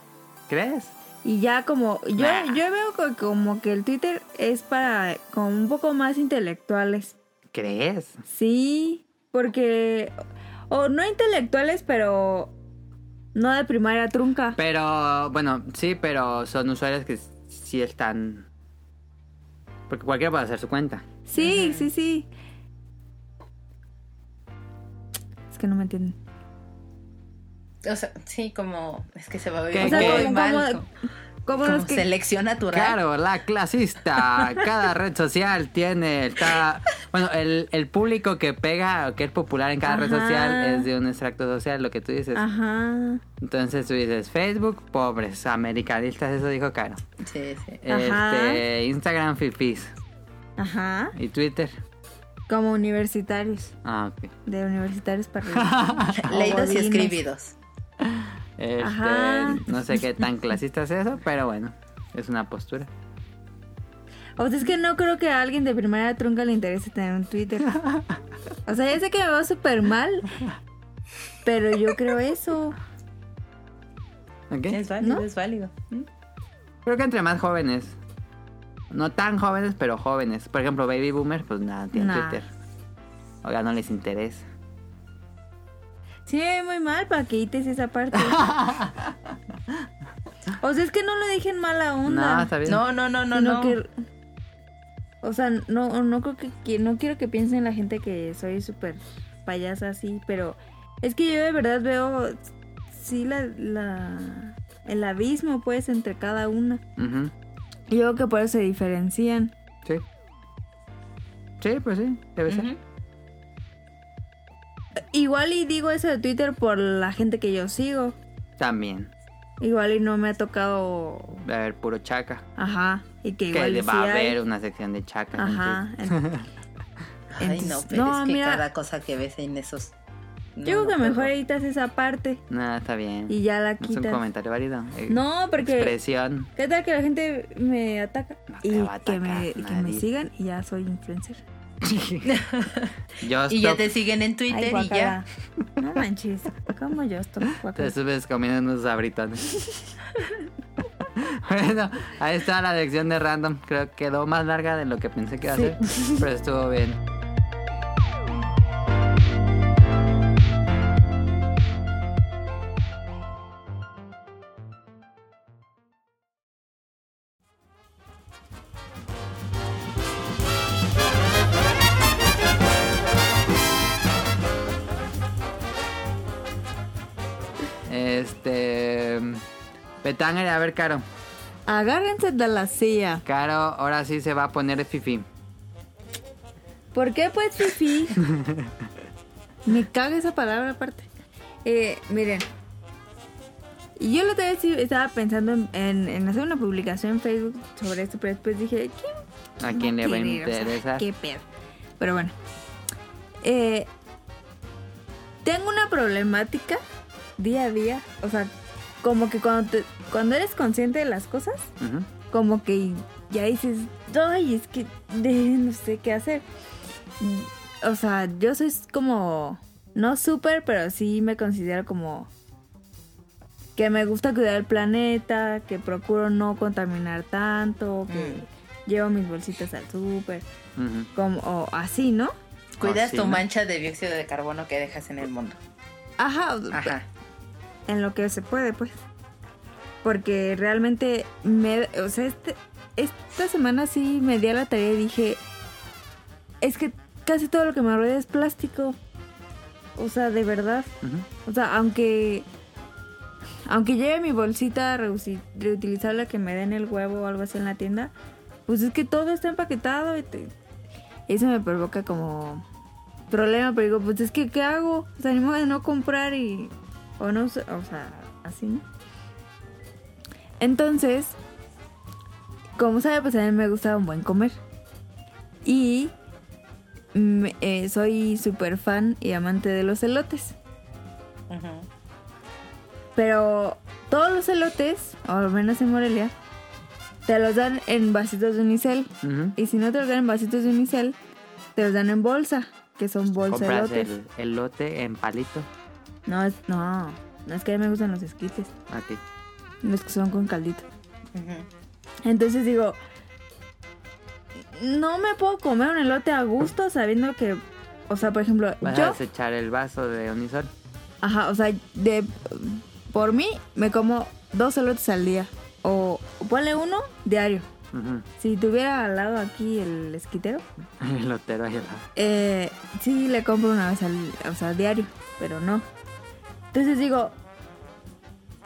¿Crees? Y ya como, yo, Nah. yo veo co- como que el Twitter es para como un poco más intelectuales. ¿Crees? Sí, porque, o no intelectuales, pero no de primaria trunca. Pero, bueno, sí, pero son usuarios que sí están... Porque cualquiera puede hacer su cuenta. Sí, sí, sí. Que no me entienden. O sea, sí, como es que se va a ver ¿Qué- O sea, como, mal, como, como- como como los que... selección natural. Claro, la clasista. Cada red social tiene... Está, bueno, el, el público que pega o que es popular en cada red Ajá. social es de un extracto social, lo que tú dices. Ajá. Entonces tú dices, Facebook, pobres, americanistas, eso dijo Caro. Sí, sí. Ajá. Este, Instagram, fifís. Ajá. Y Twitter. Como universitarios. Ah, ok. De universitarios para Leídos y escribidos. Este, Ajá. no sé qué tan clasista es eso, pero bueno, es una postura. O sea, es que no creo que a alguien de primaria trunca le interese tener un Twitter. O sea, ya sé que me va súper mal. Pero yo creo eso. ¿Ok? Es válido, ¿No? es válido. Creo que entre más jóvenes. No tan jóvenes, pero jóvenes. Por ejemplo, Baby Boomers, pues nada, tienen Nah. Twitter. Oiga, no les interesa. Sí, muy mal para que quites esa parte. o sea, es que no lo dije en mala onda. No, está bien. No, no, no, no, sino no. que- o sea, no, no creo que, que- no quiero que piensen la gente que soy súper payasa así, pero es que yo de verdad veo sí la, la el abismo pues entre cada una. Y yo creo que por eso se diferencian. Sí. Sí, pues sí, debe ser. Igual y digo eso de Twitter por la gente que yo sigo. También. Igual y no me ha tocado, a haber puro chaca. ajá, y que Que igual va sí a hay. haber una sección de chaca. Ajá. Twitter. en- Ay, no, Entonces, pero no, es que mira. cada cosa que ves en esos. No, Yo creo que no mejor editas esa parte No, está bien. y ya la es un quitas. comentario válido. Eh, No, porque Expresión. ¿qué tal que la gente me ataca No te y va a que me, que me sigan y ya soy influencer? Yo Y ya te siguen en Ay, Twitter y ya. No manches, como yo estoy Te subes comiendo unos abritones. bueno, ahí está la lección de random. Creo que quedó más larga de lo que pensé que iba a Sí. ser. Pero estuvo bien. Este. Betanger, a ver, Caro. Agárrense de la silla. Caro, ahora sí se va a poner fifi. ¿Por qué pues fifi? me caga esa palabra aparte. Eh, miren. Y yo lo otra vez sí estaba pensando en, en- en hacer una publicación en Facebook sobre esto, pero después dije, ¿quién ¿A quién le va a quiere? O sea, interesar? ¿Qué pedo? Pero bueno. Eh, tengo una problemática día a día. O sea, como que cuando, te- cuando eres consciente de las cosas, como que ya dices, ay, es que de, no sé qué hacer. Mm, O sea, yo soy como, no súper, pero sí me considero como que me gusta cuidar el planeta, que procuro no contaminar tanto, que llevo mis bolsitas al súper, como o así, ¿no? Cuidas sí, tu ¿no? mancha de dióxido de carbono que dejas en el mundo. Ajá, Ajá. En lo que se puede, pues. Porque realmente me, o sea, este, esta semana sí me di a la tarea y dije, es que casi todo lo que me rodea es plástico. O sea, de verdad. O sea, aunque aunque lleve mi bolsita reutilizable que me den el huevo o algo así en la tienda, pues es que todo está empaquetado y te- eso me provoca como problema, pero digo, pues es que ¿qué hago? O sea, de no comprar y o no, o sea, así, ¿no? Entonces, como sabe, pues a mí me gusta un buen comer. Y eh, soy súper fan y amante de los elotes. Pero todos los elotes, o al menos en Morelia, te los dan en vasitos de unicel. Y si no te los dan en vasitos de unicel, te los dan en bolsa, que son bolsa de elotes. el elote en palito No, es, no, no es que a mí me gustan los esquites, a ti. los que son con caldito. Entonces digo, no me puedo comer un elote a gusto sabiendo que, o sea, por ejemplo, Vas a yo, desechar el vaso de unisol. ajá, o sea, de, por mí me como dos elotes al día. O ponle uno diario. Si tuviera al lado aquí el esquitero, El elotero ahí al lado. eh, sí le compro una vez al o sea, diario, pero no. Entonces digo,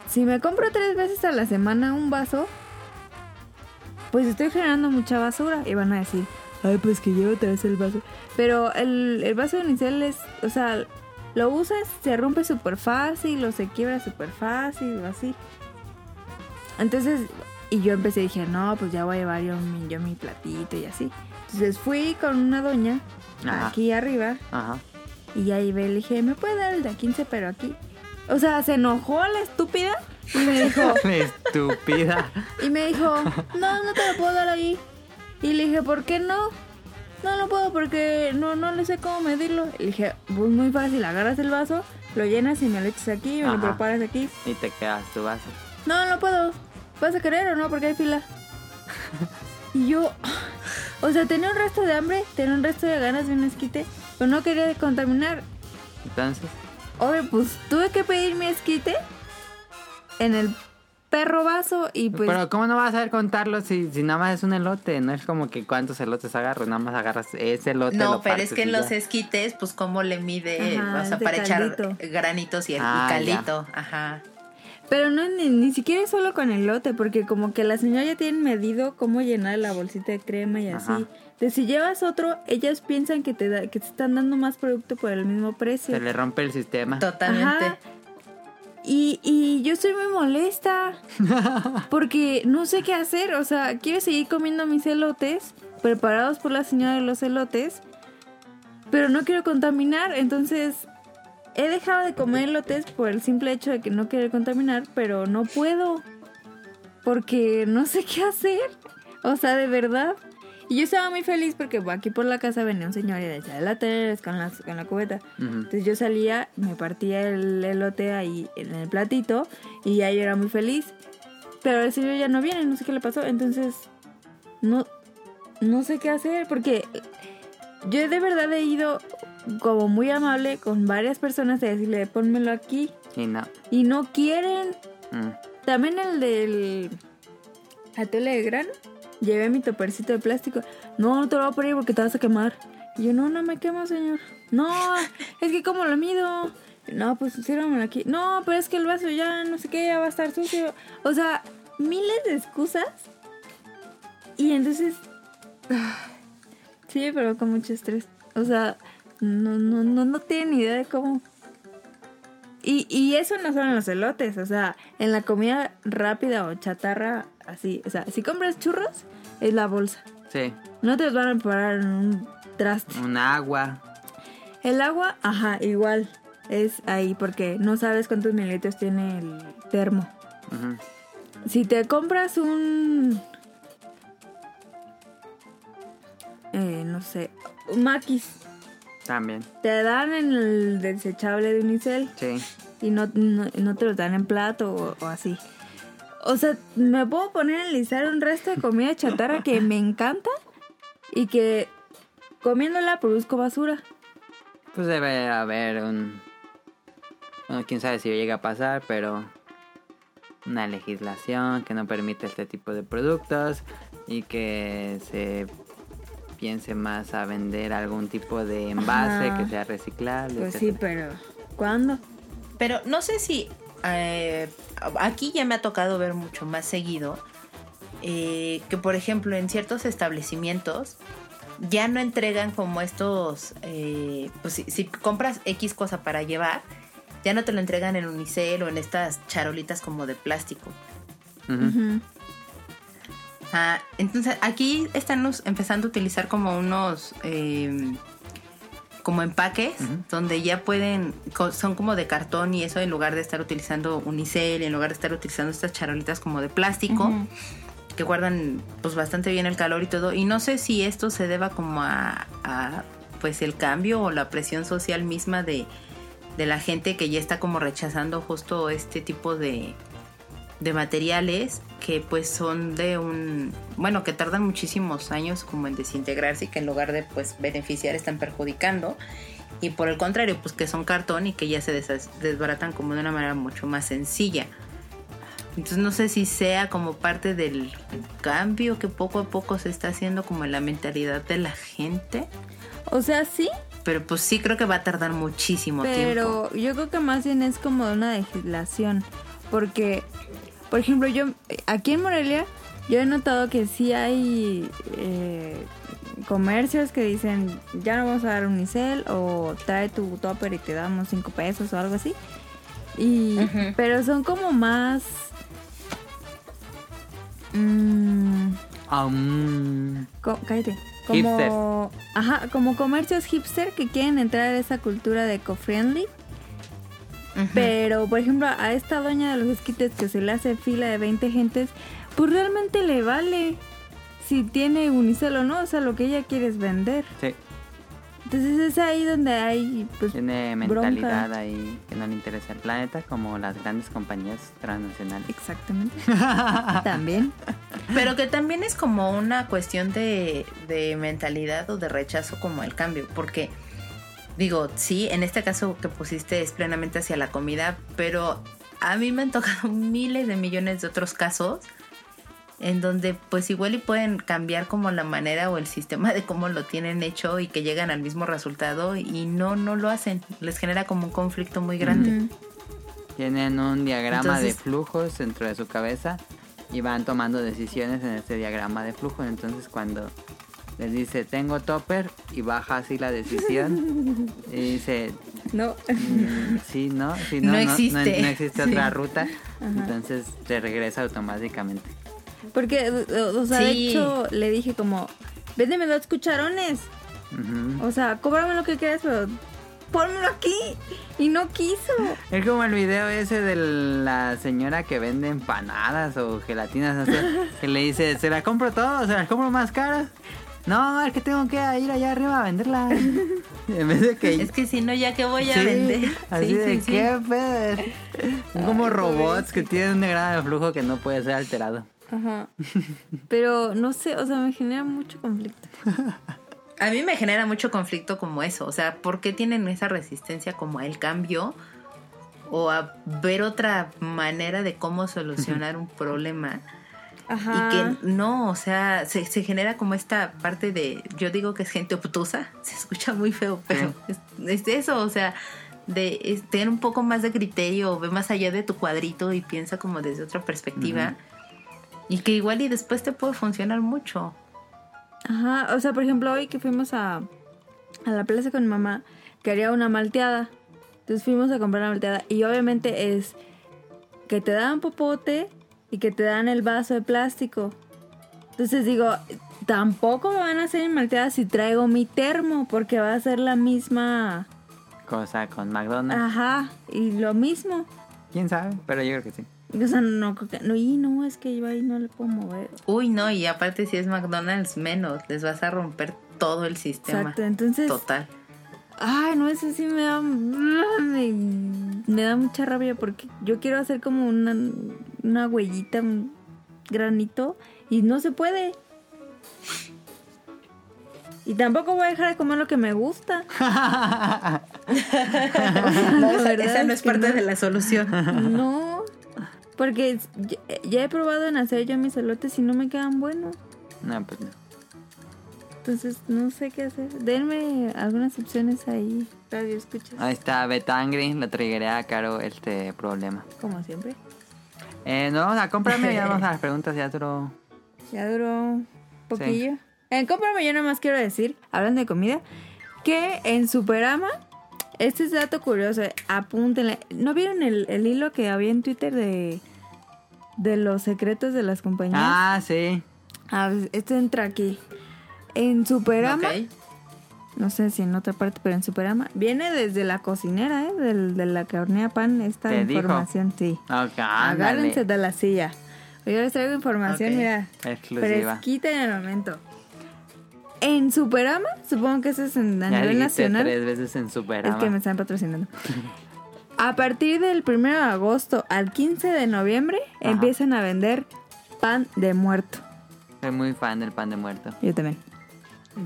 si me compro tres veces a la semana un vaso, pues estoy generando mucha basura. Y van a decir, ay, pues que llevo otra vez el vaso. Pero el, el vaso de unicel es, o sea, lo usas, se rompe súper fácil, o se quiebra súper fácil, o así. Entonces, y yo empecé, dije, no, pues ya voy a llevar yo mi, yo mi platito y así. Entonces fui con una doña Ajá. aquí arriba Ajá. y ya y le dije, ¿me puede dar el de a 15 pero aquí? O sea, se enojó la estúpida y me dijo, Estúpida. y me dijo, no, no te lo puedo dar ahí. Y le dije, ¿por qué no? No lo puedo porque no, no le sé cómo medirlo. Y le dije, pues muy fácil, agarras el vaso, lo llenas y me lo echas aquí, me lo preparas aquí. Y te quedas tu vaso. No, no puedo. ¿Vas a querer o no? Porque hay fila. Y yo, o sea, tenía un resto de hambre, tenía un resto de ganas de un esquite, pero no quería contaminar. Entonces, Oye, pues tuve que pedir mi esquite en el perro vaso y pues... pero ¿cómo no vas a saber contarlo si, si nada más es un elote? No es como que cuántos elotes agarro, nada más agarras ese elote. No, lo pero es que en los esquites, pues cómo le mide, Ajá, o sea, para echar granitos y, y Ah, ya. caldito. Ajá. Pero no, ni, ni siquiera es solo con el lote, porque como que la señora ya tiene medido cómo llenar la bolsita de crema y así. Entonces, si llevas otro, ellas piensan que te, da, que te están dando más producto por el mismo precio. Se le rompe el sistema. Totalmente. Ajá. Y, y yo estoy muy molesta porque no sé qué hacer. O sea, quiero seguir comiendo mis elotes preparados por la señora de los elotes, pero no quiero contaminar. Entonces, he dejado de comer elotes por el simple hecho de que no quiero contaminar, pero no puedo porque no sé qué hacer. O sea, de verdad. Y yo estaba muy feliz porque aquí por la casa venía un señor y decía elotes con, las, con la cubeta. Entonces yo salía, me partía el elote ahí en el platito y ya yo era muy feliz. Pero el señor ya no viene, no sé qué le pasó. Entonces, no, no sé qué hacer porque yo de verdad he ido como muy amable con varias personas de decirle, pónmelo aquí. Y no. Y no quieren. Mm. También el del atole de grano. Llevé mi topercito de plástico. No, no te lo voy a poner porque te vas a quemar. Y yo, no, no me quemo, señor. No, es que como lo mido. No, pues sírvamelo aquí. No, pero es que el vaso ya no sé qué, ya va a estar sucio. O sea, miles de excusas. Y entonces... Sí, pero con mucho estrés. O sea, no, no, no, no tienen ni idea de cómo y, y eso no son los elotes, o sea, en la comida rápida o chatarra, así, o sea, si compras churros, es la bolsa. Sí. No te los van a preparar en un traste. Un agua. El agua, ajá, igual, es ahí, porque no sabes cuántos mililitros tiene el termo. Ujú. Si te compras un... Eh, no sé, un maquis, También. te dan en el desechable de unicel. Sí. y no, no, no te los dan en plato o, o así. O sea, me puedo poner a analizar un resto de comida chatarra que me encanta y que comiéndola produzco basura. Pues debe haber un... Bueno, quién sabe si llega a pasar, pero... Una legislación que no permite este tipo de productos y que se piense más a vender algún tipo de envase Ajá. que sea reciclable. Pues sí, pero ¿cuándo? Pero no sé si eh, aquí ya me ha tocado ver mucho más seguido eh, que, por ejemplo, en ciertos establecimientos ya no entregan como estos, eh, pues si, si compras X cosa para llevar, ya no te lo entregan en unicel o en estas charolitas como de plástico. Ah, entonces aquí están los- empezando a utilizar como unos eh, como empaques donde ya pueden son como de cartón y eso en lugar de estar utilizando unicel en lugar de estar utilizando estas charolitas como de plástico que guardan pues bastante bien el calor y todo. Y no sé si esto se deba como a, a, pues el cambio o la presión social misma de de la gente que ya está como rechazando justo este tipo de de materiales que pues son de un bueno que tardan muchísimos años como en desintegrarse y que en lugar de pues beneficiar están perjudicando. Y por el contrario pues que son cartón y que ya se desbaratan como de una manera mucho más sencilla. Entonces no sé si sea como parte del cambio que poco a poco se está haciendo como en la mentalidad de la gente. O sea, sí, pero pues sí creo que va a tardar muchísimo tiempo. pero yo creo que más bien es como una legislación. Porque, por ejemplo, yo aquí en Morelia, yo he notado que sí hay eh, comercios que dicen, ya no vamos a dar unicel o trae tu topper y te damos cinco pesos o algo así. Y. Pero son como más... mm. Co- cállate. Como, ajá, como comercios hipster que quieren entrar a esa cultura de eco-friendly. Pero, por ejemplo, a esta doña de los esquites que se le hace fila de 20 gentes, pues realmente le vale si tiene unicel o no. O sea, lo que ella quiere es vender. Sí. Entonces es ahí donde hay, pues, Tiene bronca. mentalidad ahí que no le interesa el planeta como las grandes compañías transnacionales. Exactamente. También. Pero que también es como una cuestión de, de mentalidad o de rechazo como el cambio, porque digo, sí, en este caso que pusiste es plenamente hacia la comida, pero a mí me han tocado miles de millones de otros casos en donde pues igual y pueden cambiar como la manera o el sistema de cómo lo tienen hecho y que llegan al mismo resultado y no, no lo hacen, les genera como un conflicto muy grande. Tienen un diagrama Entonces- de flujos dentro de su cabeza y van tomando decisiones en este diagrama de flujos. Entonces cuando les dice tengo topper y baja así la decisión y dice No. mm, sí, no, sí, no, No no, existe. no existe Sí. otra ruta. Entonces te regresa automáticamente. Porque, o o sea, de hecho, le dije como, véndeme dos cucharones. O sea, cóbrame lo que quieras, pero pónmelo aquí. Y no quiso. Es como el video ese de la señora que vende empanadas o gelatinas, no sé, que le dice, ¿se las compro todo? ¿Se las compro más caras? No, es que tengo que ir allá arriba a venderlas. En vez de que... Es que si no, ya que voy a Sí, vender. Así Sí, de sí, sí. qué pedo. Son como robots que tienen un diagrama de flujo que no puede ser alterado. Ajá. Pero no sé, o sea, me genera mucho conflicto. A mí me genera mucho conflicto como eso, o sea, ¿por qué tienen esa resistencia como al cambio o a ver otra manera de cómo solucionar un problema? Ajá. Y que no, o sea, se, se genera como esta parte de, yo digo que es gente obtusa, se escucha muy feo, pero es, es eso, o sea, de es tener un poco más de criterio, ve más allá de tu cuadrito y piensa como desde otra perspectiva. Y que igual y después te puede funcionar mucho. Ajá, o sea, por ejemplo, hoy que fuimos a, a la plaza con mi mamá, quería una malteada. Entonces fuimos a comprar la malteada y obviamente es que te dan popote y que te dan el vaso de plástico. Entonces digo, tampoco me van a hacer malteada si traigo mi termo porque va a ser la misma... Cosa con McDonald's. Ajá, y lo mismo. ¿Quién sabe? Pero yo creo que sí. O sea, no, creo que- no, y no, es que yo ahí no le puedo mover. Uy, no, y aparte si es McDonald's menos, les vas a romper todo el sistema. Exacto, entonces... Total. Ay, no, eso sí me da. Me, me da mucha rabia porque yo quiero hacer como una, una huellita, un granito, y no se puede. Y tampoco voy a dejar de comer lo que me gusta. No, esa, no es parte no. de la solución. No, porque ya, ya he probado en hacer yo mis elotes y no me quedan buenos. No, pues no. Entonces no sé qué hacer. Denme algunas opciones ahí. Radio escuchas. Ahí está Betangri, le triggeré a Caro este problema. Como siempre. Eh, nos vamos a comprarme y ya vamos a las preguntas ya duró. Ya duró un poquillo. En Cómprame yo nada más quiero decir, hablando de comida, que en Superama, este es dato curioso, eh, apúntenle. ¿No vieron el, el hilo que había en Twitter de, de los secretos de las compañías? Ah, sí. Ah, pues, este entra aquí. En Superama, Ok. No sé si en otra parte, pero en Superama, viene desde la cocinera, ¿eh? Del- de la que hornea pan, esta ¿Te dijo? información, sí. Ok, Agárrense de la silla. Yo les traigo información, mira. Exclusiva. Fresquita en el momento. En Superama, supongo que eso es en, a Ya nivel nacional. tres veces en Es Superama. que me están patrocinando. A partir del 1 de agosto al 15 de noviembre Ajá. empiezan a vender pan de muerto. Soy muy fan del pan de muerto. Yo también.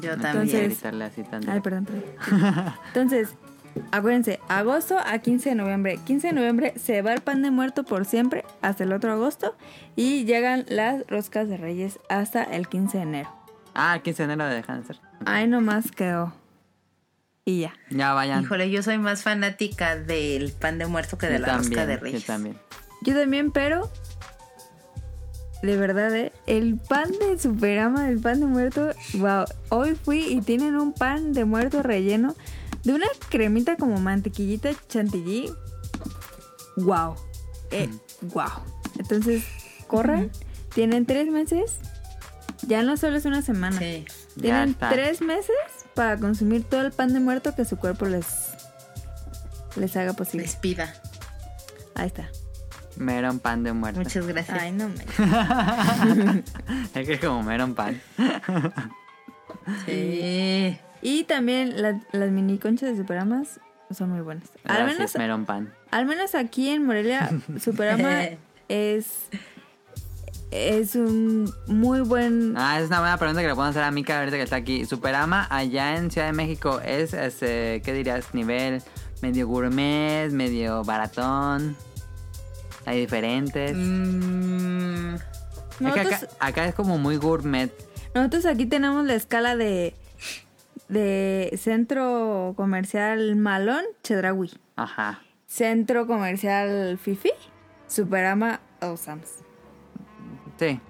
Yo también. Entonces- así tan Ay, perdón, perdón. Entonces, acuérdense, agosto a 15 de noviembre. 15 de noviembre se va el pan de muerto por siempre hasta el otro agosto y llegan las roscas de reyes hasta el 15 de enero. Ah, el 15 de enero de dejan de ser. Ahí nomás quedó. Y ya. Ya vayan. Híjole, yo soy más fanática del pan de muerto que de Yo la rosca también, de reyes. Yo también. Yo también, pero de verdad, ¿eh? el pan de Superama, el pan de muerto, wow. Hoy fui y tienen un pan de muerto relleno de una cremita como mantequillita chantilly. Wow. Eh, wow. Entonces, corran. Tienen tres meses. Ya no solo es una semana. Sí. Tienen tres meses para consumir todo el pan de muerto que su cuerpo les, les haga posible. Les pida. Ahí está. Meron pan de muerto. Muchas gracias. Ay, no me. Es que es como meron pan. Sí. Y también la- las mini conchas de Superamas son muy buenas. Al Gracias, menos, Melon Pan. al menos aquí en Morelia, Superama es, es un muy buen... Ah, es una buena pregunta que le puedo hacer a Mika ahorita que está aquí. Superama allá en Ciudad de México es, este, ¿qué dirías? Nivel medio gourmet, medio baratón. Hay diferentes. Mm, Es que acá, acá es como muy gourmet. nosotros aquí tenemos la escala de, de centro comercial Malón, Chedraui. Ajá. Centro comercial Fifi, Superama o Sam's. Sí.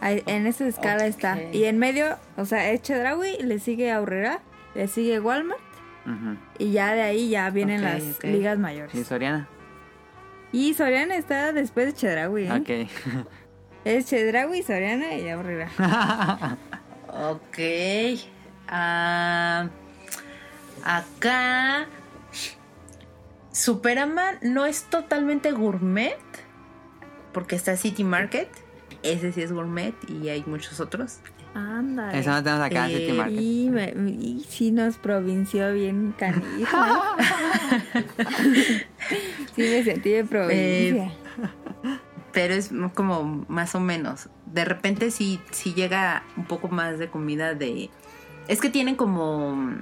Ahí- En esa escala está. Y en medio, o sea, es Chedraui, le sigue Aurrera, le sigue Walmart. Y ya de ahí ya vienen las ligas ¿Y mayores. Soriana? Y Soriana está después de Chedraui. ¿eh? Ok. Es Chedraui, Soriana y Aurrera. ok. Ah, acá. Superama no es totalmente gourmet. Porque está City Market. Ese sí es gourmet y hay muchos otros. Ándale. Eso no tenemos acá, Eh, City Market. Y, me, y sí nos provinció bien canijo. ¿eh? sí me sentí de provincia. Pero es como más o menos. De repente sí, sí llega un poco más de comida de. Es que tienen como.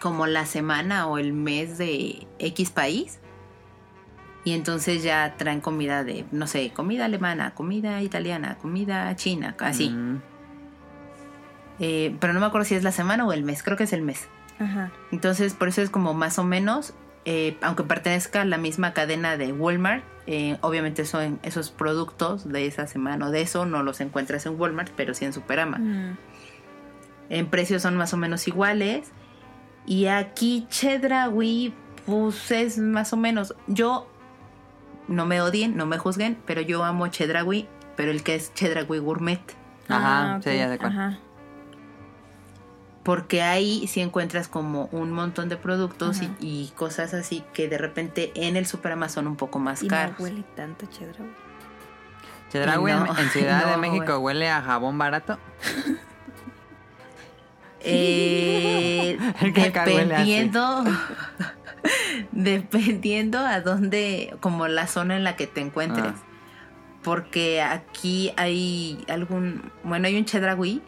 como la semana o el mes de X país. Y entonces ya traen comida de, no sé, comida alemana, comida italiana, comida china, así. Mm. Eh, pero no me acuerdo si es la semana o el mes, creo que es el mes. Ajá. Entonces, por eso es como más o menos, eh, aunque pertenezca a la misma cadena de Walmart, eh, obviamente son esos productos de esa semana o de eso no los encuentras en Walmart, pero sí en Superama. Mm. En precios son más o menos iguales. Y aquí Chedraui, pues es más o menos. Yo, no me odien, no me juzguen, pero yo amo Chedraui, pero el que es Chedraui Gourmet. Ajá, Ah, sí, ok, ya sé cuál. Ajá. Porque ahí sí encuentras como un montón de productos y, cosas así que de repente en el Superama son un poco más Y caros. no huele tanto Chedraui. Chedraui en- No, en Ciudad de México huele a jabón barato. Eh, dependiendo, dependiendo a dónde, como la zona en la que te encuentres. Ah. Porque aquí hay algún, bueno, hay un chedraui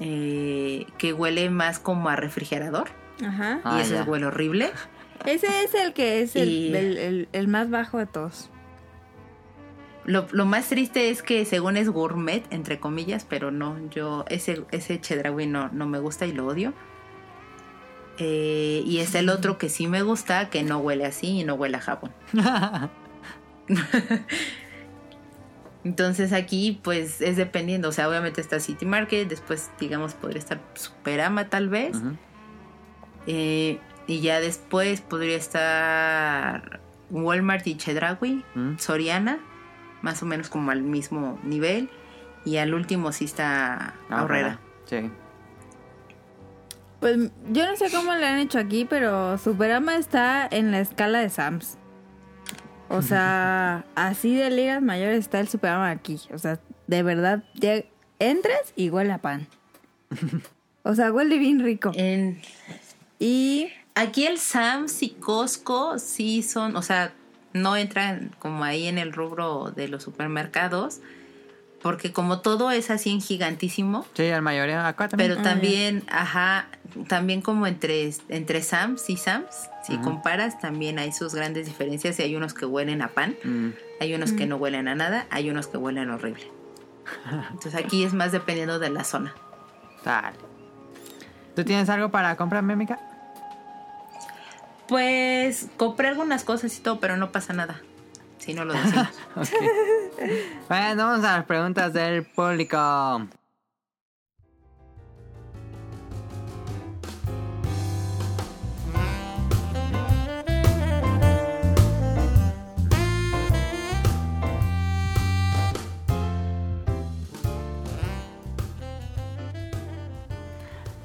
eh, que huele más como a refrigerador Ajá. Ah, y ese ya. huele horrible. Ese es el que es el, Y- el- el- el más bajo de todos. Lo, lo más triste es que según es gourmet, entre comillas, pero no, yo ese, ese chedraui no, no me gusta y lo odio. Eh, y es el otro que sí me gusta, que no huele así y no huele a jabón. Entonces aquí pues es dependiendo, o sea, obviamente está City Market, después digamos podría estar Superama tal vez, eh, y ya después podría estar Walmart y Chedraui. Soriana, más o menos como al mismo nivel, y al último sí está Aurrera. Sí. Pues yo no sé cómo le han hecho aquí, pero Superama está en la escala de Sam's. O sea, así de ligas mayores está el Superama aquí. O sea, de verdad, ya entras y huele a pan. O sea, huele bien rico. En, Y Aquí el Sam's y Costco sí son, o sea, no entran como ahí en el rubro de los supermercados, porque como todo es así en gigantísimo, Sí, la mayoría acá también. pero también, ajá, también como entre, entre Sam's y Sam's, si comparas, también hay sus grandes diferencias y hay unos que huelen a pan, Mm. hay unos que no huelen a nada, hay unos que huelen horrible. Entonces aquí es más dependiendo de la zona. Dale. ¿Tú tienes algo para comprarme, Mica? Pues compré algunas cosas y todo, pero no pasa nada. Si no lo decimos. Bueno, vamos a las preguntas del público.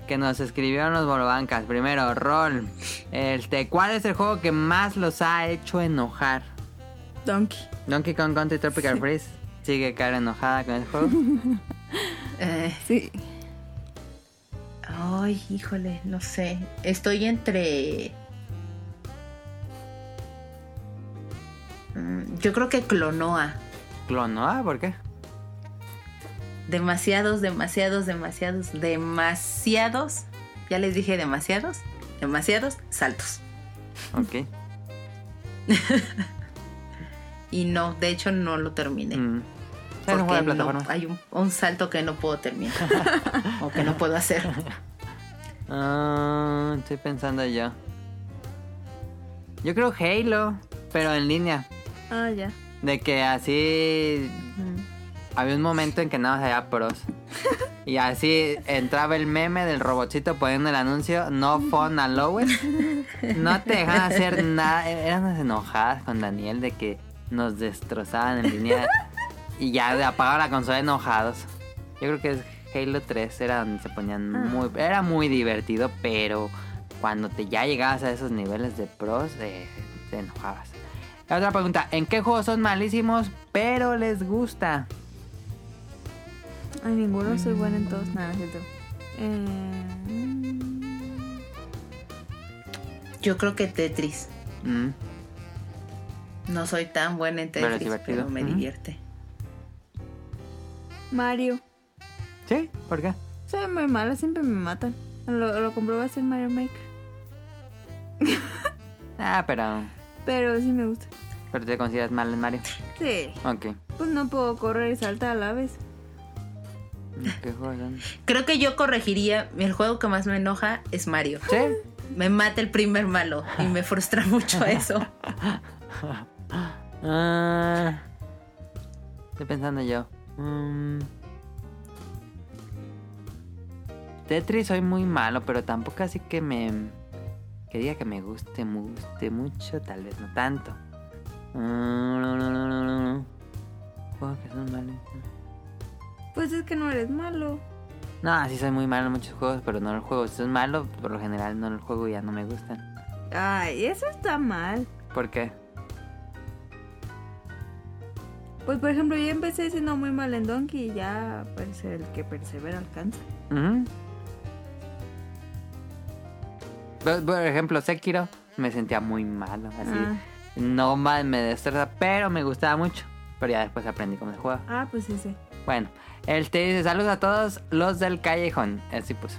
Que nos escribieron los bolobancas. Primero, Rol. Este, ¿cuál es el juego que más los ha hecho enojar? Donkey. Donkey Kong Country Tropical Freeze. Sigue cara enojada con el juego. Eh, Sí. Ay, híjole, no sé. Estoy entre. Mm, Yo creo que Clonoa. Clonoa, ¿por qué? Demasiados, demasiados, demasiados, demasiados. Ya les dije demasiados, demasiados saltos. Ok. Y no, de hecho no lo terminé. Mm. Porque no, hay un, un salto que no puedo terminar. o que no puedo hacer. Ah, estoy pensando yo. Yo creo Halo, pero en línea. Ah, ya. De que así había un momento en que nada más había pros. Y así entraba el meme del robotcito poniendo el anuncio No phone allowed. No te dejaban hacer nada. Eran unas enojadas con Daniel de que nos destrozaban en línea. Y ya de apagar la consola enojados. Yo creo que es Halo 3 era donde se ponían muy... Era muy divertido, pero cuando te ya llegabas a esos niveles de pros, eh, te enojabas. La otra pregunta, ¿en qué juegos son malísimos, pero les gusta? Ay, ninguno soy buena en todos. Nada, cierto. Eh, Yo creo que Tetris. Mm, No soy tan buena en Tetris, pero me divierte. Mario. ¿Sí? ¿Por qué? Soy muy mala, siempre me matan. Lo, lo comprobaste en Mario Maker. Ah, pero... Pero sí me gusta. Pero te consideras mal en Mario. Sí. Ok. Pues no puedo correr y saltar a la vez. ¿Qué? Creo que yo corregiría. El juego que más me enoja es Mario. ¿Sí? Me mata el primer malo y me frustra mucho eso. Ah, estoy pensando yo. Mm. Tetris soy muy malo, pero tampoco así que me... Que diga que me guste, me guste mucho, tal vez no tanto. Mm, Juegos que son malos. Pues es que no eres malo. No, sí soy muy malo en muchos juegos, pero no los juego. Si son malos, por lo general no los juego y ya no me gustan. Ay, eso está mal. ¿Por qué? Pues por ejemplo, yo empecé siendo muy mal en Donkey y ya parece el que persevera alcanza. Por, por ejemplo, Sekiro me sentía muy malo, así. Ah. No mal me destroza, pero me gustaba mucho. Pero ya después aprendí cómo se juega. Ah, pues sí, sí. Bueno, él te dice saludos a todos los del callejón. Así puso.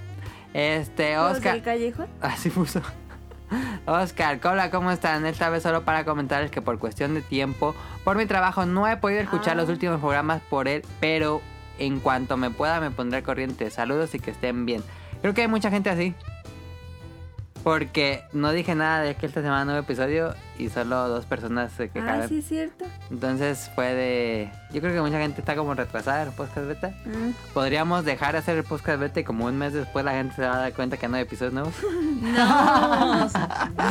Este, ¿Los Oscar. del callejón? Así puso. Oscar, hola, ¿cómo están? Esta vez solo para comentarles que por cuestión de tiempo, por mi trabajo, no he podido escuchar Ah. los últimos programas por él, pero en cuanto me pueda me pondré corriente. Saludos y que estén bien. Creo que hay mucha gente así. Porque no dije nada de que esta semana no hubo episodio y solo dos personas se quejaron. Ah, sí, es cierto. Entonces fue de... Yo creo que mucha gente está como retrasada en el podcast beta. Ah. Podríamos dejar de hacer el podcast beta y como un mes después la gente se va a dar cuenta que no hay episodios nuevos. No,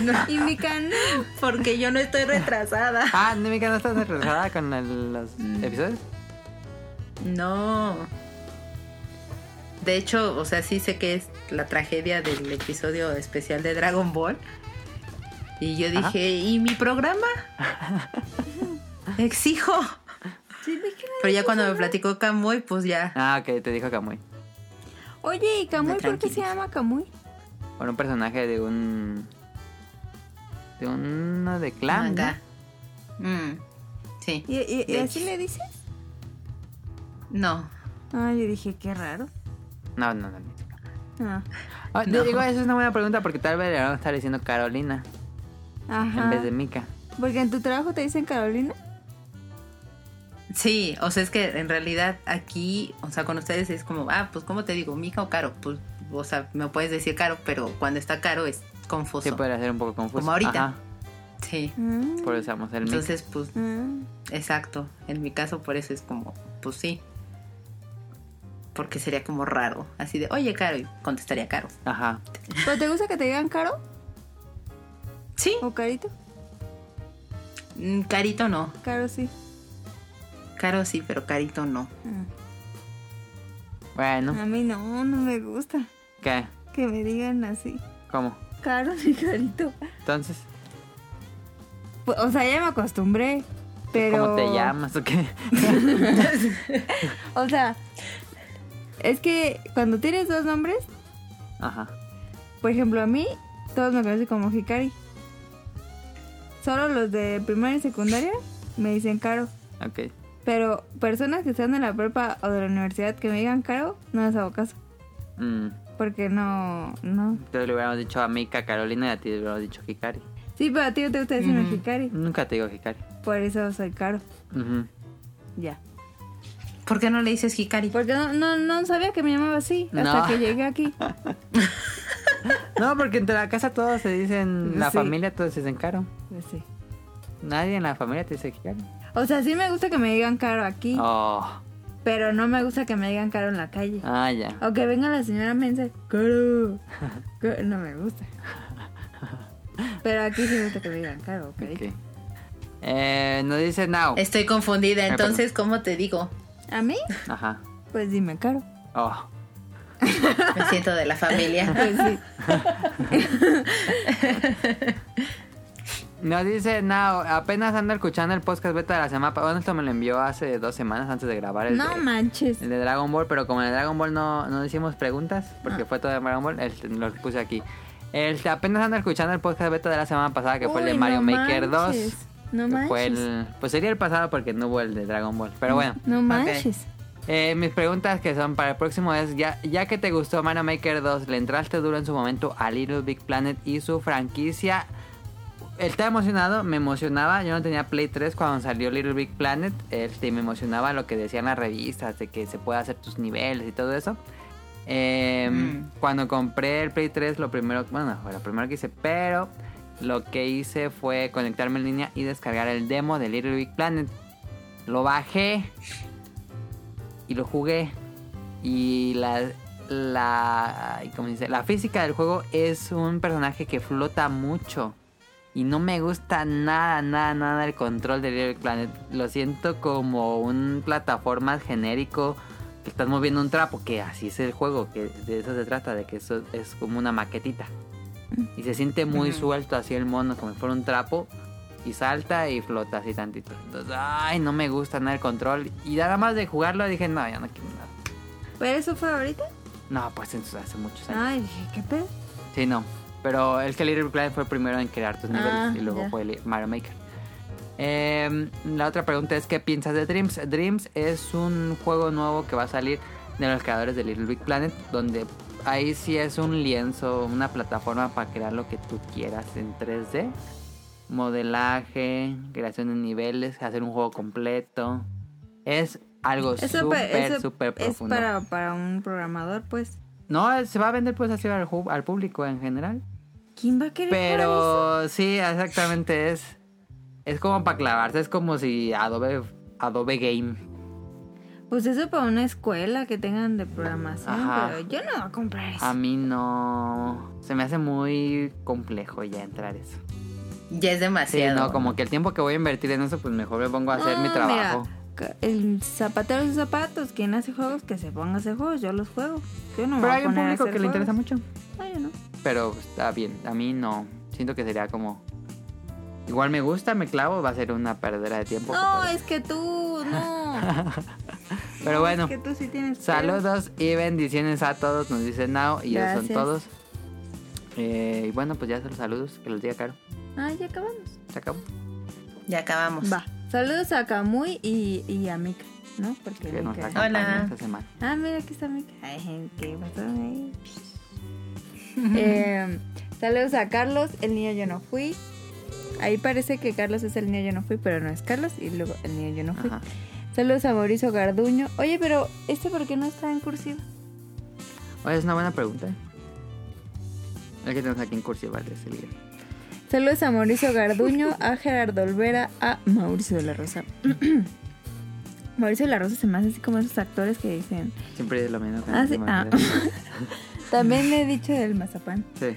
no, Y mi canal. porque yo no estoy retrasada. Ah, Nemica, ¿no estás retrasada con el- los episodios? No. De hecho, o sea, sí sé que es la tragedia del episodio especial de Dragon Ball. Y yo Ajá. dije, ¿y mi programa? Exijo. Sí. Pero ya cuando me platicó Kamui, pues ya. Ah, ok, te dijo Kamui. Oye, ¿y Kamui por qué se llama Kamui? Por un personaje de un... De uno de clan, ¿no? Manga. Mm, sí. ¿Y, y- y De así le dices? No. Ah, yo dije, qué raro. No, no, no. Ah. Ah, No. Digo, eso es una buena pregunta porque tal vez le van a estar diciendo Carolina Ajá. en vez de Mika. Porque en tu trabajo te dicen Carolina. Sí, o sea, es que en realidad aquí, o sea, con ustedes es como, ah, pues, ¿cómo te digo? ¿Mica o Caro? Pues, o sea, me puedes decir Caro, pero cuando está Caro es confuso. Sí, podría ser un poco confuso. Como ahorita. Ajá, Sí. Mm. por eso usamos el. Entonces, pues, Ah. exacto. En mi caso, por eso es como, pues sí. Porque sería como raro. Así de, oye, Caro, y contestaría Caro. Ajá. ¿Pero te gusta que te digan Caro Sí, o Carito? mm, Carito no. Caro sí. Caro sí, pero Carito no. Ah. Bueno, A mí no, no me gusta ¿qué? que me digan así. ¿Cómo? Caro y Carito. Entonces, Pues, O sea, ya me acostumbré. Pero. ¿cómo te llamas o qué? O sea, es que cuando tienes dos nombres, Ajá. Por ejemplo, a mí, todos me conocen como Hikari. Solo los de primaria y secundaria me dicen Caro. Ok. Pero personas que están en la prepa o de la universidad que me digan Caro, no les hago caso. Mm. Porque no, no. Entonces le hubiéramos dicho a Mika, Carolina y a ti le hubiéramos dicho Hikari. Sí, pero a ti no te gusta decirme Hikari. Nunca te digo Hikari. Por eso soy Caro. Ujú. Ya. ¿Por qué no le dices Hikari? Porque no, no, no sabía que me llamaba así hasta No. que llegué aquí. No, porque entre la casa todos se dicen, la Sí. familia todos se dicen Caro. Sí. Nadie en la familia te dice Hikari. O sea, sí me gusta que me digan Caro aquí, Oh. pero no me gusta que me digan Caro en la calle. Ah, ya. O que venga la señora Mensa, Caro. Ca- No me gusta. Pero aquí sí me gusta que me digan Caro, ¿ok? Ok. Eh, nos dice Now. Estoy confundida, entonces, ¿cómo te digo? ¿A mí? Ajá. Pues dime Caro. Oh. Me siento de la familia. Pues sí. Nos dice Now, apenas ando escuchando el podcast beta de la semana. Bueno, esto me lo envió hace dos semanas antes de grabar el, No de, manches. el de Dragon Ball, pero como en el Dragon Ball no, no hicimos preguntas, Ah. porque fue todo de Dragon Ball, este, lo puse aquí. Este, apenas ando escuchando el podcast beta de la semana pasada, que fue el de Mario no Maker 2. No fue manches. el, pues sería el pasado porque no hubo el de Dragon Ball. Pero bueno. No manches. Eh, mis preguntas que son para el próximo es, ya, ya que te gustó Mario Maker 2, ¿le entraste duro en su momento a Little Big Planet y su franquicia? Él estaba emocionado, me emocionaba, yo no tenía Play 3 cuando salió Little Big Planet, este, me emocionaba lo que decían las revistas, de que se puede hacer tus niveles y todo eso. Eh, Mm. Cuando compré el Play 3, lo primero, bueno, fue lo primero que hice, pero lo que hice fue conectarme en línea y descargar el demo de Little Big Planet. Lo bajé y lo jugué. Y la, la, ¿cómo dice? la física del juego es un personaje que flota mucho. Y no me gusta nada, nada, nada el control de Little Big Planet. Lo siento como un plataforma genérico que estás moviendo un trapo, que así es el juego, que de eso se trata, de que eso es como una maquetita. Y se siente muy Ujú. suelto así el mono, como si fuera un trapo. Y salta y flota así tantito. Entonces, ay, no me gusta nada el control. Y nada más de jugarlo dije, no, ya no quiero nada. ¿Pero eso fue ahorita? No, pues hace muchos años. Ay, dije, ¿qué pedo? Sí, no. Pero el que Little Big Planet fue el primero en crear tus niveles Ah, y luego fue el Mario Maker. Em, la otra pregunta es, ¿qué piensas de Dreams? Dreams es un juego nuevo que va a salir de los creadores de Little Big Planet, donde ahí sí es un lienzo, una plataforma para crear lo que tú quieras en 3D. Modelaje, creación de niveles, hacer un juego completo. Es algo súper, súper es profundo. para, para un programador, pues. No, se va a vender pues así al, al público en general. ¿Quién va a querer jugar eso? Pero sí, exactamente es. Es como para clavarse, es como si Adobe, Adobe Game. Pues eso para una escuela que tengan de programación, Ajá. pero yo no voy a comprar eso. A mí no. Se me hace muy complejo ya entrar eso. Ya es Sí, demasiado. no, como que el tiempo que voy a invertir en eso, pues mejor me pongo a hacer mi No, trabajo. mira, el zapatero de sus zapatos, quien hace juegos, que se ponga a hacer juegos, yo los juego. Yo no me Pero voy a hay un a público hacer que le interesa mucho. Ay, yo no. Pero está bien, a mí no. Siento que sería como. Igual me gusta, me clavo, va a ser una perdera de tiempo. No, es que tú, no. Pero bueno. Es que tú sí tienes. Saludos y bendiciones a todos, nos dice Nao y ellos son todos. Eh, y bueno, pues ya son los saludos, que los diga Caro. Ah, ya acabamos. Se acabó. Ya acabamos. Va. Saludos a Kamui y, y a Mika, ¿no? Porque Que nos Hola. esta semana. Ah, mira, aquí está Mika. Ay, ¿qué pasó ahí? Eh, saludos a Carlos, el niño yo no fui. Ahí parece que Carlos es el niño yo no fui, pero no es Carlos. Y luego el niño yo no fui. Ajá. Saludos a Mauricio Garduño. Oye, pero ¿este por qué no está en cursiva? Oye, es una buena pregunta. ¿eh? El que tenemos aquí en cursiva de ese libro. Saludos a Mauricio Garduño, a Gerardo Olvera, a Mauricio de la Rosa. Mauricio de la Rosa se me hace así como esos actores que dicen. Siempre es lo mismo. Ah, sí. Ah. También le he dicho del mazapán. Sí.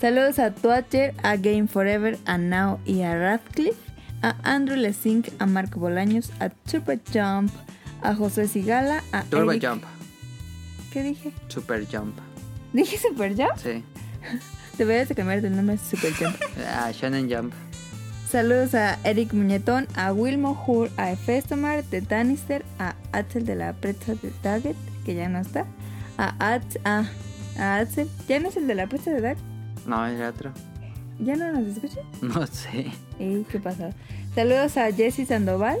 Saludos a Twatcher, a Game Forever, a Now y a Radcliffe, a Andrew Lesink, a Marco Bolaños, a Super Jump, a José Sigala, a Turbo Eric- Jump. ¿Qué dije? Super Jump. ¿Dije Super Jump? Sí. Deberías de cambiar el nombre a Super Jump. Ah, Shonen Jump. Saludos a Eric Muñetón, a Wilmo Hur, a Efestomar de Tannister, a Axel de la Pretza de Target, que ya no está, a Ats, a Ah, sí. ¿Ya no es el de la apuesta de Dark? No, era otro. ¿Ya no nos escucha? No sé. Ey, ¿Qué pasa? Saludos a Jessy Sandoval,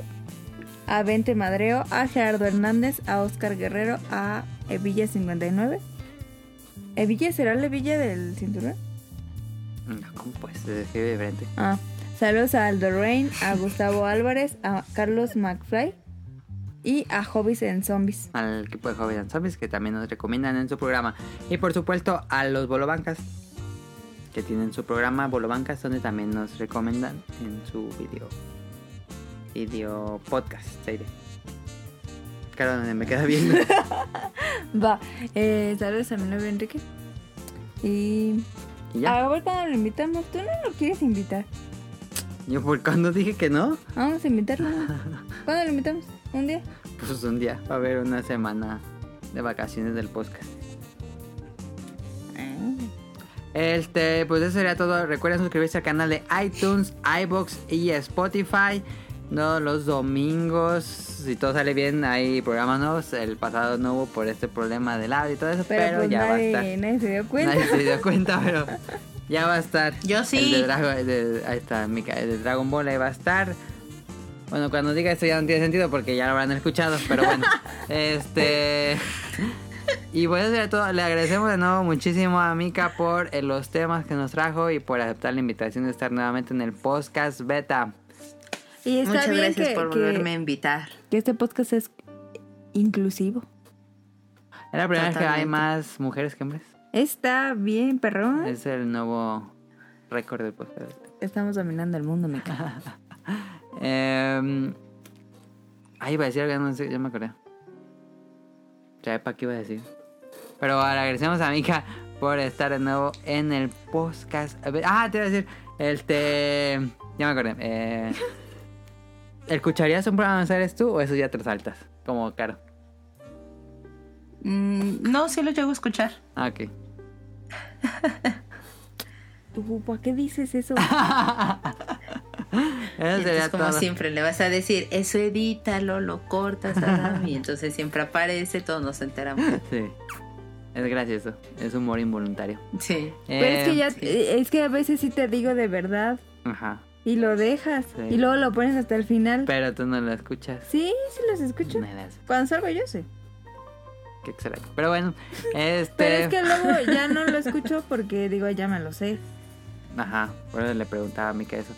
a Vente Madreo, a Gerardo Hernández, a Oscar Guerrero, a Evilla59. ¿Evilla será la Evilla del cinturón? No, ¿Cómo pues? Se diferente. Ah, saludos a Aldo Rain, a Gustavo Álvarez, a Carlos McFly y a Hobbies en Zombies. Al equipo de Hobbies and Zombies que también nos recomiendan en su programa. Y por supuesto a los Bolobancas que tienen su programa Bolobancas donde también nos recomiendan en su video. Video podcast, diré. Claro, donde me queda viendo. Va, eh, saludos a mi novio Enrique. Y y ya. a ver cuando lo invitamos. ¿Tú no lo quieres invitar? Yo por cuando dije que no, Vamos a invitarlo. ¿Cuándo lo invitamos? ¿Un día? pues un día va a haber una semana de vacaciones del podcast. Este, pues eso sería todo. Recuerden suscribirse al canal de iTunes, iBox y Spotify. No, los domingos, si todo sale bien, hay programas nuevos. El pasado no hubo por este problema del audio y todo eso, pero, Pero, pues ya va a nadie, estar. nadie se dio cuenta. Nadie se dio cuenta, pero ya va a estar. Yo sí. El de Dragon, de- ahí está, Mika, el de Dragon Ball ahí va a estar. Bueno, cuando diga esto ya no tiene sentido porque ya lo habrán escuchado, pero bueno. este. Y bueno, eso era todo. Le agradecemos de nuevo muchísimo a Mika por eh, los temas que nos trajo y por aceptar la invitación de estar nuevamente en el podcast beta. Y está Muchas bien gracias que, por que- volverme a invitar. que este podcast es inclusivo. Es la primera vez que hay más mujeres que hombres. Está bien, perrón. Es el nuevo récord del podcast. Estamos dominando el mundo, Mica. Eh, ahí iba a decir algo, no sé, ya me acordé. Ya para qué iba a decir. Pero ahora agradecemos a Mika por estar de nuevo en el podcast. Ah, te iba a decir, este. Ya me acordé. Eh, ¿Escucharías un programa de eres tú o eso ya te saltas? Como caro. Mm, no, sí lo llego a escuchar. Ah, ok. ¿Tú ¿Por qué dices eso? Entonces, como todo. siempre, le vas a decir, eso edítalo, lo cortas, Adam", y entonces siempre aparece, todos nos enteramos. Sí. Es gracioso. Es humor involuntario. Sí. Pero es que Eh, ya, sí. eh, es que a veces sí te digo de verdad Ajá. y lo dejas Sí. y luego lo pones hasta el final. Pero tú no lo escuchas. Sí, sí los escucho. No. Cuando salgo yo sí. Qué excelente. Pero bueno, este. Pero es que luego ya no lo escucho porque digo, ya me lo sé. Ajá, por eso le preguntaba a Mika eso.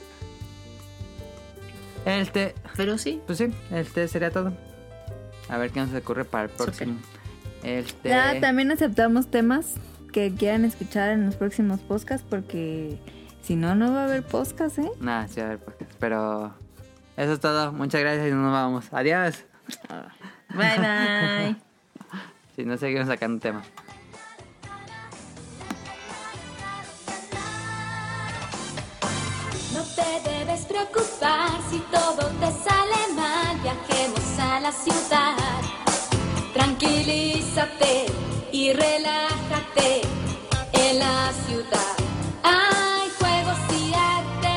Este, Pero sí. pues sí, este sería todo. A ver qué nos ocurre para el próximo. Este. Ya también aceptamos temas que quieran escuchar en los próximos podcasts porque si no, no va a haber podcast, ¿eh? Nada, sí, a ver, podcast. Pero eso es todo. Muchas gracias y nos vamos. Adiós. Bye bye. Si no, seguimos sacando temas. Si todo te sale mal, viajemos a la ciudad. Tranquilízate y relájate en la ciudad. Hay juegos y arte,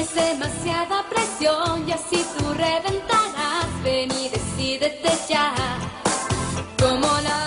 es demasiada presión y así tú reventarás. Ven y decídete ya. Como la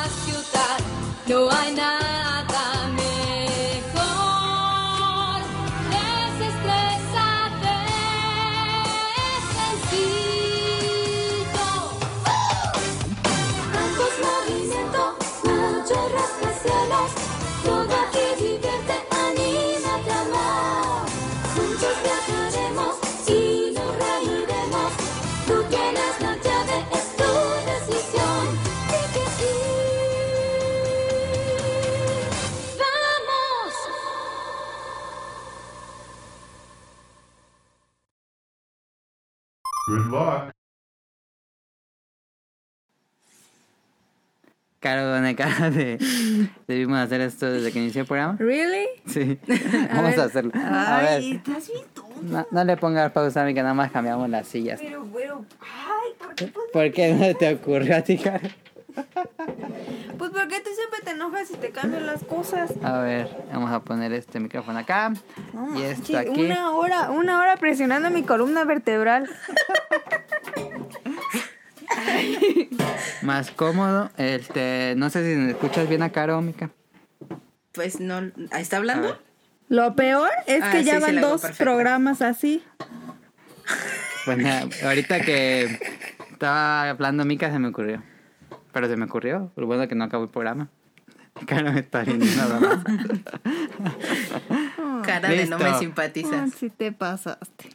Luck. Caro, con cara de. Debimos hacer esto desde que inició el programa. ¿Really? Sí. Vamos ver. a hacerlo. A Ay, ver. estás bien tonto. No, no le pongas pausa, que nada más cambiamos las sillas. Pero, pero, ay, ¿por qué? ¿Por qué no te ocurrió a ti, Caro? Pues porque tú siempre te enojas y te cambian las cosas. A ver, vamos a poner este micrófono acá. No y esto manches, aquí. Una hora, una hora presionando mi columna vertebral. Más cómodo. Este, no sé si me escuchas bien a Caro, Mica. Pues no. ¿ahí ¿Está hablando? Lo peor es Ah, que sí, ya van dos programas así. Bueno, ahorita que estaba hablando Mika se me ocurrió. Pero se me ocurrió. Lo bueno que no acabó el programa. Cara me está riendo nada más. Cara de no me simpatizas. si te pasaste.